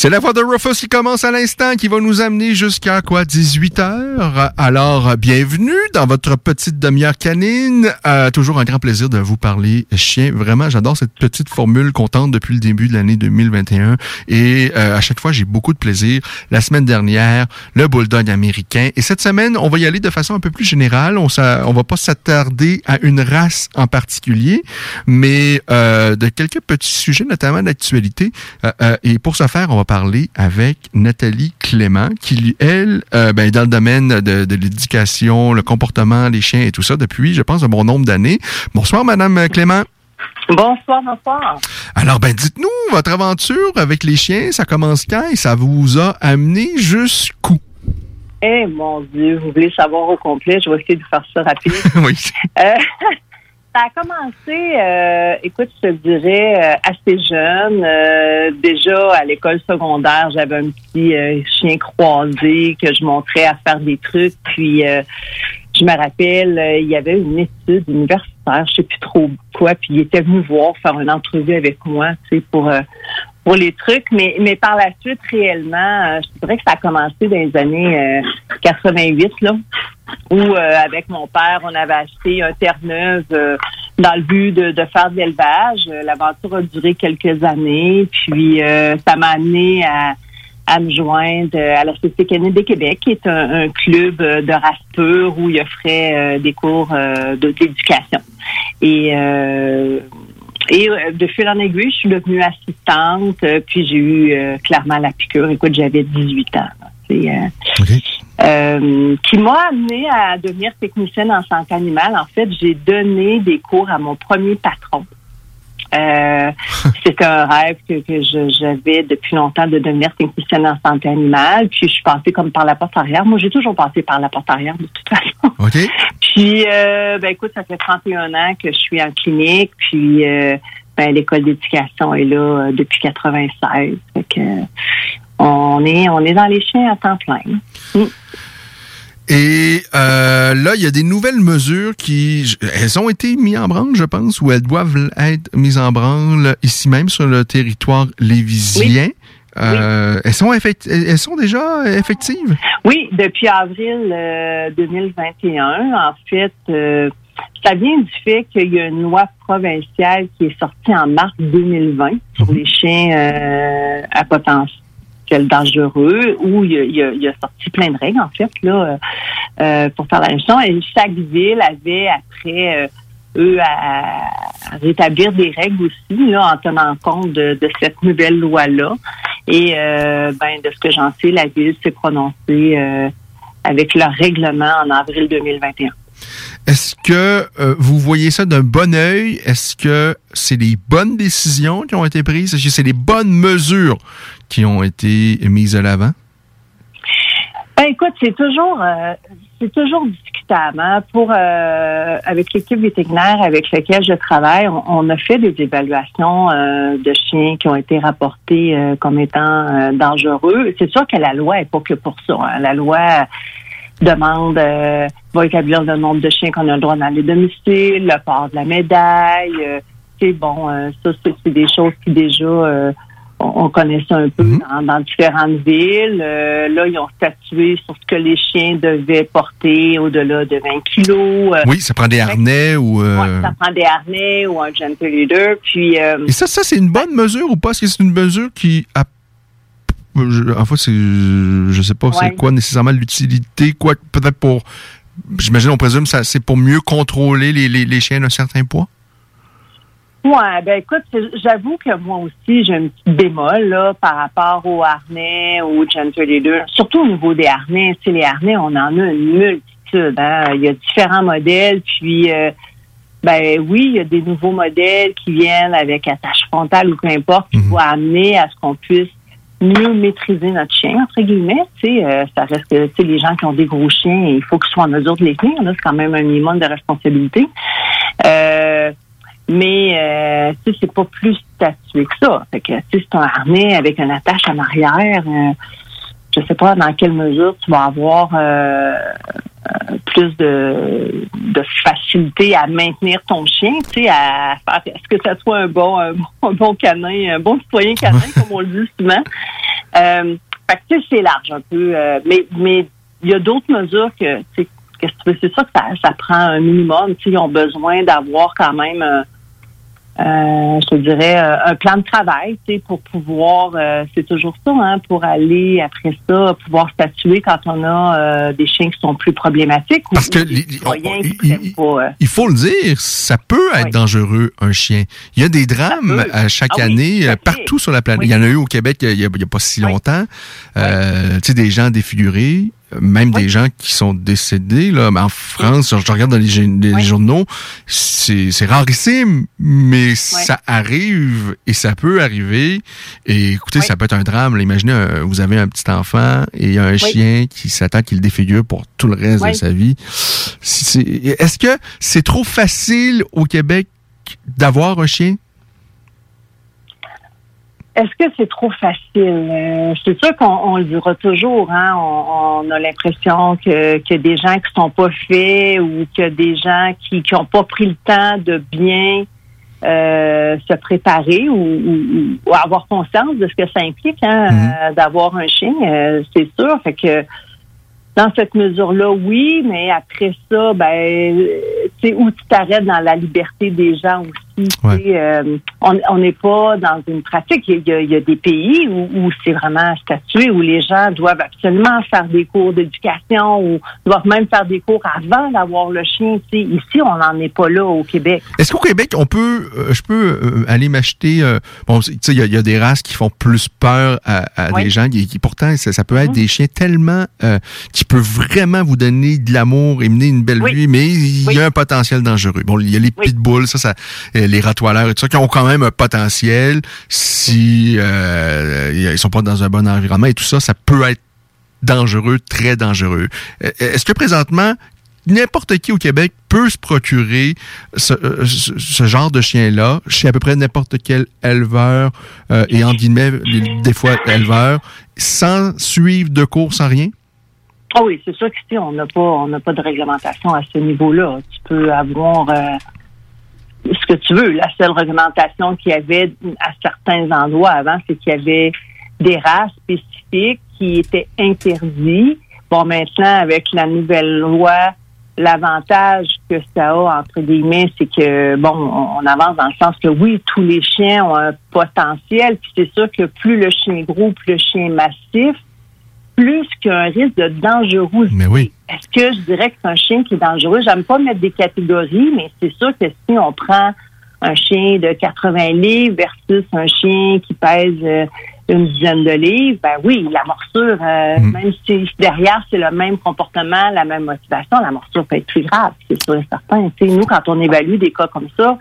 C'est la voix de Rufus qui commence à l'instant, qui va nous amener jusqu'à quoi 18 heures? Alors, bienvenue dans votre petite demi-heure canine. Euh, toujours un grand plaisir de vous parler chien. Vraiment, j'adore cette petite formule qu'on tente depuis le début de l'année 2021. Et euh, à chaque fois, j'ai beaucoup de plaisir. La semaine dernière, le bulldog américain. Et cette semaine, on va y aller de façon un peu plus générale. On, on va pas s'attarder à une race en particulier, mais euh, de quelques petits sujets, notamment d'actualité. Euh, euh, et pour ce faire, on va parler avec Nathalie Clément, qui, elle, euh, ben, est dans le domaine de, de l'éducation, le comportement des chiens et tout ça depuis, je pense, un bon nombre d'années. Bonsoir, Madame Clément. Bonsoir, bonsoir. Alors, ben, dites-nous, votre aventure avec les chiens, ça commence quand et ça vous a amené jusqu'où? Eh, mon Dieu, vous voulez savoir au complet? Je vais essayer de faire ça rapide. oui. Euh, ça a commencé, euh, écoute, je te dirais, euh, assez jeune. Euh, déjà, à l'école secondaire, j'avais un petit euh, chien croisé que je montrais à faire des trucs. Puis, euh, je me rappelle, euh, il y avait une étude universitaire, je sais plus trop quoi, puis il était venu voir, faire une entrevue avec moi, tu sais, pour... euh, les trucs, mais, mais par la suite, réellement, euh, je dirais que ça a commencé dans les années euh, 88, là, où euh, avec mon père, on avait acheté un Terre-Neuve euh, dans le but de, de faire de l'élevage. Euh, L'aventure a duré quelques années, puis euh, ça m'a amené à, à me joindre euh, à la Société canadienne de Québec, qui est un, un club euh, de race pure où il offrait euh, des cours euh, d'éducation. Et euh, et euh, de fil en aiguille, je suis devenue assistante, euh, puis j'ai eu euh, clairement la piqûre. Écoute, j'avais 18 ans. euh, qui m'a amené à devenir technicienne en santé animale. En fait, j'ai donné des cours à mon premier patron. Euh, C'était un rêve que, que je- j'avais depuis longtemps de devenir technicienne en santé animale. Puis je suis passée comme par la porte arrière. Moi, j'ai toujours passé par la porte arrière de toute façon. Puis, euh, ben écoute, ça fait 31 ans que je suis en clinique. Puis, euh, ben, l'école d'éducation est là euh, depuis 96. Fait que, euh, on est, on est dans les chiens à temps plein. Mm. Et euh, là, il y a des nouvelles mesures qui, elles ont été mises en branle, je pense, ou elles doivent être mises en branle ici même sur le territoire lévisien. Euh, elles, sont elles sont déjà effectives? Oui, depuis avril euh, 2021, en fait, euh, ça vient du fait qu'il y a une loi provinciale qui est sortie en mars 2020 sur les chiens euh, à potentiel dangereux, où il il a- sorti plein de règles, en fait, là, euh, euh, pour faire la leçon. Et chaque ville avait, après, euh, eux, à, rétablir des règles aussi, en tenant compte de, cette nouvelle loi-là. Et euh, ben, de ce que j'en sais, la ville s'est prononcée avec leur règlement en avril 2021. Est-ce que vous voyez ça d'un bon œil? Est-ce que c'est les bonnes décisions qui ont été prises? C'est les bonnes mesures qui ont été mises à l'avant? Ben, écoute, c'est toujours euh, c'est toujours discutable. hein. Pour euh, avec l'équipe vétérinaire avec laquelle je travaille, on, a fait des évaluations euh, de chiens qui ont été rapportés comme étant dangereux. C'est sûr que la loi est pas que pour ça. hein. La loi demande euh, va établir le nombre de chiens qu'on a le droit dans les domiciles, le port de la médaille. c'est bon, ça c'est des choses qui déjà on, on connaît ça un peu dans, dans différentes villes. Euh, là, ils ont statué sur ce que les chiens devaient porter au-delà de 20 kilos. Euh, Oui, ça prend des harnais ou... euh, ouais, ça prend des harnais ou un gentle leader. Puis, euh, Et ça, ça c'est une bonne mesure ou pas? Est-ce que c'est une mesure qui a... En fait, c'est, je sais pas Ouais. c'est quoi nécessairement l'utilité, quoi, peut-être pour... J'imagine, on présume ça c'est pour mieux contrôler les, les, les chiens d'un certain poids? Ouais, ben écoute, c'est- j'avoue que moi aussi, j'ai un petit bémol là, par rapport aux harnais, aux gentle leader. Surtout au niveau des harnais. Sais, les harnais, on en a une multitude. Hein? Il y a différents modèles, puis euh, ben oui, il y a des nouveaux modèles qui viennent avec attache frontale ou peu importe, qui vont amener à ce qu'on puisse mieux maîtriser notre chien, entre guillemets. Tu sais, euh, ça reste que tu sais, les gens qui ont des gros chiens, il faut qu'ils soient en mesure de les tenir. C'est quand même un minimum de responsabilité. Euh, mais euh, tu sais, c'est pas plus statué que ça. Fait que tu sais, c'est un harnais avec une attache en arrière. Euh, je sais pas dans quelle mesure tu vas avoir euh, euh, plus de, de facilité à maintenir ton chien, tu sais, à faire est-ce que ça soit un bon, un bon, un bon canin, un bon citoyen canin, comme on le dit souvent. Euh, fait que, tu sais, c'est large un peu. euh, mais mais il y a d'autres mesures que, c'est ça que ça, ça prend un minimum. Tu sais, ils ont besoin d'avoir quand même, je te dirais, euh, un plan de travail, tu sais, pour pouvoir, euh, c'est toujours ça, hein, pour aller après ça, pouvoir statuer quand on a euh, des chiens qui sont plus problématiques. Parce ou que les- qui prennent pas, euh, Il faut le dire, ça peut être dangereux, un chien. Il y a des drames à chaque Ah année euh, partout sur la planète. Il y en a eu au Québec euh, il n'y a, il y a pas si longtemps. Euh, tu sais, des gens défigurés, même des gens qui sont décédés. Là. Mais en France, je regarde dans les, journaux, c'est rarissime, mais ça arrive et ça peut arriver. Et écoutez, ça peut être un drame. là. Imaginez, euh, vous avez un petit enfant et il y a un chien qui s'attend qu'il le défigure pour tout le reste de sa vie. Est-ce que c'est trop facile au Québec d'avoir un chien? Est-ce que c'est trop facile? Euh, c'est sûr qu'on on le dira toujours. Hein? On, on a l'impression que, que des gens qui sont pas faits ou que des gens qui n'ont pas pris le temps de bien euh, se préparer ou, ou- ou avoir conscience de ce que ça implique hein, euh, d'avoir un chien, euh, c'est sûr. Fait que dans cette mesure-là, oui, mais après ça, ben, tu sais, où tu t'arrêtes dans la liberté des gens aussi. Euh, on n'est pas dans une pratique. Il y a, il y a des pays où, où c'est vraiment statué, où les gens doivent absolument faire des cours d'éducation ou doivent même faire des cours avant d'avoir le chien. Ici, on n'en est pas là au Québec. Est-ce qu'au Québec, on peut, euh, je peux euh, aller m'acheter, bon, tu sais, il y, a- il y a des races qui font plus peur à, des gens, qui, qui pourtant, ça, ça peut être des chiens tellement, qui peuvent vraiment vous donner de l'amour et mener une belle vie, mais il y a un potentiel dangereux. Bon, il y a les pitbulls, ça, ça, les rottweilers et tout ça, qui ont quand même un potentiel si euh, ils sont pas dans un bon environnement et tout ça, ça peut être dangereux, très dangereux. Euh, Est-ce que présentement, n'importe qui au Québec peut se procurer ce, euh, genre de chien-là chez à peu près n'importe quel éleveur, euh, et en guillemets, des fois éleveur, sans suivre de cours, sans rien? Ah oui, c'est sûr qu'ici, on n'a pas, on n'a pas de réglementation à ce niveau-là. Tu peux avoir ce que tu veux. La seule réglementation qu'il y avait à certains endroits avant, c'est qu'il y avait des races spécifiques qui étaient interdites. Bon, maintenant, avec la nouvelle loi, l'avantage que ça a, entre guillemets, c'est que, bon, on, avance dans le sens que oui, tous les chiens ont un potentiel, puis c'est sûr que plus le chien est gros, plus le chien est massif, plus qu'un risque de dangerosité. Mais oui. Est-ce que je dirais que c'est un chien qui est dangereux? J'aime pas mettre des catégories, mais c'est sûr que si on prend un chien de 80 livres versus un chien qui pèse euh, une dizaine de livres, ben oui, la morsure, euh, même si derrière c'est le même comportement, la même motivation, la morsure peut être plus grave, c'est sûr et certain. Nous, quand on évalue des cas comme ça,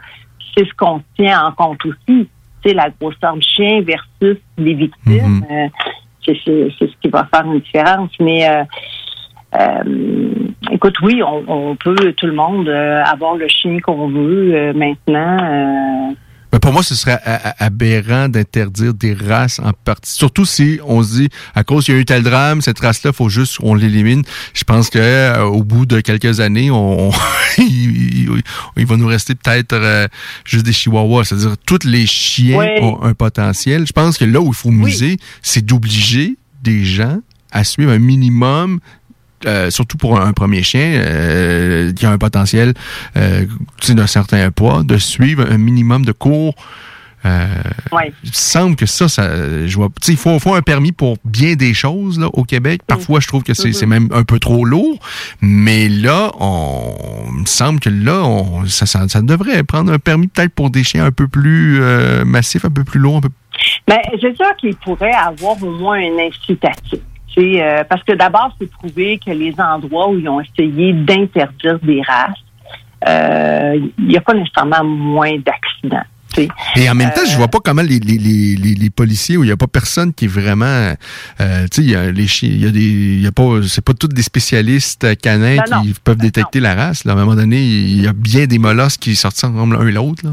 c'est ce qu'on tient en compte aussi. Sais, la grosseur du chien versus les victimes. euh, c'est c'est- c'est ce qui va faire une différence. Mais euh, euh, écoute, oui, on, on peut tout le monde euh, avoir le chien qu'on veut euh, maintenant. Ben, pour moi, ce serait aberrant d'interdire des races en partie. Surtout si on se dit, à cause qu'il y a eu tel drame, cette race-là, faut juste qu'on l'élimine. Je pense que au bout de quelques années, on, il, il- il va nous rester peut-être euh, juste des chihuahuas. C'est-à-dire, tous les chiens ont un potentiel. Je pense que là où il faut miser, c'est d'obliger des gens à suivre un minimum euh, surtout pour un, premier chien euh, qui a un potentiel euh, d'un certain poids, de suivre un minimum de cours. Euh, Il semble que ça, ça je vois. Il faut, faut un permis pour bien des choses là, au Québec. Parfois, je trouve que c'est Mhm. c'est même un peu trop lourd. Mais là, on, il me semble que là, on, ça, ça, ça devrait prendre un permis peut-être pour des chiens un peu plus massifs, un peu plus lourds, un peu Ben, c'est sûr qu'il pourrait avoir au moins un incitatif. Euh, parce que d'abord, c'est prouvé que les endroits où ils ont essayé d'interdire des races, euh, il n'y a pas nécessairement moins d'accidents. Et en même temps, Euh, je vois pas comment les, les, les, policiers où il y a pas personne qui est vraiment, euh, tu sais, il y a les chiens, il y a des, il y a pas, c'est pas tous des spécialistes canins Ben non. qui peuvent détecter la race. Là. À un moment donné, il y a bien des mollusques qui sortent ensemble l'un et l'autre.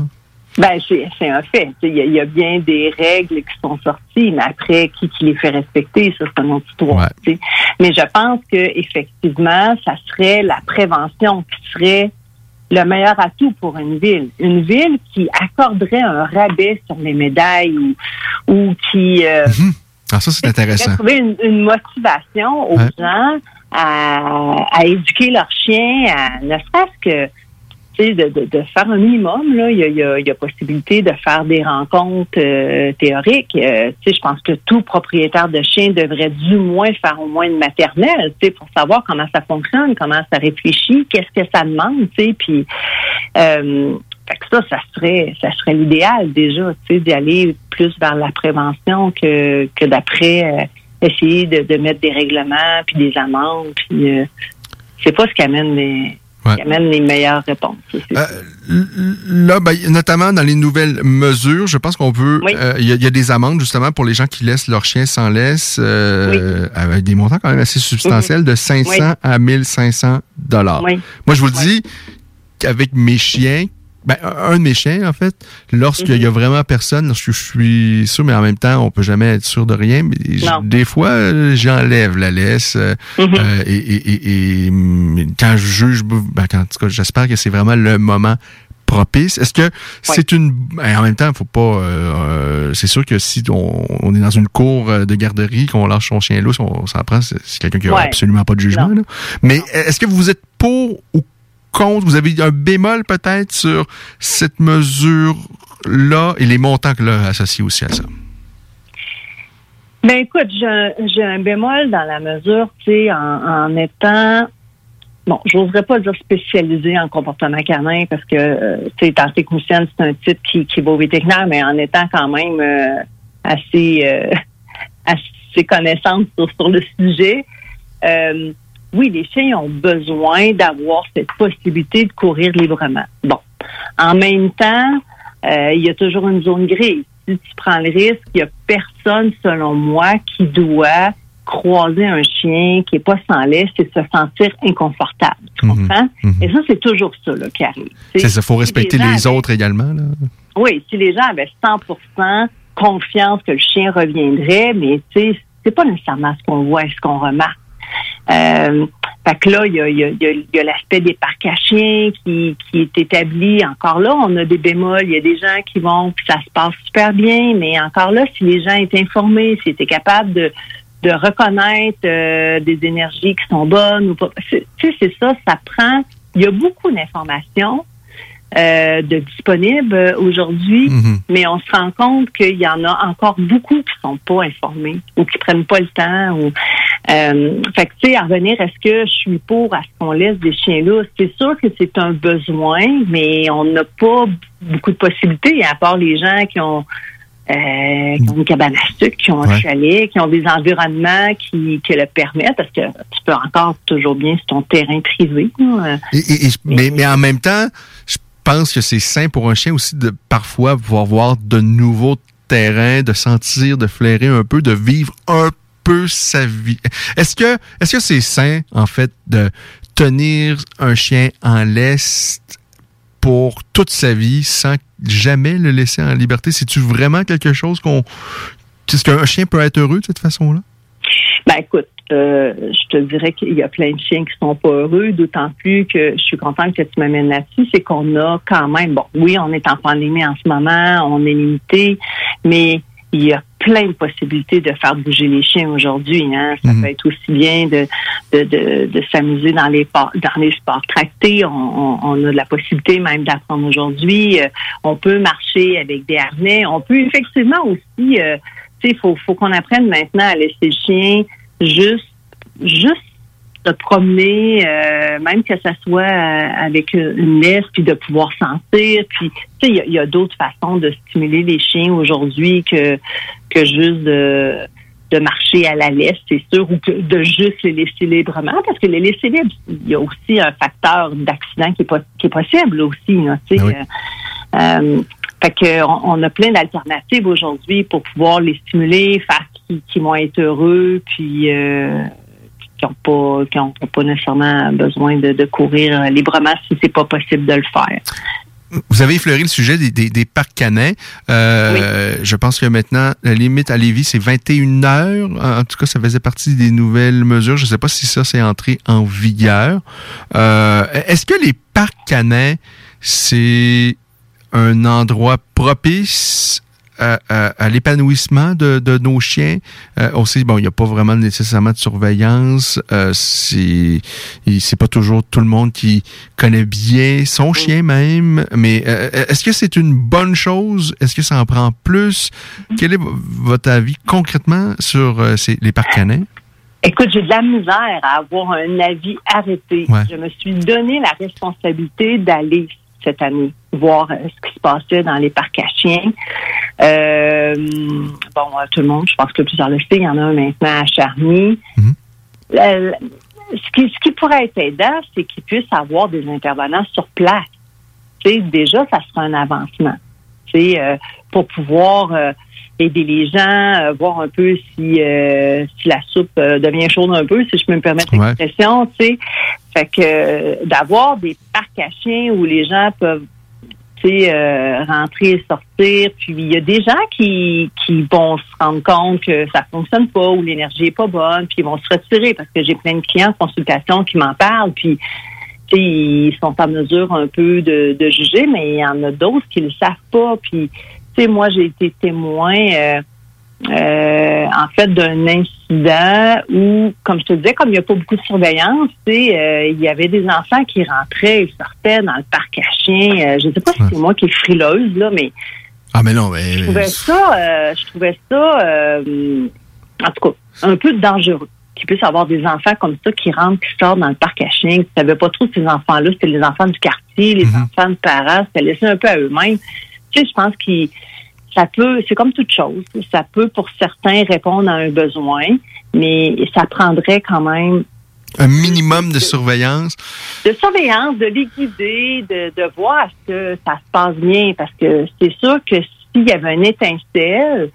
Ben, c'est un fait. Il y, a- il y a bien des règles qui sont sorties, mais après, qui, qui les fait respecter, ça, c'est une autre histoire. Mais je pense que effectivement, ça serait la prévention qui serait le meilleur atout pour une ville. Une ville qui accorderait un rabais sur les médailles ou, ou qui, euh, Ah, ça, c'est intéressant. trouver une, une motivation aux Ouais. gens à, à éduquer leurs chiens, à ne serait-ce que de, faire un minimum. Là. Il, y a, possibilité de faire des rencontres euh, théoriques. Euh, je pense que tout propriétaire de chien devrait du moins faire au moins une maternelle pour savoir comment ça fonctionne, comment ça réfléchit, qu'est-ce que ça demande. Puis, euh, ça, ça serait, ça serait l'idéal déjà, d'y aller plus vers la prévention que, que d'après essayer de, mettre des règlements puis des amendes. Puis c'est pas ce qui amène qui amène les meilleures réponses. sûr. Là, ben, notamment dans les nouvelles mesures, je pense qu'on peut. Oui. euh, Il y, a- il y a des amendes justement pour les gens qui laissent leur chien sans laisse, euh, avec des montants quand même assez substantiels, de 500 Oui. à 1500 dollars. Oui. Moi, je vous le dis qu'avec mes chiens, ben, un de mes chiens, en fait, lorsqu'il Mhm. y a vraiment personne, lorsque je suis sûr, mais en même temps, on peut jamais être sûr de rien. Mais des fois, j'enlève la laisse. euh, Mhm. euh, et, et- et- et, quand je juge, ben, quand- en tout cas, j'espère que c'est vraiment le moment propice. Est-ce que c'est une... ben, en même temps, faut pas... euh, euh, c'est sûr que si on, on est dans une cour euh, de garderie, qu'on lâche son chien lousse, on s'en prend, c'est quelqu'un qui a Ouais. absolument pas de jugement. Là. Mais est-ce que vous êtes pour ou Vous avez un bémol peut-être sur cette mesure-là et les montants que là associés aussi à ça? Ben écoute, j'ai un, bémol dans la mesure, tu sais, en, étant, bon, j'oserais pas dire spécialisé en comportement canin parce que, euh, tu sais, technicienne, c'est un titre qui, qui va au vétérinaire, mais en étant quand même euh, assez, euh, assez connaissante sur, sur le sujet, euh, oui, les chiens ont besoin d'avoir cette possibilité de courir librement. Bon, en même temps, euh, il y a toujours une zone grise. Si tu prends le risque, il n'y a personne, selon moi, qui doit croiser un chien qui est pas sans laisse et se sentir inconfortable. Tu comprends? Et ça, c'est toujours ça là, qui arrive. C'est ça, faut si respecter les avaient- autres également. Là. oui, si les gens avaient 100% confiance que le chien reviendrait, mais tu sais, c'est pas nécessairement ce qu'on voit et ce qu'on remarque. Euh, fait que là, il y a, y a- y a- il y a l'aspect des parcs à chiens qui, qui est établi. Encore là, on a des bémols. Il y a des gens qui vont, puis ça se passe super bien, mais encore là, si les gens étaient informés, s'ils étaient capables de, de reconnaître euh, des énergies qui sont bonnes ou pas. Tu sais, c'est ça, ça prend. Il y a beaucoup d'informations euh, de disponibles euh, aujourd'hui, mais on se rend compte qu'il y en a encore beaucoup qui sont pas informés ou qui prennent pas le temps. Ou, euh, fait que, tu sais, à revenir, est-ce que je suis pour à ce qu'on laisse des chiens là? C'est sûr que c'est un besoin, mais on n'a pas beaucoup de possibilités, à part les gens qui ont euh, qui ont une cabane à sucre, qui ont un Ouais. chalet, qui ont des environnements qui, qui le permettent, parce que tu peux encore toujours bien sur ton terrain privé. là. Et- et- et- mais, mais en même temps, je pense que c'est sain pour un chien aussi de parfois pouvoir voir de nouveaux terrains, de sentir, de flairer un peu, de vivre un peu sa vie. Est-ce que est-ce que c'est sain, en fait, de tenir un chien en laisse pour toute sa vie sans jamais le laisser en liberté? C'est-tu vraiment quelque chose qu'on... Est-ce qu'un chien peut être heureux de cette façon-là? Ben écoute, euh, je te dirais qu'il y a plein de chiens qui sont pas heureux, d'autant plus que je suis contente que tu m'amènes là-dessus, c'est qu'on a quand même, bon, oui, on est en pandémie en ce moment, on est limité, mais il y a plein de possibilités de faire bouger les chiens aujourd'hui. Hein. Ça peut être aussi bien de, de, de, de s'amuser dans les dans les sports tractés. On, on, on a de la possibilité même d'apprendre aujourd'hui. Euh, on peut marcher avec des harnais. On peut effectivement aussi, euh, tu sais, faut, faut qu'on apprenne maintenant à laisser le chien juste juste se promener, euh, même que ça soit euh, avec une laisse, puis de pouvoir sentir. Puis, tu sais, il y a- d'autres façons de stimuler les chiens aujourd'hui que que juste de, de marcher à la laisse, c'est sûr, ou que de juste les laisser librement, parce que les laisser libres, il y a aussi un facteur d'accident qui est, pas, qui est possible aussi, là, tu sais. Euh, euh, fait que on, a plein d'alternatives aujourd'hui pour pouvoir les stimuler, faire qu'ils qu'ils vont être heureux, puis euh, qui n'ont pas qui ont pas nécessairement besoin de, de courir euh, librement si c'est pas possible de le faire. Vous avez effleuré le sujet des, des, des parcs canins. Euh, Je pense que maintenant, la limite à Lévis, c'est 21 heures. En tout cas, ça faisait partie des nouvelles mesures. Je ne sais pas si ça, c'est entré en vigueur. Euh, Est-ce que les parcs canins, c'est un endroit propice à, à- à l'épanouissement de, de nos chiens. Euh, on sait, bon, il n'y a pas vraiment nécessairement de surveillance. Euh, c'est pas toujours tout le monde qui connaît bien son chien même. Mais euh, est-ce que c'est une bonne chose? Est-ce que ça en prend plus? Quel est votre avis concrètement sur euh, ces- les parcs canins? Écoute, j'ai de la misère à avoir un avis arrêté. Ouais. Je me suis donné la responsabilité d'aller cette année voir euh, ce qui se passait dans les parcs à chiens. Euh, bon, euh, tout le monde, je pense que plusieurs le il y en a un maintenant à Charny. Euh, ce, qui, ce qui pourrait être aidant, c'est qu'ils puissent avoir des intervenants sur place. Déjà, ça sera un avancement. Euh, pour pouvoir euh, aider les gens, euh, voir un peu si, si la soupe devient chaude un peu, si je peux me permettre Ouais. l'expression, tu sais. Fait que d'avoir des parcs à chiens où les gens peuvent euh, rentrer et sortir. Puis il y a des gens qui, qui vont se rendre compte que ça fonctionne pas ou l'énergie est pas bonne, puis ils vont se retirer parce que j'ai plein de clients en consultation qui m'en parlent, puis ils sont en mesure un peu de, de juger, mais il y en a d'autres qui le savent pas. Puis tu sais, moi j'ai été témoin. euh, euh, en fait, d'un incident où, comme je te disais, comme il n'y a pas beaucoup de surveillance, tu sais, euh, il y avait des enfants qui rentraient et sortaient dans le parc à chiens. Euh, je ne sais pas si c'est moi qui est frileuse, là, mais Ah, mais non, mais. je trouvais ça, euh, je trouvais ça, en tout cas, un peu dangereux. Qu'il puisse avoir des enfants comme ça qui rentrent, qui sortent dans le parc à chiens. Tu savais pas trop ces enfants-là, c'était les enfants du quartier, les enfants de parents, c'était laissé un peu à eux-mêmes. Tu sais, je pense qu'ils ça peut, c'est comme toute chose. Ça peut, pour certains, répondre à un besoin, mais ça prendrait quand même Un minimum de surveillance. de surveillance, de les guider, de, de voir est-ce que ça se passe bien, parce que c'est sûr que s'il y avait une étincelle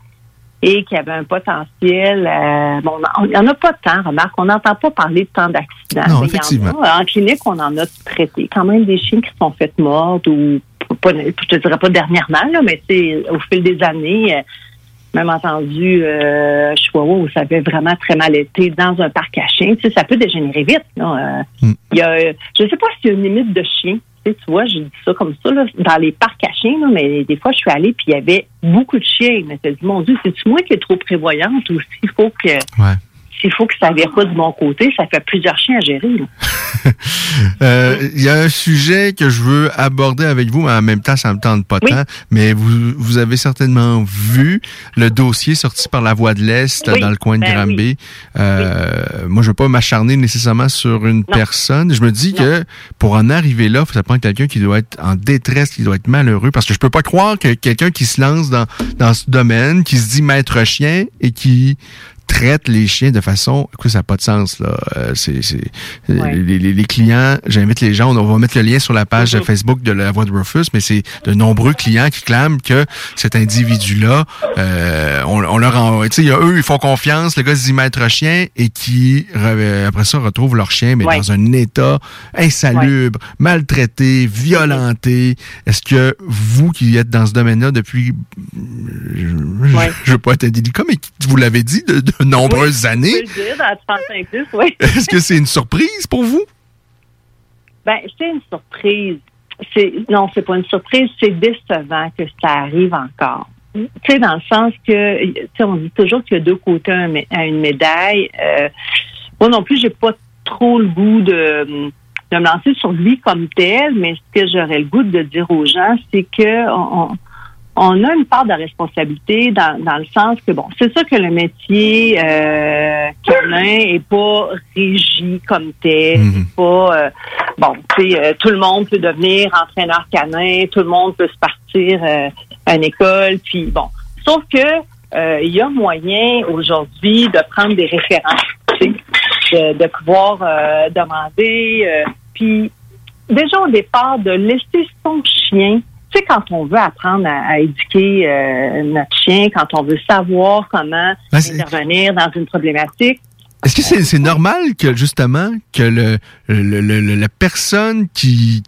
et qu'il y avait un potentiel, euh, bon, on- il n'y en a pas de temps, remarque, on n'entend pas parler de temps d'accident. Non, y en effectivement. a. En clinique, on en a traité quand même des chiens qui sont fait mordre ou pas, je te dirais pas dernièrement, là, mais au fil des années, euh, même entendu euh, Chihuahua où ça avait vraiment très mal été dans un parc à chiens. Tu sais, ça peut dégénérer vite. là. Euh, Il y a, je sais pas s'il y a une limite de chiens. Tu, sais, tu vois, j'ai dit ça comme ça là, dans les parcs à chiens, là, mais des fois je suis allée puis il y avait beaucoup de chiens. Mais tu dit mon Dieu, c'est tu moi qui est trop prévoyante ou s'il faut que s'il faut que ça ne vienne pas de mon côté, ça fait plusieurs chiens à gérer. Euh, Il y a un sujet que je veux aborder avec vous, mais en même temps, ça me tente pas tant. Mais vous, vous avez certainement vu le dossier sorti par la Voix de l'Est Oui, dans le coin de ben Granby. Euh, Moi, je veux pas m'acharner nécessairement sur une personne. Je me dis que pour en arriver là, ça prend quelqu'un qui doit être en détresse, qui doit être malheureux, parce que je peux pas croire que quelqu'un qui se lance dans, dans ce domaine, qui se dit maître chien et qui traite les chiens de façon écoute ça n'a pas de sens là Euh, c'est c'est Ouais. les, les- les clients j'invite les gens on va mettre le lien sur la page Mm-hmm. Facebook de la voix de Rufus mais c'est de nombreux clients qui clament que cet individu là on, on leur en, tu sais eux ils font confiance le gars se dit maître chien et qui après ça retrouvent leur chien mais Ouais. dans un état insalubre maltraité violenté est-ce que vous qui êtes dans ce domaine-là depuis je, je veux pas être indélicat mais vous l'avez dit de, de nombreuses années Je peux le dire, dans 35 plus, oui. est-ce que c'est une surprise pour vous? Ben, c'est une surprise. C'est non, c'est pas une surprise, c'est décevant que ça arrive encore. Tu sais, dans le sens que, tu sais, on dit toujours qu'il y a deux côtés à une médaille. Euh, moi non plus, j'ai pas trop le goût de, de me lancer sur lui comme tel, mais ce que j'aurais le goût de dire aux gens, c'est que on, on- on a une part de responsabilité dans, dans le sens que, bon, c'est sûr que le métier euh, canin est pas régi comme tel, c'est pas, euh, bon, tu sais, euh, tout le monde peut devenir entraîneur canin, tout le monde peut se partir euh, à une école, puis bon. Sauf que euh, il y a moyen aujourd'hui de prendre des références, de, de pouvoir euh, demander, euh, puis déjà au départ de laisser son chien. Tu sais, quand on veut apprendre à, à éduquer euh, notre chien, quand on veut savoir comment Ben, intervenir dans une problématique, Est-ce que c'est c'est normal que justement que le, le- le- le- la personne qui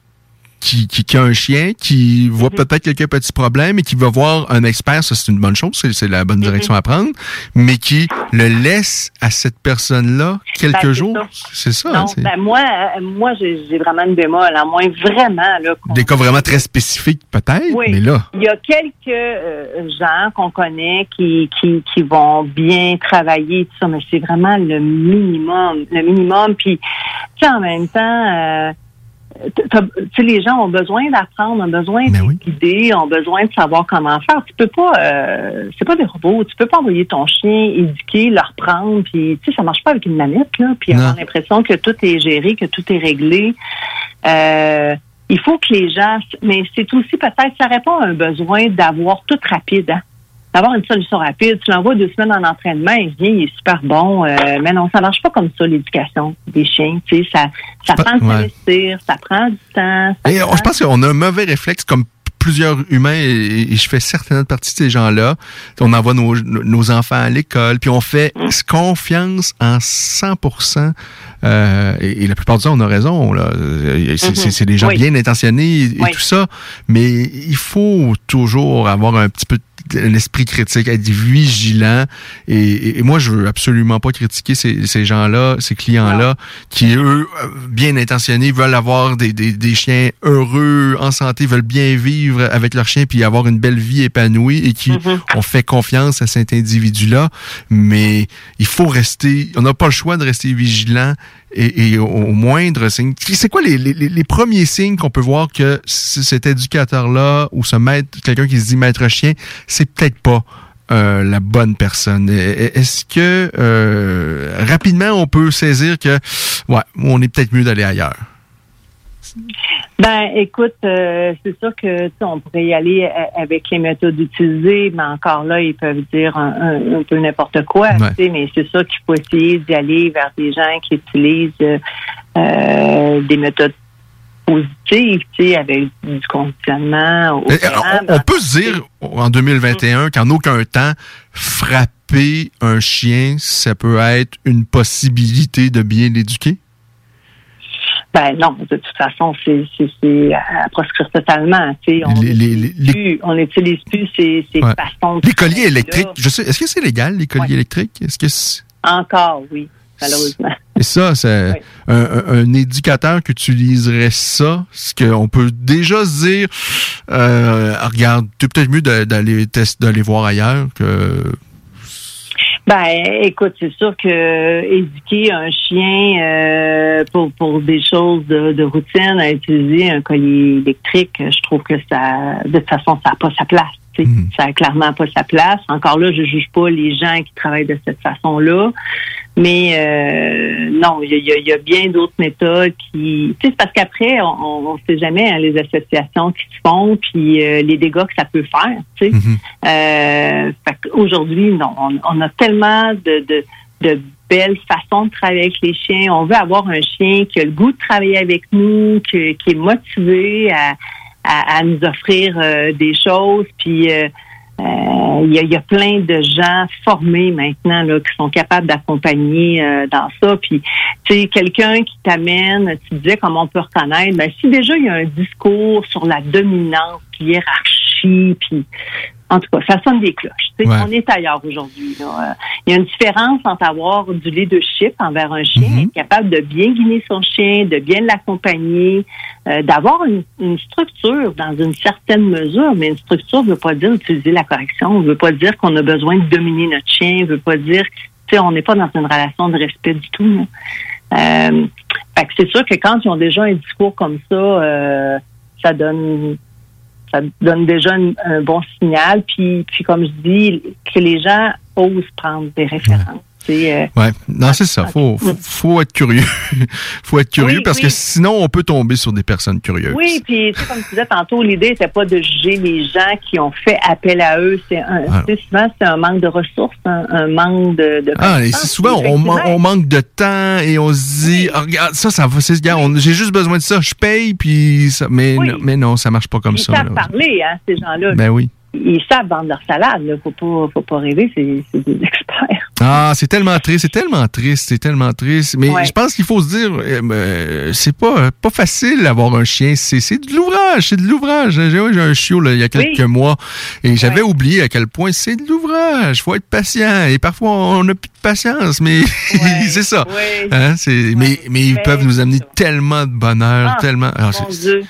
qui, qui, qui a un chien, qui voit peut-être quelques petits problèmes et qui va voir un expert, ça c'est une bonne chose, c'est- la bonne direction à prendre, mais qui le laisse à cette personne-là quelques Ben, jours. C'est ça. Non, ben moi, euh, moi j'ai vraiment une bémol. À moins vraiment là, Des cas vraiment très spécifiques peut-être, Oui. mais là. Il y a quelques euh, gens qu'on connaît qui, qui, qui vont bien travailler, tout ça, mais c'est vraiment le minimum. Le minimum. Puis, en même temps, euh, les gens ont besoin d'apprendre, ont besoin Ben d'être guidés, ont besoin de savoir comment faire. Tu peux pas, euh, c'est pas des robots. Tu peux pas envoyer ton chien, éduquer, le reprendre, puis tu sais, ça marche pas avec une manette là. Puis avoir l'impression que tout est géré, que tout est réglé. Euh, il faut que les gens, mais c'est aussi peut-être, ça répond à un besoin d'avoir tout rapide, hein? D'avoir une solution rapide. Tu l'envoies deux semaines en entraînement, il vient, il est super bon, euh, mais non, ça marche pas comme ça l'éducation des chiens. Tu sais, ça, ça prend de ouais. ça prend du temps. Et prend- on- je pense qu'on a un mauvais réflexe comme plusieurs humains et, je fais certainement partie de ces gens-là. On envoie nos, nos enfants à l'école, puis on fait confiance en 100%. Euh, et, et la plupart du temps, on a raison. là. Euh, C'est c'est- des gens Oui. bien intentionnés et, et Oui. tout ça. Mais il faut toujours avoir un petit peu un esprit critique, être vigilant. Et, et- et moi, je veux absolument pas critiquer ces, ces gens-là, ces clients-là, qui, eux, bien intentionnés, veulent avoir des, des, des chiens heureux, en santé, veulent bien vivre avec leur chien, puis avoir une belle vie épanouie, et qui ont fait confiance à cet individu-là. Mais il faut rester, on n'a pas le choix de rester vigilant et, et au, moindre signe. C'est quoi les, les, les premiers signes qu'on peut voir que cet éducateur-là ou ce maître, quelqu'un qui se dit maître chien, c'est peut-être pas euh, la bonne personne? Est-ce que euh, rapidement on peut saisir que ouais, on est peut-être mieux d'aller ailleurs? Ben, écoute, euh, c'est sûr que on pourrait y aller euh, avec les méthodes utilisées, mais encore là, ils peuvent dire un, un- un peu n'importe quoi. Ouais. Mais c'est sûr qu'il faut essayer d'y aller vers des gens qui utilisent euh, euh, des méthodes positives, tu sais, avec du conditionnement. au. On, on peut se dire en 2021 qu'en aucun temps, frapper un chien, ça peut être une possibilité de bien l'éduquer? Ben non, de toute façon, c'est c'est- c'est à proscrire totalement. Tu on Les- n'utilise plus, on n'utilise plus ces, ces Ouais. façons. Les colliers électriques, je sais, est-ce que c'est légal, les colliers électriques? Est-ce que Encore, oui, malheureusement. Et ça, c'est un, un- un éducateur qui utiliserait ça, ce qu'on peut déjà se dire, euh, regarde, c'est peut-être mieux d'aller d'aller voir ailleurs que. Ben, écoute, c'est sûr que éduquer un chien euh, pour pour des choses de, de routine à utiliser un collier électrique, je trouve que ça, de toute façon, ça n'a pas sa place. Sais. Ça a clairement pas sa place. Encore là, je juge pas les gens qui travaillent de cette façon-là, mais euh, non, il y y a- il y a bien d'autres méthodes qui, tu sais, c'est parce qu'après, on, on sait jamais hein, les associations qui se font, puis euh, les dégâts que ça peut faire. Tu sais. Euh, fait aujourd'hui, non, on, on a tellement de, de, de belles façons de travailler avec les chiens. On veut avoir un chien qui a le goût de travailler avec nous, que- qui est motivé à, à, à nous offrir euh, des choses. Puis euh, euh, il y, y a plein de gens formés maintenant là, qui sont capables d'accompagner dans ça. Puis, tu sais, quelqu'un qui t'amène, tu disais comment on peut reconnaître, ben, si déjà il y a un discours sur la dominance, hiérarchie, puis en tout cas, ça sonne des cloches. Ouais. On est ailleurs aujourd'hui. Euh, Il y a une différence entre avoir du leadership envers un chien, être capable de bien guider son chien, de bien l'accompagner, euh, d'avoir une, une structure dans une certaine mesure, mais une structure ne veut pas dire utiliser la correction, ne veut pas dire qu'on a besoin de dominer notre chien, ne veut pas dire, tu sais, on n'est pas dans une relation de respect du tout. Euh, fait que c'est sûr que quand ils ont déjà un discours comme ça, euh, ça donne ça donne déjà un, bon signal. Puis, puis comme je dis, que les gens osent prendre des références. Euh, Ouais, non, c'est ça. Faut, faut, faut être curieux. faut être curieux Oui, parce oui. que sinon, on peut tomber sur des personnes curieuses. Oui, puis tu sais, comme tu disais tantôt, l'idée n'était pas de juger les gens qui ont fait appel à eux. C'est Ah. souvent c'est un manque de ressources, un, un manque de. de Ah, et souvent, on, man- on manque de temps et on se dit, Ah, regarde, ça, ça va, j'ai juste besoin de ça, je paye, puis ça, mais, non, mais non, ça marche pas comme Ils ça. savent là. parler, hein, ces gens-là. Ben oui. Ils savent vendre leur salade. Là. Faut pas, faut pas rêver, c'est des experts. Ah, c'est tellement triste, c'est tellement triste, c'est tellement triste. Mais Ouais. je pense qu'il faut se dire, euh, euh, c'est pas pas facile d'avoir un chien. C'est c'est de l'ouvrage, c'est de l'ouvrage. J'ai ouais, j'ai un chiot là, il y a quelques Oui. mois et j'avais oublié à quel point c'est de l'ouvrage. Faut être patient et parfois on n'a plus de patience, mais c'est ça. Hein, mais mais ils Mais peuvent nous amener tellement de bonheur, Ah, tellement. alors, Mon Dieu.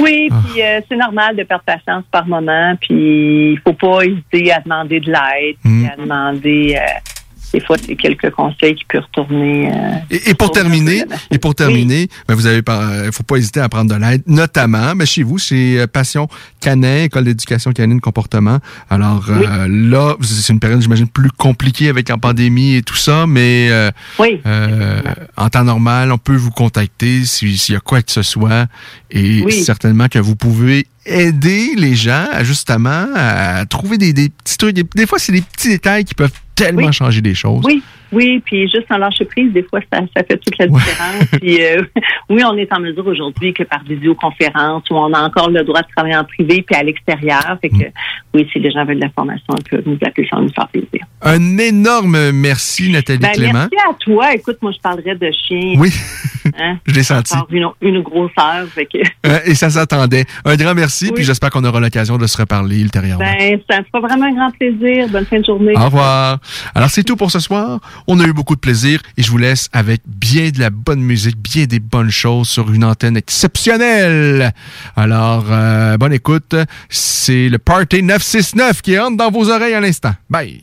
Oui, Ah. puis euh, c'est normal de perdre patience par moment, puis il faut pas hésiter à demander de l'aide, Mm. puis à demander euh, des fois c'est quelques conseils qui peuvent retourner. euh, Et, et pour terminer, et pour terminer, ben, vous avez pas, euh, faut pas hésiter à prendre de l'aide, notamment, mais chez vous, c'est euh, Passion Canin, École d'éducation canine comportement. Alors euh, là, c'est une période, j'imagine, plus compliquée avec la pandémie et tout ça, mais euh, euh, en temps normal, on peut vous contacter si- s'il y a quoi que ce soit, et certainement que vous pouvez aider les gens à justement à trouver des, des petits trucs. Des, des fois, c'est des petits détails qui peuvent tellement changer des choses. Oui, oui, puis juste en lâcher prise, des fois, ça, ça fait toute la différence. puis euh, oui, on est en mesure aujourd'hui que par visioconférence, où on a encore le droit de travailler en privé puis à l'extérieur. Fait que Mm. oui, si les gens veulent de l'information, ils peuvent nous appeler sans nous faire plaisir. Un énorme merci, Nathalie Ben, Clément. merci à toi. Écoute, moi, je parlerais de chien. Oui, Hein? je l'ai senti. Une, une. Fait que, Euh, et ça s'attendait. Un grand merci, puis j'espère qu'on aura l'occasion de se reparler ultérieurement. ben, ça me fera vraiment un grand plaisir. Bonne fin de journée. Au revoir. Alors, c'est tout pour ce soir. On a eu beaucoup de plaisir et je vous laisse avec bien de la bonne musique, bien des bonnes choses sur une antenne exceptionnelle. Alors, euh, bonne écoute. C'est le Party 969 qui rentre dans vos oreilles à l'instant. Bye.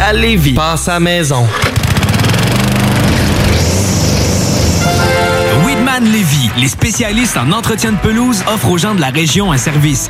à Lévis. Passe à maison. Weedman Lévy, les spécialistes en entretien de pelouse, offrent aux gens de la région un service